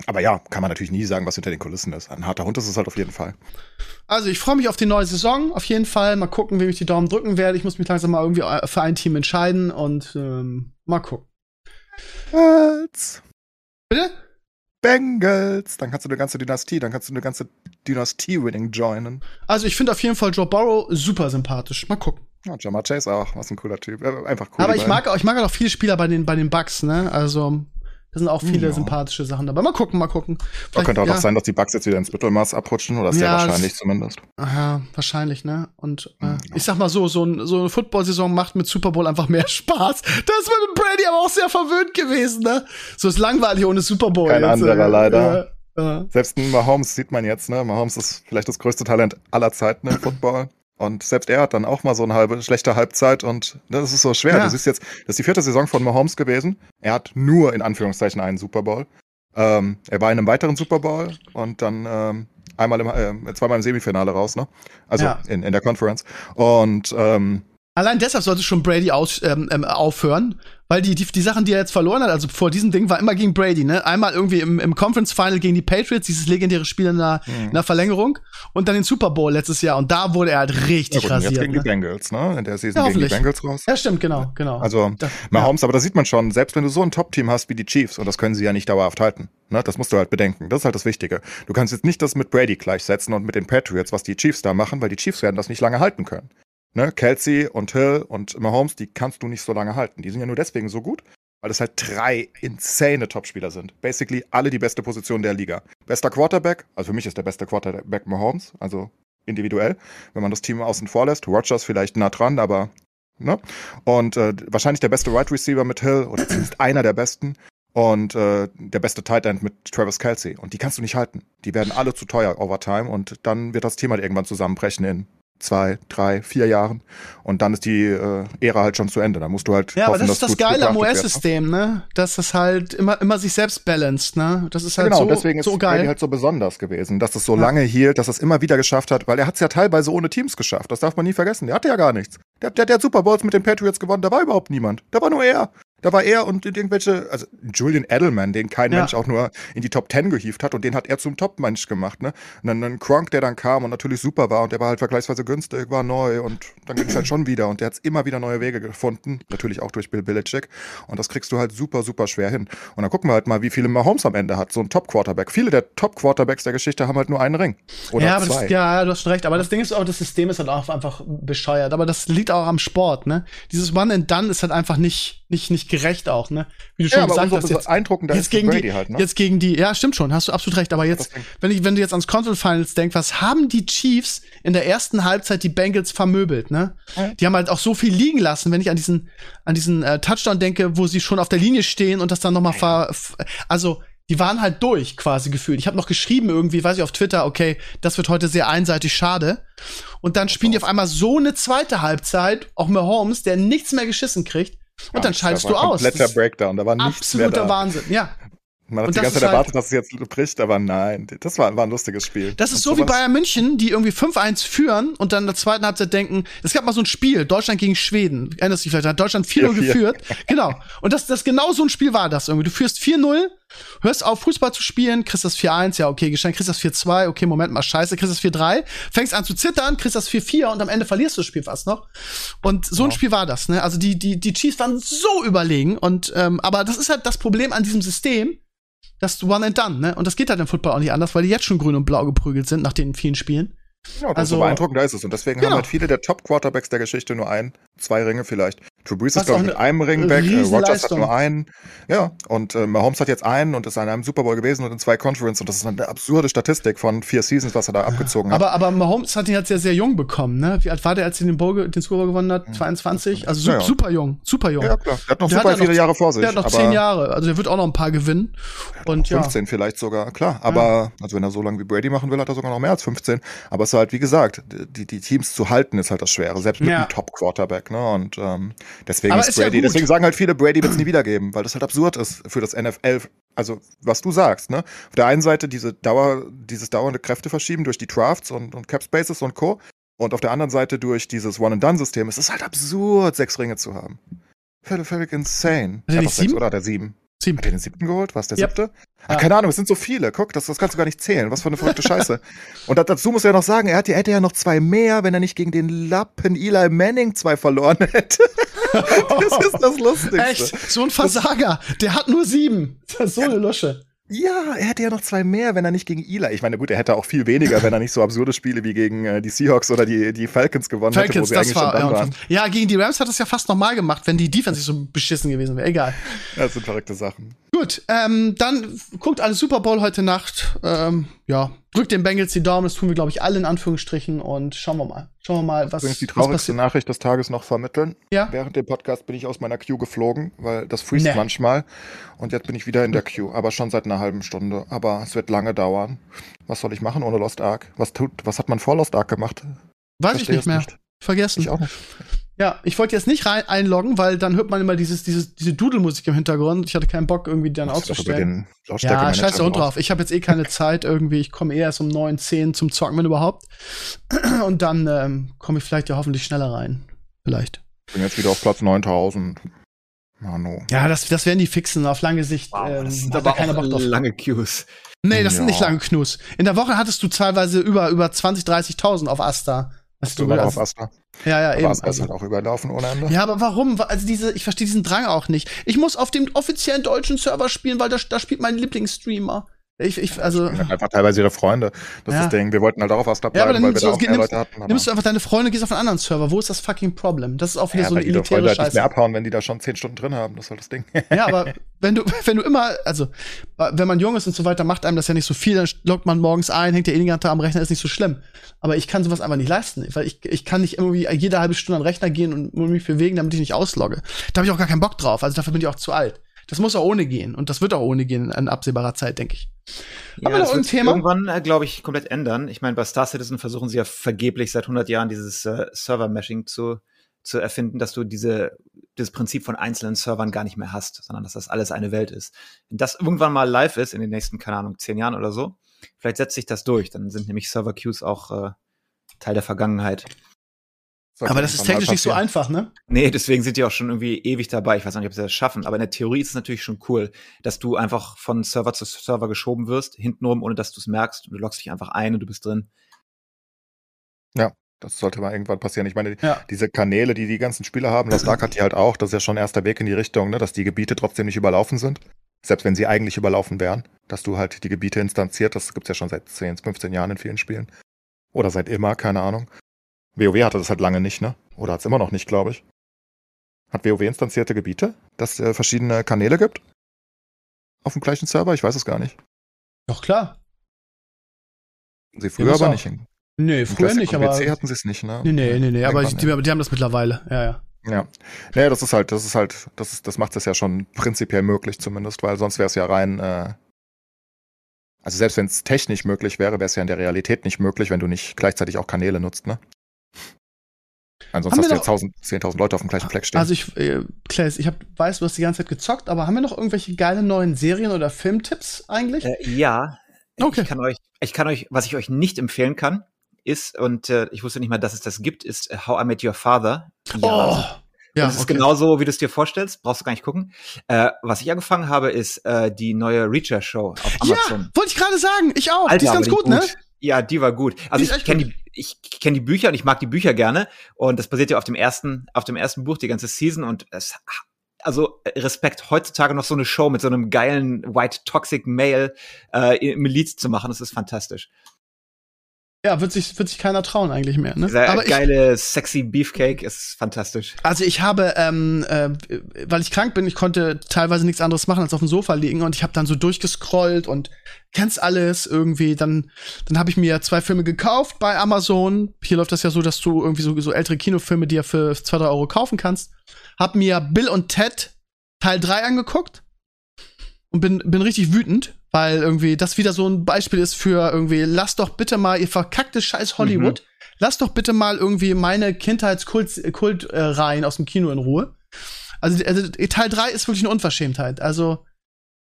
[SPEAKER 3] Aber ja, kann man natürlich nie sagen, was hinter den Kulissen ist. Ein harter Hund ist es halt auf jeden Fall.
[SPEAKER 1] Also ich freue mich auf die neue Saison, auf jeden Fall. Mal gucken, wem ich die Daumen drücken werde. Ich muss mich langsam mal irgendwie für ein Team entscheiden und ähm, mal gucken.
[SPEAKER 3] Bengals.
[SPEAKER 1] Bitte?
[SPEAKER 3] Bengals. Dann kannst du eine ganze Dynastie, dann kannst du eine ganze Dynastie-Winning joinen.
[SPEAKER 1] Also ich finde auf jeden Fall Joe Burrow super sympathisch. Mal gucken.
[SPEAKER 3] Ja, Jamar Chase auch. Was ein cooler Typ. Äh, Einfach cool.
[SPEAKER 1] Aber ich mag auch, ich mag auch viele Spieler bei den, bei den Bucks, ne? Also, da sind auch viele
[SPEAKER 3] Ja.
[SPEAKER 1] sympathische Sachen dabei. Mal gucken, mal gucken.
[SPEAKER 3] Da
[SPEAKER 1] Vielleicht-
[SPEAKER 3] könnte auch
[SPEAKER 1] ja.
[SPEAKER 3] noch sein, dass die Bugs jetzt wieder ins Mittelmaß abrutschen, oder sehr
[SPEAKER 1] Ja, das-
[SPEAKER 3] wahrscheinlich zumindest.
[SPEAKER 1] Aha, wahrscheinlich, ne? Und äh,
[SPEAKER 3] Mhm.
[SPEAKER 1] ich sag mal so, so, ein, so eine Football-Saison macht mit Super Bowl einfach mehr [laughs] Spaß. Da ist mit Brady aber auch sehr verwöhnt gewesen, ne? So ist langweilig ohne Super Bowl.
[SPEAKER 3] Kein anderer, leider.
[SPEAKER 1] Ja, ja.
[SPEAKER 3] Selbst Mahomes sieht man jetzt, ne? Mahomes ist vielleicht das größte Talent aller Zeiten im Football. Und selbst er hat dann auch mal so eine halbe, schlechte Halbzeit und das ist so schwer.
[SPEAKER 1] Ja.
[SPEAKER 3] Du siehst jetzt, das ist die vierte Saison von Mahomes gewesen. Er hat nur in Anführungszeichen einen Super Bowl. Ähm, er war in einem weiteren Super Bowl und dann ähm, einmal im, äh, zweimal im Semifinale raus, ne? Also
[SPEAKER 1] Ja.
[SPEAKER 3] in, in der Conference. Und ähm,
[SPEAKER 1] Allein deshalb sollte schon Brady aus, ähm, ähm, aufhören, weil die, die, die Sachen, die er jetzt verloren hat, also vor diesem Ding, war immer gegen Brady, ne? Einmal irgendwie im, im Conference Final gegen die Patriots, dieses legendäre Spiel in der,
[SPEAKER 3] Mhm.
[SPEAKER 1] in der Verlängerung, und dann den Super Bowl letztes Jahr. Und da wurde er halt
[SPEAKER 3] ja
[SPEAKER 1] richtig
[SPEAKER 3] gut, und jetzt
[SPEAKER 1] rasiert.
[SPEAKER 3] gegen
[SPEAKER 1] Ne?
[SPEAKER 3] die Bengals, ne? In der Season
[SPEAKER 1] Ja,
[SPEAKER 3] gegen die. Bengals raus.
[SPEAKER 1] Ja, stimmt, genau, genau.
[SPEAKER 3] Also
[SPEAKER 1] Da-
[SPEAKER 3] Mahomes, aber da sieht man schon, selbst wenn du so ein Top-Team hast wie die Chiefs, und das können sie ja nicht dauerhaft halten, ne, das musst du halt bedenken. Das ist halt das Wichtige. Du kannst jetzt nicht das mit Brady gleichsetzen und mit den Patriots, was die Chiefs da machen, weil die Chiefs werden das nicht lange halten können. Ne? Kelsey und Hill und Mahomes, die kannst du nicht so lange halten. Die sind ja nur deswegen so gut, weil es halt drei insane Topspieler sind. Basically alle die beste Position der Liga. Bester Quarterback, also für mich ist der beste Quarterback Mahomes, also individuell, wenn man das Team außen vor lässt. Rogers vielleicht nah dran, aber ne? Und äh, wahrscheinlich der beste Wide Receiver mit Hill oder zumindest einer der besten. Und äh, der beste Tight End mit Travis Kelsey. Und die kannst du nicht halten. Die werden alle zu teuer over time und dann wird das Thema halt irgendwann zusammenbrechen in zwei, drei, vier Jahren. Und dann ist die äh, Ära halt schon zu Ende. Da musst du halt
[SPEAKER 1] Ja, aber
[SPEAKER 3] hoffen,
[SPEAKER 1] das ist das Geile am
[SPEAKER 3] ne?
[SPEAKER 1] US-System, ne? Dass das halt immer, immer sich selbst balanced, ne? Das ist halt
[SPEAKER 3] genau,
[SPEAKER 1] so,
[SPEAKER 3] deswegen ist
[SPEAKER 1] so
[SPEAKER 3] Brady
[SPEAKER 1] geil.
[SPEAKER 3] halt so besonders gewesen, dass es so
[SPEAKER 1] Ja.
[SPEAKER 3] lange hielt, dass er es immer wieder geschafft hat, weil er hat es ja teilweise ohne Teams geschafft. Das darf man nie vergessen. Der hatte ja gar nichts. Der, der, der hat Super Bowls mit den Patriots gewonnen, da war überhaupt niemand. Da war nur er. Da war er und irgendwelche, also Julian Edelman, den kein
[SPEAKER 1] Ja.
[SPEAKER 3] Mensch auch nur in die Top Ten gehievt hat und den hat er zum Top-Mensch gemacht, ne? Und dann ein Kronk, der dann kam und natürlich super war und der war halt vergleichsweise günstig, war neu und dann ging es halt schon wieder und der hat immer wieder neue Wege gefunden, natürlich auch durch Bill Belichick und das kriegst du halt super, super schwer hin. Und dann gucken wir halt mal, wie viele Mahomes am Ende hat, so ein Top-Quarterback. Viele der Top-Quarterbacks der Geschichte haben halt nur einen Ring oder
[SPEAKER 1] ja,
[SPEAKER 3] zwei.
[SPEAKER 1] das, ja, du hast schon recht. Aber das Ding ist auch, das System ist halt auch einfach bescheuert. Aber das liegt auch am Sport, ne? Dieses One and Done ist halt einfach nicht, nicht, nicht gerecht auch, ne? Wie du schon
[SPEAKER 3] ja,
[SPEAKER 1] gesagt hast, jetzt,
[SPEAKER 3] beeindruckender
[SPEAKER 1] jetzt
[SPEAKER 3] ist
[SPEAKER 1] gegen
[SPEAKER 3] Brady
[SPEAKER 1] die,
[SPEAKER 3] halt, ne?
[SPEAKER 1] jetzt gegen die, ja, stimmt schon, hast du absolut recht. Aber jetzt, wenn ich, wenn du jetzt ans Conference Finals denkst, was haben die Chiefs in der ersten Halbzeit die Bengals vermöbelt, ne?
[SPEAKER 3] Ja.
[SPEAKER 1] Die haben halt auch so viel liegen lassen, wenn ich an diesen, an diesen äh, Touchdown denke, wo sie schon auf der Linie stehen und das dann noch mal ver, also die waren halt durch quasi gefühlt. Ich habe noch geschrieben irgendwie, weiß ich auf Twitter, okay, das wird heute sehr einseitig, schade. Und dann spielen die auf einmal so eine zweite Halbzeit, auch Mahomes, der nichts mehr geschissen kriegt. Und
[SPEAKER 3] Ja,
[SPEAKER 1] dann schaltest du aus.
[SPEAKER 3] Kompletter Breakdown, da war nichts mehr
[SPEAKER 1] absoluter
[SPEAKER 3] da.
[SPEAKER 1] Wahnsinn. Ja,
[SPEAKER 3] Man hat
[SPEAKER 1] Und
[SPEAKER 3] die ganze Zeit
[SPEAKER 1] halt-
[SPEAKER 3] erwartet, dass es jetzt bricht, aber nein, das war, war ein lustiges Spiel.
[SPEAKER 1] Das ist
[SPEAKER 3] Und
[SPEAKER 1] so wie Bayern München, die irgendwie 5-1 führen und dann in der zweiten Halbzeit denken, es gab mal so ein Spiel, Deutschland gegen Schweden. Erinnerst du dich vielleicht, da hat Deutschland 4-0
[SPEAKER 3] 4-4. [laughs]
[SPEAKER 1] geführt. Genau. Und das, das genau so ein Spiel war das irgendwie. Du führst 4-0, hörst auf, Fußball zu spielen, kriegst das 4-1, ja, okay, geschenkt, kriegst das 4-2, okay, Moment mal, scheiße, kriegst das 4-3, fängst an zu zittern, kriegst das 4-4 und am Ende verlierst du das Spiel fast noch. Und so ein Spiel war das, ne? Also die, die, die Chiefs waren so überlegen und, ähm, aber das ist halt das Problem an diesem System, das ist one and done, ne? Und das geht halt im Football auch nicht anders, weil die jetzt schon grün und blau geprügelt sind nach den vielen Spielen.
[SPEAKER 3] Ja, das
[SPEAKER 1] Also-
[SPEAKER 3] ist so beeindruckend, da ist es. Und deswegen
[SPEAKER 1] Genau.
[SPEAKER 3] haben halt viele der Top-Quarterbacks der Geschichte nur ein, zwei Ringe vielleicht. Drew Brees ist, glaube ich, mit
[SPEAKER 1] eine
[SPEAKER 3] einem Ring weg. Äh, Rogers hat nur einen. Ja, und äh, Mahomes hat jetzt einen und ist an einem Super Bowl gewesen und in zwei Conference. Und das ist eine absurde Statistik von vier Seasons, was er da abgezogen hat.
[SPEAKER 1] Aber, aber Mahomes hat ihn jetzt sehr, sehr jung bekommen, ne? Wie alt war der, als er den, Bowl, den Super Bowl gewonnen hat? 22? Also su
[SPEAKER 3] Ja, ja.
[SPEAKER 1] super jung, super jung.
[SPEAKER 3] ja, klar. Der hat noch
[SPEAKER 1] Der hat
[SPEAKER 3] super
[SPEAKER 1] ja noch-
[SPEAKER 3] viele Jahre vor sich.
[SPEAKER 1] Der hat noch zehn Jahre, also der wird auch noch ein paar gewinnen. Und ja.
[SPEAKER 3] 15 vielleicht sogar, klar. Aber, also wenn er so lange wie Brady machen will, hat er sogar noch mehr als 15. Aber es ist halt, wie gesagt, die, die Teams zu halten ist halt das Schwere, selbst mit
[SPEAKER 1] Ja.
[SPEAKER 3] einem Top-Quarterback, ne? Und ähm, deswegen
[SPEAKER 1] Aber
[SPEAKER 3] ist
[SPEAKER 1] ist ja
[SPEAKER 3] Brady,
[SPEAKER 1] gut.
[SPEAKER 3] deswegen sagen halt viele, Brady wird es nie wiedergeben, weil das halt absurd ist für das NFL. Also, was du sagst, ne? Auf der einen Seite diese Dauer, dieses dauernde Kräfteverschieben durch die Drafts und, und Cap Spaces und Co. Und auf der anderen Seite durch dieses One-and-Done-System ist es halt absurd, sechs Ringe zu haben. Völlig, völlig insane.
[SPEAKER 1] Hat Er nicht
[SPEAKER 3] sechs,
[SPEAKER 1] sieben?
[SPEAKER 3] oder hat er sieben?
[SPEAKER 1] Sieben.
[SPEAKER 3] Den siebten geholt? Was, der
[SPEAKER 1] Ja.
[SPEAKER 3] siebte? Ach,
[SPEAKER 1] Ja.
[SPEAKER 3] keine Ahnung, es sind so viele. Guck, das, das kannst du gar nicht zählen. Was für eine verrückte Scheiße. Und da- dazu muss er ja noch sagen, er hat, hätte ja noch zwei mehr, wenn er nicht gegen den Lappen Eli Manning zwei verloren hätte. [laughs] das ist das Lustigste.
[SPEAKER 1] Echt? So ein Versager. Der hat nur sieben. Das ist so eine Lusche.
[SPEAKER 3] Ja, er hätte ja noch zwei mehr, wenn er nicht gegen Eli. Ich meine, gut, er hätte auch viel weniger, wenn er nicht so absurde Spiele wie gegen äh, die Seahawks oder die, die Falcons gewonnen hätte, wo
[SPEAKER 1] Falcons,
[SPEAKER 3] sie
[SPEAKER 1] das
[SPEAKER 3] eigentlich
[SPEAKER 1] war.
[SPEAKER 3] schon
[SPEAKER 1] Ja,
[SPEAKER 3] dann waren.
[SPEAKER 1] ja, gegen die Rams hat es ja fast nochmal gemacht, wenn die Defense nicht so beschissen gewesen wäre. Egal.
[SPEAKER 3] Das sind verrückte Sachen.
[SPEAKER 1] Gut, ähm, dann guckt alle Super Bowl heute Nacht. Ähm, ja, drückt den Bengals die Daumen, das tun wir, glaube ich, alle in Anführungsstrichen und schauen wir mal. Schauen wir mal, was,
[SPEAKER 3] Übrigens die traurigste. Nachricht des Tages noch vermitteln.
[SPEAKER 1] Ja.
[SPEAKER 3] Während dem Podcast bin ich aus meiner Queue geflogen, weil das freest
[SPEAKER 1] Nee.
[SPEAKER 3] manchmal. Und jetzt bin ich wieder in der Queue, aber schon seit einer halben Stunde. Aber es wird lange dauern. Was soll ich machen ohne Lost Ark? Was, tut, was hat man vor Lost Ark gemacht?
[SPEAKER 1] Weiß ich
[SPEAKER 3] Verstehe
[SPEAKER 1] nicht mehr. Vergessen.
[SPEAKER 3] Ich auch nicht.
[SPEAKER 1] Ja, ich wollte jetzt nicht rein einloggen, weil dann hört man immer dieses, dieses, diese Dudelmusik im Hintergrund. Ich hatte keinen Bock, irgendwie dann auszustellen. Ja, scheiß da drauf. Ich habe jetzt eh keine [laughs] Zeit irgendwie. Ich komme eh erst um 9, 10 zum Zocken, wenn überhaupt. [clears throat] Und dann ähm, komme ich vielleicht ja hoffentlich schneller rein. Vielleicht.
[SPEAKER 3] Ich bin jetzt wieder auf Platz 9000. Mano.
[SPEAKER 1] Ja, das, das werden die fixen auf lange Sicht.
[SPEAKER 2] Wow,
[SPEAKER 1] ähm,
[SPEAKER 2] das sind
[SPEAKER 1] hat da
[SPEAKER 2] aber
[SPEAKER 1] keiner Bock drauf.
[SPEAKER 2] lange Queues.
[SPEAKER 1] Nee, das sind
[SPEAKER 3] Ja.
[SPEAKER 1] nicht lange Knus. In der Woche hattest du teilweise über, über 20, 30.000 auf Asta. Hast du
[SPEAKER 3] noch
[SPEAKER 1] also,
[SPEAKER 3] Asta.
[SPEAKER 1] Ja, ja,
[SPEAKER 3] Aber
[SPEAKER 1] eben.
[SPEAKER 3] Ist
[SPEAKER 1] Also.
[SPEAKER 3] halt auch überlaufen ohne Ende.
[SPEAKER 1] Ja, aber warum? Also diese, ich verstehe diesen Drang auch nicht. Ich muss auf dem offiziellen deutschen Server spielen, weil da, da spielt mein Lieblingsstreamer. Ich, ich, also.
[SPEAKER 3] Die sind einfach teilweise ihre Freunde. Das
[SPEAKER 1] Ja.
[SPEAKER 3] ist das Ding. Wir wollten halt auch auf Asta
[SPEAKER 1] Ja,
[SPEAKER 3] bleiben, weil wir da auch mehr
[SPEAKER 1] nimmst,
[SPEAKER 3] Leute hatten.
[SPEAKER 1] nimmst du einfach deine Freunde, gehst auf einen anderen Server. Wo ist das fucking Problem? Das ist auch wieder
[SPEAKER 3] ja,
[SPEAKER 1] so eine
[SPEAKER 3] Freunde
[SPEAKER 1] elitäre
[SPEAKER 3] halt nicht mehr
[SPEAKER 1] Scheiße.
[SPEAKER 3] abhauen, wenn die da schon zehn Stunden drin haben. Das ist halt das Ding. [laughs]
[SPEAKER 1] Ja, aber [laughs] wenn du, wenn du immer, also, wenn man jung ist und so weiter, macht einem das ja nicht so viel, dann loggt man morgens ein, hängt der eh am Rechner, ist nicht so schlimm. Aber ich kann sowas einfach nicht leisten, weil ich, ich kann nicht irgendwie jede halbe Stunde an den Rechner gehen und mich bewegen, damit ich nicht auslogge. Da habe ich auch gar keinen Bock drauf, also dafür bin ich auch zu alt. Das muss auch ohne gehen und das wird auch ohne gehen in absehbarer Zeit, denke ich. Wir noch
[SPEAKER 2] das wird
[SPEAKER 1] Thema?
[SPEAKER 2] irgendwann, äh, glaube ich, komplett ändern. Ich meine, bei Star Citizen versuchen sie ja vergeblich seit 100 Jahren dieses äh, Server-Meshing zu, zu erfinden, dass du diese, dieses Prinzip von einzelnen Servern gar nicht mehr hast, sondern dass das alles eine Welt ist. Wenn das irgendwann mal live ist, in den nächsten, keine Ahnung, zehn Jahren oder so, vielleicht setzt sich das durch. Dann sind nämlich Server-Queues auch äh, Teil der Vergangenheit.
[SPEAKER 1] Aber das ist technisch nicht so einfach, ne?
[SPEAKER 2] Nee, deswegen sind die auch schon irgendwie ewig dabei. Ich weiß nicht, ob sie das schaffen, aber in der Theorie ist es natürlich schon cool, dass du einfach von Server zu Server geschoben wirst, hintenrum, ohne dass du es merkst. Du loggst dich einfach ein und du bist drin.
[SPEAKER 3] Das sollte mal irgendwann passieren. Ich meine,
[SPEAKER 1] Ja.
[SPEAKER 3] diese Kanäle, die die ganzen Spieler haben, Lost Ark hat die halt auch. Das ist ja schon erster Weg in die Richtung, ne, dass die Gebiete trotzdem nicht überlaufen sind. Selbst wenn sie eigentlich überlaufen wären. Dass du halt die Gebiete instanziert. Das gibt's ja schon seit 10, 15 Jahren in vielen Spielen. Oder seit immer, keine Ahnung. WoW hatte das halt lange nicht, ne? Oder hat's immer noch nicht, glaube ich. Hat WoW instanzierte Gebiete, dass es äh, verschiedene Kanäle gibt? Auf dem gleichen Server? Ich weiß es gar nicht.
[SPEAKER 1] Doch, klar.
[SPEAKER 3] Sie früher aber
[SPEAKER 1] auch.
[SPEAKER 3] nicht. Im
[SPEAKER 1] Nee, früher
[SPEAKER 3] Classic
[SPEAKER 1] nicht, aber.
[SPEAKER 3] PC hatten sie es nicht, ne?
[SPEAKER 1] Nee, nee, nee, nee, aber
[SPEAKER 3] Irgendwann,
[SPEAKER 1] die, die haben das mittlerweile, ja, ja.
[SPEAKER 3] Ja. Nee, das ist halt, das ist halt, das ist, das macht es ja schon prinzipiell möglich zumindest, weil sonst wäre es ja rein, äh, also selbst wenn es technisch möglich wäre, wäre es ja in der Realität nicht möglich, wenn du nicht gleichzeitig auch Kanäle nutzt, ne? Ansonsten
[SPEAKER 1] Haben
[SPEAKER 3] hast du ja 1000, 10.000 Leute auf dem gleichen Fleck stehen.
[SPEAKER 1] Also ich, äh, Claes, ich hab, weiß, du hast die ganze Zeit gezockt, aber haben wir noch irgendwelche geile neuen Serien oder Filmtipps eigentlich?
[SPEAKER 2] Äh, ja.
[SPEAKER 1] Okay.
[SPEAKER 2] Ich kann euch, ich kann euch, was ich euch nicht empfehlen kann, ist, und äh, ich wusste nicht mal, dass es das gibt, ist äh, How I Met Your Father.
[SPEAKER 1] oh, ja,
[SPEAKER 2] und es ist
[SPEAKER 1] okay.
[SPEAKER 2] genauso, wie du es dir vorstellst, brauchst du gar nicht gucken. Äh, was ich angefangen habe, ist äh, die neue Reacher-Show auf
[SPEAKER 1] Ja,
[SPEAKER 2] Amazon.
[SPEAKER 1] wollte ich gerade sagen, ich auch. die ist ganz gut, ne?
[SPEAKER 2] Ja, die war gut. Also ich kenne die, ich kenne die Bücher und ich mag die Bücher gerne. Und das basiert ja auf dem ersten, auf dem ersten Buch, die ganze Season. Und es, also Respekt, heutzutage noch so eine Show mit so einem geilen White Toxic Male äh, im Miliz zu machen, das ist fantastisch.
[SPEAKER 1] Ja, wird sich, wird sich keiner trauen eigentlich mehr, ne?
[SPEAKER 2] Dieser
[SPEAKER 1] Aber ich,
[SPEAKER 2] geile, sexy Beefcake ist fantastisch.
[SPEAKER 1] also ich habe, ähm, äh, weil ich krank bin, ich konnte teilweise nichts anderes machen, als auf dem Sofa liegen und ich habe dann so durchgescrollt und kennst alles irgendwie. Dann, dann habe ich mir zwei Filme gekauft bei Amazon. Hier läuft das ja so, dass du irgendwie so, so ältere Kinofilme dir für zwei, drei Euro kaufen kannst. Hab mir Bill und Ted Teil 3 angeguckt und bin, bin richtig wütend, weil irgendwie das wieder so ein Beispiel ist für irgendwie, lasst doch bitte mal, ihr verkacktes Scheiß Hollywood, lasst doch bitte mal irgendwie meine Kindheitskult Kult, äh, Reihen aus dem Kino in Ruhe. Also, also Teil 3 ist wirklich eine Unverschämtheit. Also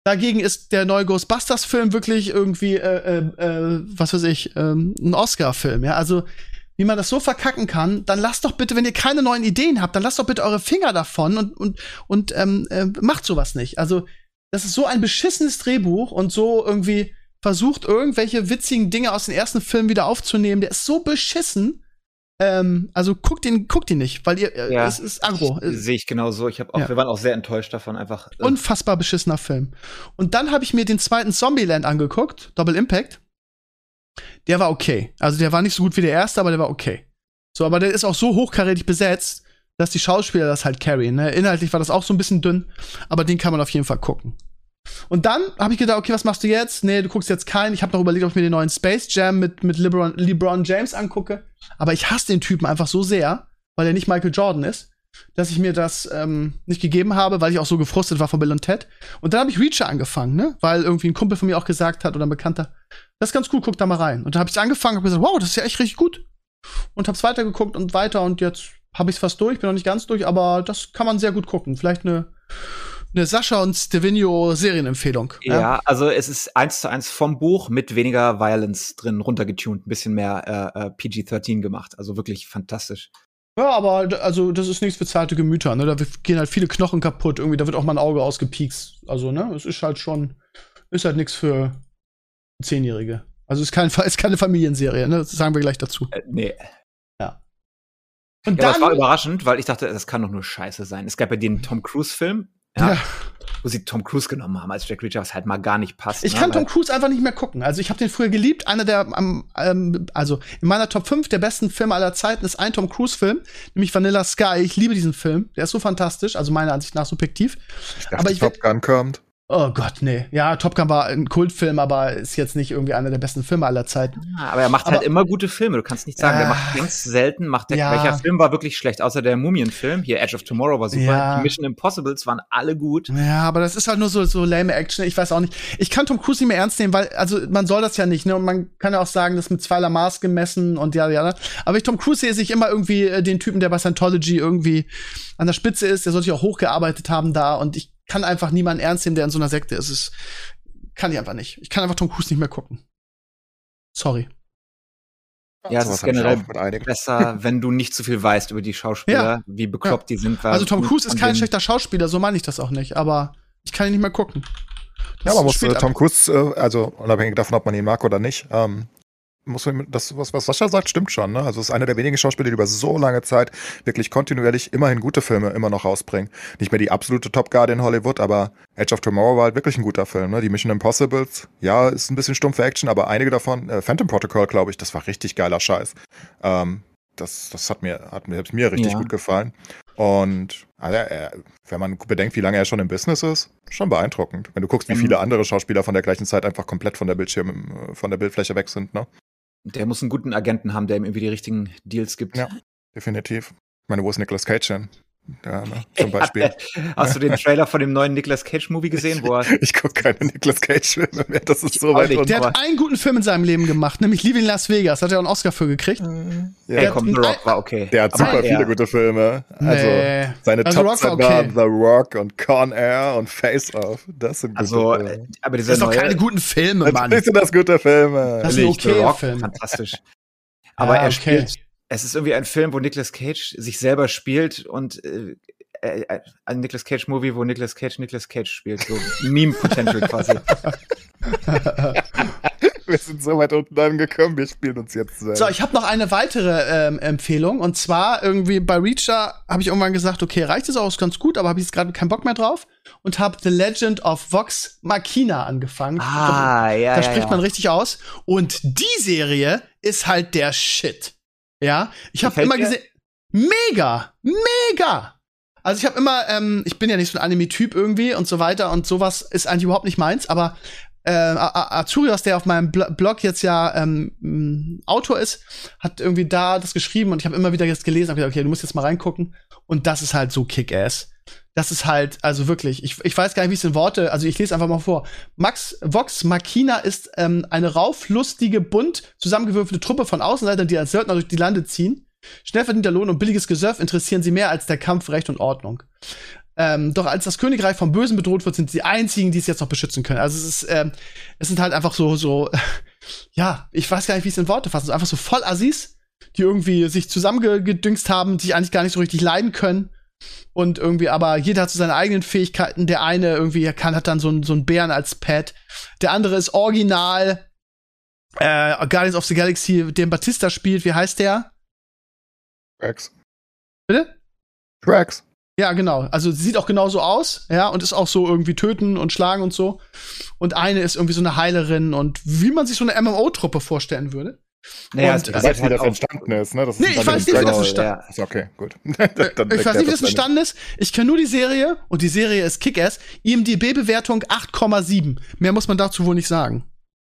[SPEAKER 1] dagegen ist der neue Ghostbusters-Film wirklich irgendwie, äh, äh, äh, was weiß ich, ähm, ein Oscar-Film. Ja, also wie man das so verkacken kann, dann lasst doch bitte, wenn ihr keine neuen Ideen habt, dann lasst doch bitte eure Finger davon und, und, und ähm, äh, macht sowas nicht. Also, das ist so ein beschissenes Drehbuch und so irgendwie versucht, irgendwelche witzigen Dinge aus den ersten Filmen wieder aufzunehmen. Der ist so beschissen. Ähm, also guckt ihn, guckt ihn nicht, weil ihr, äh,
[SPEAKER 2] Ja.
[SPEAKER 1] es ist aggro.
[SPEAKER 2] Sehe ich genauso. Ich habe auch,
[SPEAKER 1] Ja.
[SPEAKER 2] wir waren auch sehr enttäuscht davon, einfach. äh,
[SPEAKER 1] Unfassbar beschissener Film. Und dann habe ich mir den zweiten Zombieland angeguckt, Double Impact. Der war okay. Also der war nicht so gut wie der erste, aber der war okay. So, aber der ist auch so hochkarätig besetzt, dass die Schauspieler das halt carryen. Ne? Inhaltlich war das auch so ein bisschen dünn, aber den kann man auf jeden Fall gucken. Und dann habe ich gedacht, okay, was machst du jetzt? Nee, du guckst jetzt keinen. Ich habe noch überlegt, ob ich mir den neuen Space Jam mit, mit LeBron, LeBron James angucke. Aber ich hasse den Typen einfach so sehr, weil er nicht Michael Jordan ist, dass ich mir das ähm, nicht gegeben habe, weil ich auch so gefrustet war von Bill und Ted. Und dann habe ich Reacher angefangen, ne? Weil irgendwie ein Kumpel von mir auch gesagt hat oder ein Bekannter, das ist ganz cool, guck da mal rein. Und dann habe ich angefangen, habe gesagt, wow, das ist ja echt richtig gut. Und hab's weitergeguckt und weiter und jetzt habe ich es fast durch, bin noch nicht ganz durch, aber das kann man sehr gut gucken. Vielleicht eine eine Sascha und Stevino Serienempfehlung.
[SPEAKER 2] Ja, also es ist eins zu eins vom Buch mit weniger Violence drin runtergetuned, ein bisschen mehr äh, äh, PG-13 gemacht. Also wirklich fantastisch.
[SPEAKER 1] Ja, aber also das ist nichts für zarte Gemüter, ne? Da gehen halt viele Knochen kaputt, irgendwie, da wird auch mal ein Auge ausgepiekst. Also, ne? Es ist halt schon, ist halt nichts für Zehnjährige. Also ist, kein, [laughs] ist keine Familienserie, ne? Das sagen wir gleich dazu.
[SPEAKER 2] Äh, nee.
[SPEAKER 1] Und
[SPEAKER 2] Ja, aber es war
[SPEAKER 1] dann.
[SPEAKER 2] überraschend, weil ich dachte, das kann doch nur Scheiße sein. Es gab ja den Tom Cruise-Film, ja,
[SPEAKER 1] Ja.
[SPEAKER 2] wo sie Tom Cruise genommen haben als Jack Reacher, was halt mal gar nicht passt.
[SPEAKER 1] Ich
[SPEAKER 2] ne?
[SPEAKER 1] kann Tom Cruise einfach nicht mehr gucken. Also ich habe den früher geliebt. Einer der, am, ähm, also in meiner Top 5 der besten Filme aller Zeiten ist ein Tom Cruise-Film, nämlich Vanilla Sky. Ich liebe diesen Film. Der ist so fantastisch, also meiner Ansicht nach subjektiv.
[SPEAKER 3] Ich dachte,
[SPEAKER 1] Aber ich
[SPEAKER 3] Top Gun kommt.
[SPEAKER 1] Oh Gott, nee. Ja, Top Gun war ein Kultfilm, aber ist jetzt nicht irgendwie einer der besten Filme aller Zeiten.
[SPEAKER 2] Ja, aber er macht
[SPEAKER 1] Aber-
[SPEAKER 2] halt immer gute Filme. Du kannst nicht sagen, der
[SPEAKER 1] Ja.
[SPEAKER 2] macht ganz selten, macht der,
[SPEAKER 1] Ja.
[SPEAKER 2] welcher Film war wirklich schlecht, außer der Mumien-Film. Hier, Edge of Tomorrow war super.
[SPEAKER 1] Ja.
[SPEAKER 2] Die Mission Impossibles waren alle gut.
[SPEAKER 1] Ja, aber das ist halt nur so, so lame Action. Ich weiß auch nicht. Ich kann Tom Cruise nicht mehr ernst nehmen, weil, also man soll das ja nicht, ne? Und man kann ja auch sagen, das ist mit zweierlei Maß gemessen und ja, ja. Aber ich Tom Cruise sehe sich immer irgendwie äh, den Typen, der bei Scientology irgendwie an der Spitze ist, der soll sich auch hochgearbeitet haben da und ich kann einfach niemanden ernst nehmen, der in so einer Sekte ist. Es kann ich einfach nicht. Ich kann einfach Tom Cruise nicht mehr gucken. Sorry.
[SPEAKER 2] Ja, es ist generell besser, wenn du nicht zu viel weißt über die Schauspieler,
[SPEAKER 1] Ja.
[SPEAKER 2] wie bekloppt die sind.
[SPEAKER 1] Also Tom Cruise ist kein schlechter Schauspieler, so meine ich das auch nicht, aber ich kann ihn nicht mehr gucken.
[SPEAKER 3] Ja,
[SPEAKER 1] Das
[SPEAKER 3] man muss äh, Tom Cruise, äh, also unabhängig davon, ob man ihn mag oder nicht, ähm, muss man, das, was, was Sascha sagt, stimmt schon. Ne? Also es ist einer der wenigen Schauspieler, die über so lange Zeit wirklich kontinuierlich immerhin gute Filme immer noch rausbringen. Nicht mehr die absolute Top Guard in Hollywood, aber Edge of Tomorrow war halt wirklich ein guter Film. Ne? Die Mission Impossibles, ja, ist ein bisschen stumpfe Action, aber einige davon, äh, Phantom Protocol, glaube ich, das war richtig geiler Scheiß. Ähm, das, das hat mir, hat mir, mir richtig
[SPEAKER 2] Ja.
[SPEAKER 3] gut gefallen. Und also, äh, wenn man bedenkt, wie lange er schon im Business ist, schon beeindruckend. Wenn du guckst, wie
[SPEAKER 2] Mhm.
[SPEAKER 3] viele andere Schauspieler von der gleichen Zeit einfach komplett von der Bildschirm, äh, von der Bildfläche weg sind, ne?
[SPEAKER 2] Der muss einen guten Agenten haben, der ihm irgendwie die richtigen Deals gibt.
[SPEAKER 3] Ja. Definitiv. Ich meine, wo ist Nicolas Cage hin? Ja, ne? [laughs] Zum Beispiel.
[SPEAKER 2] Hast du den Trailer von dem neuen Nicolas Cage Movie gesehen, wo er
[SPEAKER 3] Ich gucke keine Nicolas Cage-Filme mehr. Das ist so weit.
[SPEAKER 1] Der hat einen guten Film in seinem Leben gemacht, nämlich Leaving Las Vegas. Hat er auch einen Oscar für gekriegt.
[SPEAKER 2] Hey,
[SPEAKER 3] Ja,
[SPEAKER 2] komm, The Rock war okay.
[SPEAKER 3] der hat super
[SPEAKER 2] er-
[SPEAKER 3] viele gute Filme. Also
[SPEAKER 1] Nee.
[SPEAKER 3] seine
[SPEAKER 1] Also
[SPEAKER 3] Top
[SPEAKER 1] war okay.
[SPEAKER 3] The Rock und Con Air und Face Off. Das sind gute
[SPEAKER 2] Also,
[SPEAKER 3] Filme.
[SPEAKER 2] äh, aber
[SPEAKER 1] Das sind doch keine guten Filme, Mann.
[SPEAKER 3] Natürlich sind das gute Filme.
[SPEAKER 1] Das ist ein
[SPEAKER 2] Natürlich, The
[SPEAKER 1] okayer
[SPEAKER 2] Rock,
[SPEAKER 1] Film.
[SPEAKER 2] fantastisch. Aber
[SPEAKER 1] Ja,
[SPEAKER 2] er
[SPEAKER 1] okay.
[SPEAKER 2] spielt, es ist irgendwie ein Film, wo Nicolas Cage sich selber spielt und äh, äh, ein Nicolas Cage Movie, wo Nicolas Cage Nicolas Cage spielt, so Meme Potential quasi. [laughs]
[SPEAKER 3] Wir sind so weit unten angekommen, wir spielen uns jetzt selber.
[SPEAKER 1] So, ich habe noch eine weitere ähm, Empfehlung. Und zwar irgendwie bei Reacher habe ich irgendwann gesagt, okay, reicht es auch, ist ganz gut, aber habe ich jetzt gerade keinen Bock mehr drauf. Und habe The Legend of Vox Machina angefangen.
[SPEAKER 2] Ah, ja,
[SPEAKER 1] da
[SPEAKER 2] ja,
[SPEAKER 1] spricht
[SPEAKER 2] ja.
[SPEAKER 1] man richtig aus. Und die Serie ist halt der Shit. Ja, ich habe immer gesehen, mega, mega. Also ich habe immer, ähm, ich bin ja nicht so ein Anime-Typ irgendwie und so weiter und sowas ist eigentlich überhaupt nicht meins, aber äh, Azurios, der auf meinem Bl Blog jetzt ja ähm, m, Autor ist, hat irgendwie da das geschrieben und ich habe immer wieder jetzt gelesen, hab gesagt, okay, du musst jetzt mal reingucken und das ist halt so Kick-Ass. Das ist halt, also wirklich, ich, ich weiß gar nicht, wie es in Worte, also ich lese einfach mal vor. Max Vox Machina ist ähm, eine rauflustige, bunt zusammengewürfelte Truppe von Außenseitern, die als Söldner durch die Lande ziehen. Schnell verdienter Lohn und billiges Gesöff interessieren sie mehr als der Kampf Recht und Ordnung. Ähm, doch als das Königreich vom Bösen bedroht wird, sind sie die einzigen, die es jetzt noch beschützen können. Also es ist, ähm, es sind halt einfach so, so, [laughs] ja, ich weiß gar nicht, wie es in Worte fassen, so einfach so voll Assis, die irgendwie sich zusammengedüngst haben, sich eigentlich gar nicht so richtig leiden können. Und irgendwie, aber jeder hat so seine eigenen Fähigkeiten. Der eine irgendwie kann, hat dann so einen so einen Bären als Pet. Der andere ist original äh, Guardians of the Galaxy, den Batista spielt. Wie heißt der?
[SPEAKER 3] Drax.
[SPEAKER 1] Bitte?
[SPEAKER 3] Drax.
[SPEAKER 1] Ja, genau. Also sieht auch genauso aus, ja, und ist auch so irgendwie töten und schlagen und so. Und eine ist irgendwie so eine Heilerin und wie man sich so eine MMO-Truppe vorstellen würde.
[SPEAKER 2] Naja,
[SPEAKER 1] Und-
[SPEAKER 3] weißt, wie
[SPEAKER 2] halt
[SPEAKER 3] das
[SPEAKER 2] auf-
[SPEAKER 3] entstanden ist, ne? Das ist
[SPEAKER 1] Nee, ich weiß nicht, wie das
[SPEAKER 3] Dragon-
[SPEAKER 1] entstanden
[SPEAKER 3] Ist okay, gut. [laughs] Dann
[SPEAKER 1] Ich weiß
[SPEAKER 3] erklärt
[SPEAKER 1] nicht, wie das entstanden ist. Ich kenne nur die Serie und die Serie ist Kick-Ass. IMDB-Bewertung 8,7. Mehr muss man dazu wohl nicht sagen.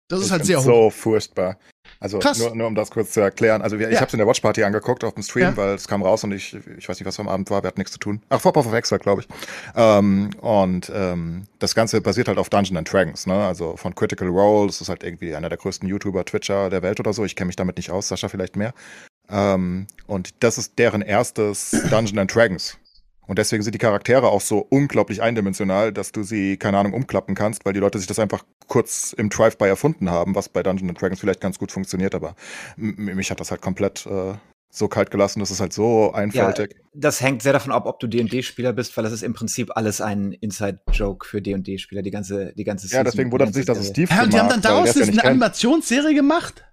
[SPEAKER 1] Das ist
[SPEAKER 3] Ich
[SPEAKER 1] halt
[SPEAKER 3] find's
[SPEAKER 1] sehr hoch.
[SPEAKER 3] so furchtbar. Also
[SPEAKER 1] Krass.
[SPEAKER 3] nur, nur um das kurz zu erklären. Also wir, ich
[SPEAKER 1] Ja.
[SPEAKER 3] habe es in der Watchparty angeguckt auf dem Stream,
[SPEAKER 1] Ja.
[SPEAKER 3] weil es kam raus und ich, ich weiß nicht, was am Abend war, wir hatten nichts zu tun. Ach, Vorpau verwechselt, glaube ich. Ähm, und ähm, das Ganze basiert halt auf Dungeons and Dragons, ne? Also von Critical Role, das ist halt irgendwie einer der größten YouTuber, Twitcher der Welt oder so. Ich kenne mich damit nicht aus, Sascha vielleicht mehr. Ähm, und das ist deren erstes Dungeons and Dragons. Und deswegen sind die Charaktere auch so unglaublich eindimensional, dass du sie, keine Ahnung, umklappen kannst, weil die Leute sich das einfach kurz im Drive-By erfunden haben, was bei Dungeons Dragons vielleicht ganz gut funktioniert, aber mich hat das halt komplett äh, so kalt gelassen, das ist halt so einfältig.
[SPEAKER 2] Das hängt sehr davon ab, ob du D&D-Spieler bist, weil das ist im Prinzip alles ein Inside-Joke für D&D-Spieler, die ganze, die ganze
[SPEAKER 3] Ja, deswegen
[SPEAKER 2] die
[SPEAKER 3] wundert
[SPEAKER 2] ganze
[SPEAKER 3] sich, dass es. Steve
[SPEAKER 1] Ja, und die haben dann daraus
[SPEAKER 3] ja
[SPEAKER 1] eine. Animationsserie gemacht.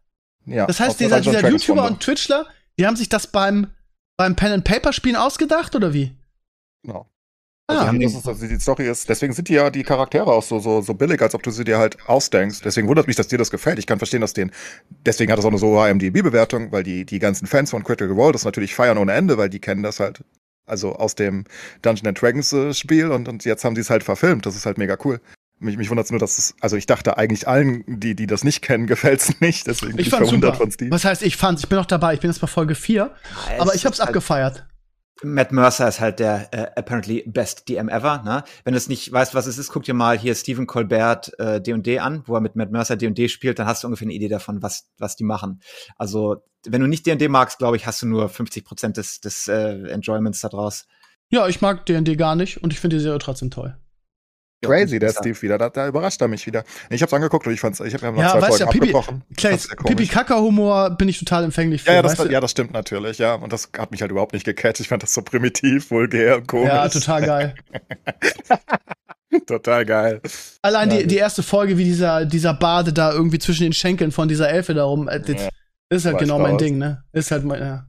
[SPEAKER 3] Ja,
[SPEAKER 1] Das heißt,
[SPEAKER 3] der
[SPEAKER 1] dieser, dieser YouTuber und Twitchler, die haben sich das beim, beim Pen-and-Paper-Spielen ausgedacht, oder wie?
[SPEAKER 3] Genau.
[SPEAKER 1] Ah,
[SPEAKER 3] Also, das ist, also die Story ist, deswegen sind die ja die Charaktere auch so, so, so billig, als ob du sie dir halt ausdenkst. Deswegen wundert mich, dass dir das gefällt. Ich kann verstehen, dass den, deswegen hat es auch eine so hohe IMDb-Bewertung, weil die, die ganzen Fans von Critical Role das natürlich feiern ohne Ende, weil die kennen das halt, also aus dem Dungeons and Dragons äh, Spiel und, und jetzt haben sie es halt verfilmt. Das ist halt mega cool. Mich, mich wundert es nur, dass es, also ich dachte eigentlich allen, die, die das nicht kennen, [laughs] gefällt's nicht. Deswegen bin
[SPEAKER 1] ich
[SPEAKER 3] ich
[SPEAKER 1] fand's
[SPEAKER 3] verwundert
[SPEAKER 1] super.
[SPEAKER 3] von Steve.
[SPEAKER 1] Was heißt, ich fand's? Ich bin noch dabei. Ich bin jetzt bei Folge 4.
[SPEAKER 2] Ja, es
[SPEAKER 1] Aber ich hab's
[SPEAKER 2] halt-
[SPEAKER 1] abgefeiert.
[SPEAKER 2] Matt Mercer ist halt der äh, apparently best DM ever. Ne? Wenn du es nicht weißt, was es ist, guck dir mal hier Stephen Colbert äh, D&D an, wo er mit Matt Mercer D&D spielt, dann hast du ungefähr eine Idee davon, was was die machen. Also wenn du nicht D&D magst, glaube ich, hast du nur 50 Prozent des des äh, Enjoyments da draus.
[SPEAKER 1] Ja, ich mag D&D gar nicht und ich finde die Serie trotzdem toll.
[SPEAKER 3] Crazy, der. Steve wieder. Da, da überrascht er mich wieder. Ich hab's angeguckt und ich fand's, ich habe ja noch
[SPEAKER 1] Ja,
[SPEAKER 3] zwei
[SPEAKER 1] weißt
[SPEAKER 3] Folgen
[SPEAKER 1] ja, Pipi-
[SPEAKER 3] abgebrochen.
[SPEAKER 1] Pipi-Kaka-Humor bin ich total empfänglich für.
[SPEAKER 3] Ja, das, ja, das stimmt natürlich, ja. Und das hat mich halt überhaupt nicht gecatcht. Ich fand das so primitiv, vulgär und komisch.
[SPEAKER 1] ja, total geil. [laughs]
[SPEAKER 3] Total geil.
[SPEAKER 1] Allein
[SPEAKER 3] Ja,
[SPEAKER 1] die, die erste Folge, wie dieser, dieser Bade da irgendwie zwischen den Schenkeln von dieser Elfe da rum, äh,
[SPEAKER 3] Ja.
[SPEAKER 1] ist halt genau mein
[SPEAKER 3] raus.
[SPEAKER 1] Ding, ne? Ist halt mein, ja.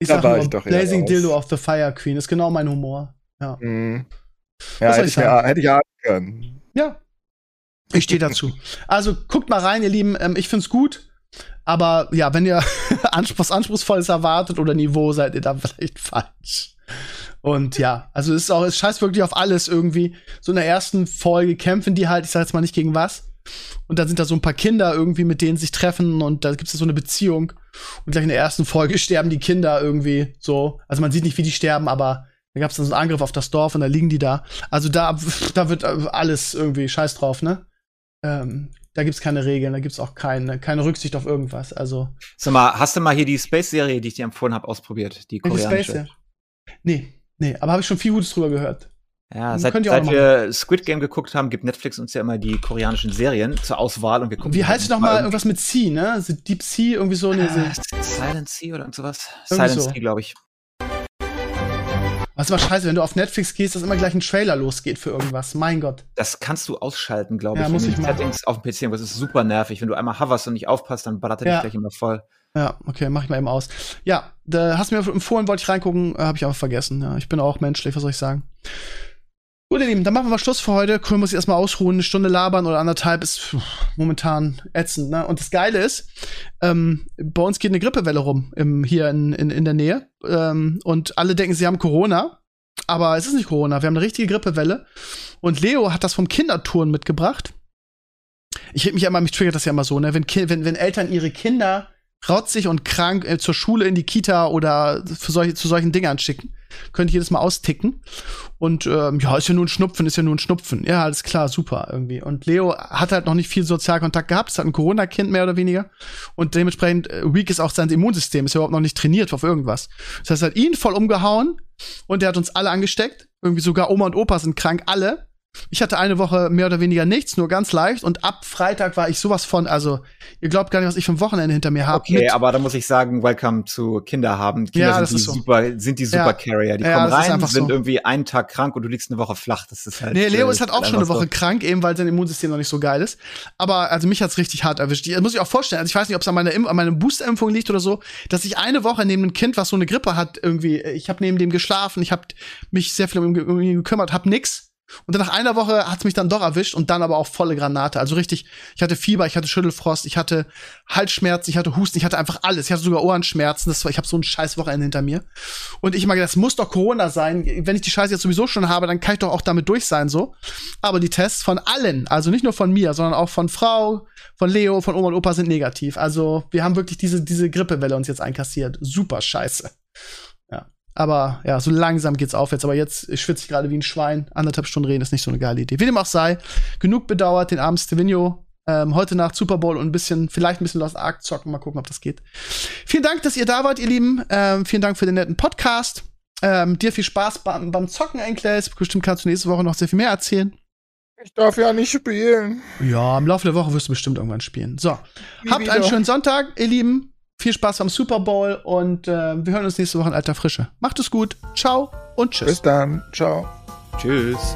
[SPEAKER 1] Ich
[SPEAKER 3] Da
[SPEAKER 1] sag
[SPEAKER 3] war
[SPEAKER 1] nur,
[SPEAKER 3] ich doch eher
[SPEAKER 1] Blazing. Dildo of the Fire Queen ist genau mein Humor. Ja.
[SPEAKER 3] Mhm.
[SPEAKER 1] Was
[SPEAKER 3] Ja,
[SPEAKER 1] soll
[SPEAKER 3] hätte
[SPEAKER 1] ich sagen?
[SPEAKER 3] hätte ich ja ahnen können.
[SPEAKER 1] Ja. Ich stehe dazu. Also guckt mal rein, ihr Lieben. Ähm, ich find's gut. Aber ja, wenn ihr [laughs] was Anspruchsvolles erwartet oder Niveau, seid ihr da [laughs] vielleicht falsch. Und ja, also es ist auch, es scheißt wirklich auf alles irgendwie. So in der ersten Folge kämpfen die halt, ich sag jetzt mal nicht gegen was. Und dann sind da so ein paar Kinder irgendwie, mit denen sich treffen und da gibt es so eine Beziehung. Und gleich in der ersten Folge [laughs] sterben die Kinder irgendwie so. Also man sieht nicht, wie die sterben, aber da gab es dann so einen Angriff auf das Dorf und da liegen die da. Also da, da wird alles irgendwie scheiß drauf, ne? Ähm, da gibt's keine Regeln, da gibt's auch keine, keine Rücksicht auf irgendwas. Also,
[SPEAKER 2] Sag mal, hast du mal hier die Space-Serie, die ich dir empfohlen habe, ausprobiert? Die koreanische.
[SPEAKER 1] Space, ja? Nee, nee, aber habe ich schon viel Gutes drüber gehört.
[SPEAKER 2] Ja,
[SPEAKER 1] Hm,
[SPEAKER 2] seit, seit wir Squid Game geguckt haben, gibt Netflix uns ja immer die koreanischen Serien zur Auswahl und wir gucken.
[SPEAKER 1] Wie
[SPEAKER 2] die
[SPEAKER 1] heißt
[SPEAKER 2] dann
[SPEAKER 1] noch mal
[SPEAKER 2] irgendwie-
[SPEAKER 1] irgendwas mit Sea, ne? So Deep Sea, irgendwie so eine.
[SPEAKER 2] Ah, Silent Sea oder irgend sowas? Silent
[SPEAKER 1] so.
[SPEAKER 2] Sea, glaube ich.
[SPEAKER 1] Was ist mal scheiße, wenn du auf Netflix gehst, dass immer gleich ein Trailer losgeht für irgendwas. Mein Gott.
[SPEAKER 2] Das kannst du ausschalten, glaube
[SPEAKER 1] Ja,
[SPEAKER 2] ich,
[SPEAKER 1] muss ich.
[SPEAKER 2] Settings auf dem PC. Und das ist super nervig. Wenn du einmal hoverst und nicht aufpasst, dann ballert er
[SPEAKER 1] Ja.
[SPEAKER 2] dich gleich immer voll.
[SPEAKER 1] Ja, okay, mach ich mal eben aus. Ja, da hast du mir empfohlen, wollte ich reingucken, äh, habe ich aber vergessen. Ja, ich bin auch menschlich, was soll ich sagen? Gut, ihr Lieben, dann machen wir mal Schluss für heute. Cool, muss ich erstmal ausruhen. Eine Stunde labern oder anderthalb ist pff, momentan ätzend, ne? Und das Geile ist, ähm, bei uns geht eine Grippewelle rum im, hier in, in, in der Nähe. Ähm, und alle denken, sie haben Corona. Aber es ist nicht Corona, wir haben eine richtige Grippewelle. Und Leo hat das vom Kindertouren mitgebracht. Ich reg mich ja immer, mich triggert das ja immer so, ne? Wenn, wenn, wenn Eltern ihre Kinder rotzig und krank äh, zur Schule, in die Kita oder für solche, zu solchen Dingern schicken, könnte ich jedes Mal austicken. Und ähm, ja, ist ja nur ein Schnupfen, ist ja nur ein Schnupfen. Ja, alles klar, super irgendwie. Und Leo hat halt noch nicht viel Sozialkontakt gehabt, ist halt ein Corona-Kind mehr oder weniger. Und dementsprechend äh, weak ist auch sein Immunsystem, ist ja überhaupt noch nicht trainiert auf irgendwas. Das heißt, er hat ihn voll umgehauen und der hat uns alle angesteckt. Irgendwie sogar Oma und Opa sind krank, alle. Ich hatte eine Woche mehr oder weniger nichts, nur ganz leicht. Und ab Freitag war ich sowas von, also ihr glaubt gar nicht, was ich für ein Wochenende hinter mir habe.
[SPEAKER 2] Okay, aber da muss ich sagen, welcome zu Kinder haben. Kinder
[SPEAKER 1] Ja,
[SPEAKER 2] sind, die
[SPEAKER 1] so.
[SPEAKER 2] super, sind die super
[SPEAKER 1] Ja.
[SPEAKER 2] Carrier. Die
[SPEAKER 1] Ja,
[SPEAKER 2] kommen rein, sind
[SPEAKER 1] so.
[SPEAKER 2] irgendwie einen Tag krank und du liegst eine Woche flach. Das ist halt.
[SPEAKER 1] Nee, Leo
[SPEAKER 2] äh,
[SPEAKER 1] ist halt auch schon eine Woche
[SPEAKER 2] so.
[SPEAKER 1] krank, eben weil sein Immunsystem noch nicht so geil ist. Aber also mich hat's richtig hart erwischt. Ich, das muss ich auch vorstellen. Also ich weiß nicht, ob es an meiner, an meiner Boosterimpfung liegt oder so, dass ich eine Woche neben einem Kind, was so eine Grippe hat, irgendwie, ich habe neben dem geschlafen, ich habe mich sehr viel um, um ihn gekümmert, hab nix. Und dann nach einer Woche hat's mich dann doch erwischt und dann aber auch volle Granate. Also richtig, ich hatte Fieber, ich hatte Schüttelfrost, ich hatte Halsschmerzen, ich hatte Husten, ich hatte einfach alles. Ich hatte sogar Ohrenschmerzen. Das war, ich habe so ein scheiß Wochenende hinter mir. Und ich meine, das muss doch Corona sein. Wenn ich die Scheiße jetzt sowieso schon habe, dann kann ich doch auch damit durch sein, so. Aber die Tests von allen, also nicht nur von mir, sondern auch von Frau, von Leo, von Oma und Opa sind negativ. Also wir haben wirklich diese, diese Grippewelle uns jetzt einkassiert. Super scheiße. Aber ja, so langsam geht's aufwärts. Aber jetzt schwitze ich gerade wie ein Schwein. Anderthalb Stunden reden ist nicht so eine geile Idee. Wie dem auch sei, genug bedauert den armen Stevino. Ähm, heute Nacht Super Bowl und ein bisschen, vielleicht ein bisschen Lost Ark zocken. Mal gucken, ob das geht. Vielen Dank, dass ihr da wart, ihr Lieben. Ähm, vielen Dank für den netten Podcast. Ähm, dir viel Spaß beim, beim Zocken, Enkles. Bestimmt kannst du nächste Woche noch sehr viel mehr erzählen.
[SPEAKER 3] Ich darf ja nicht spielen.
[SPEAKER 1] Ja, im Laufe der Woche wirst du bestimmt irgendwann spielen. So,
[SPEAKER 3] Nie
[SPEAKER 1] habt einen
[SPEAKER 3] wieder.
[SPEAKER 1] schönen Sonntag, ihr Lieben. Viel Spaß beim Super Bowl und äh, wir hören uns nächste Woche in alter Frische. Macht es gut. Ciao und tschüss.
[SPEAKER 3] Bis dann. Ciao.
[SPEAKER 2] Tschüss.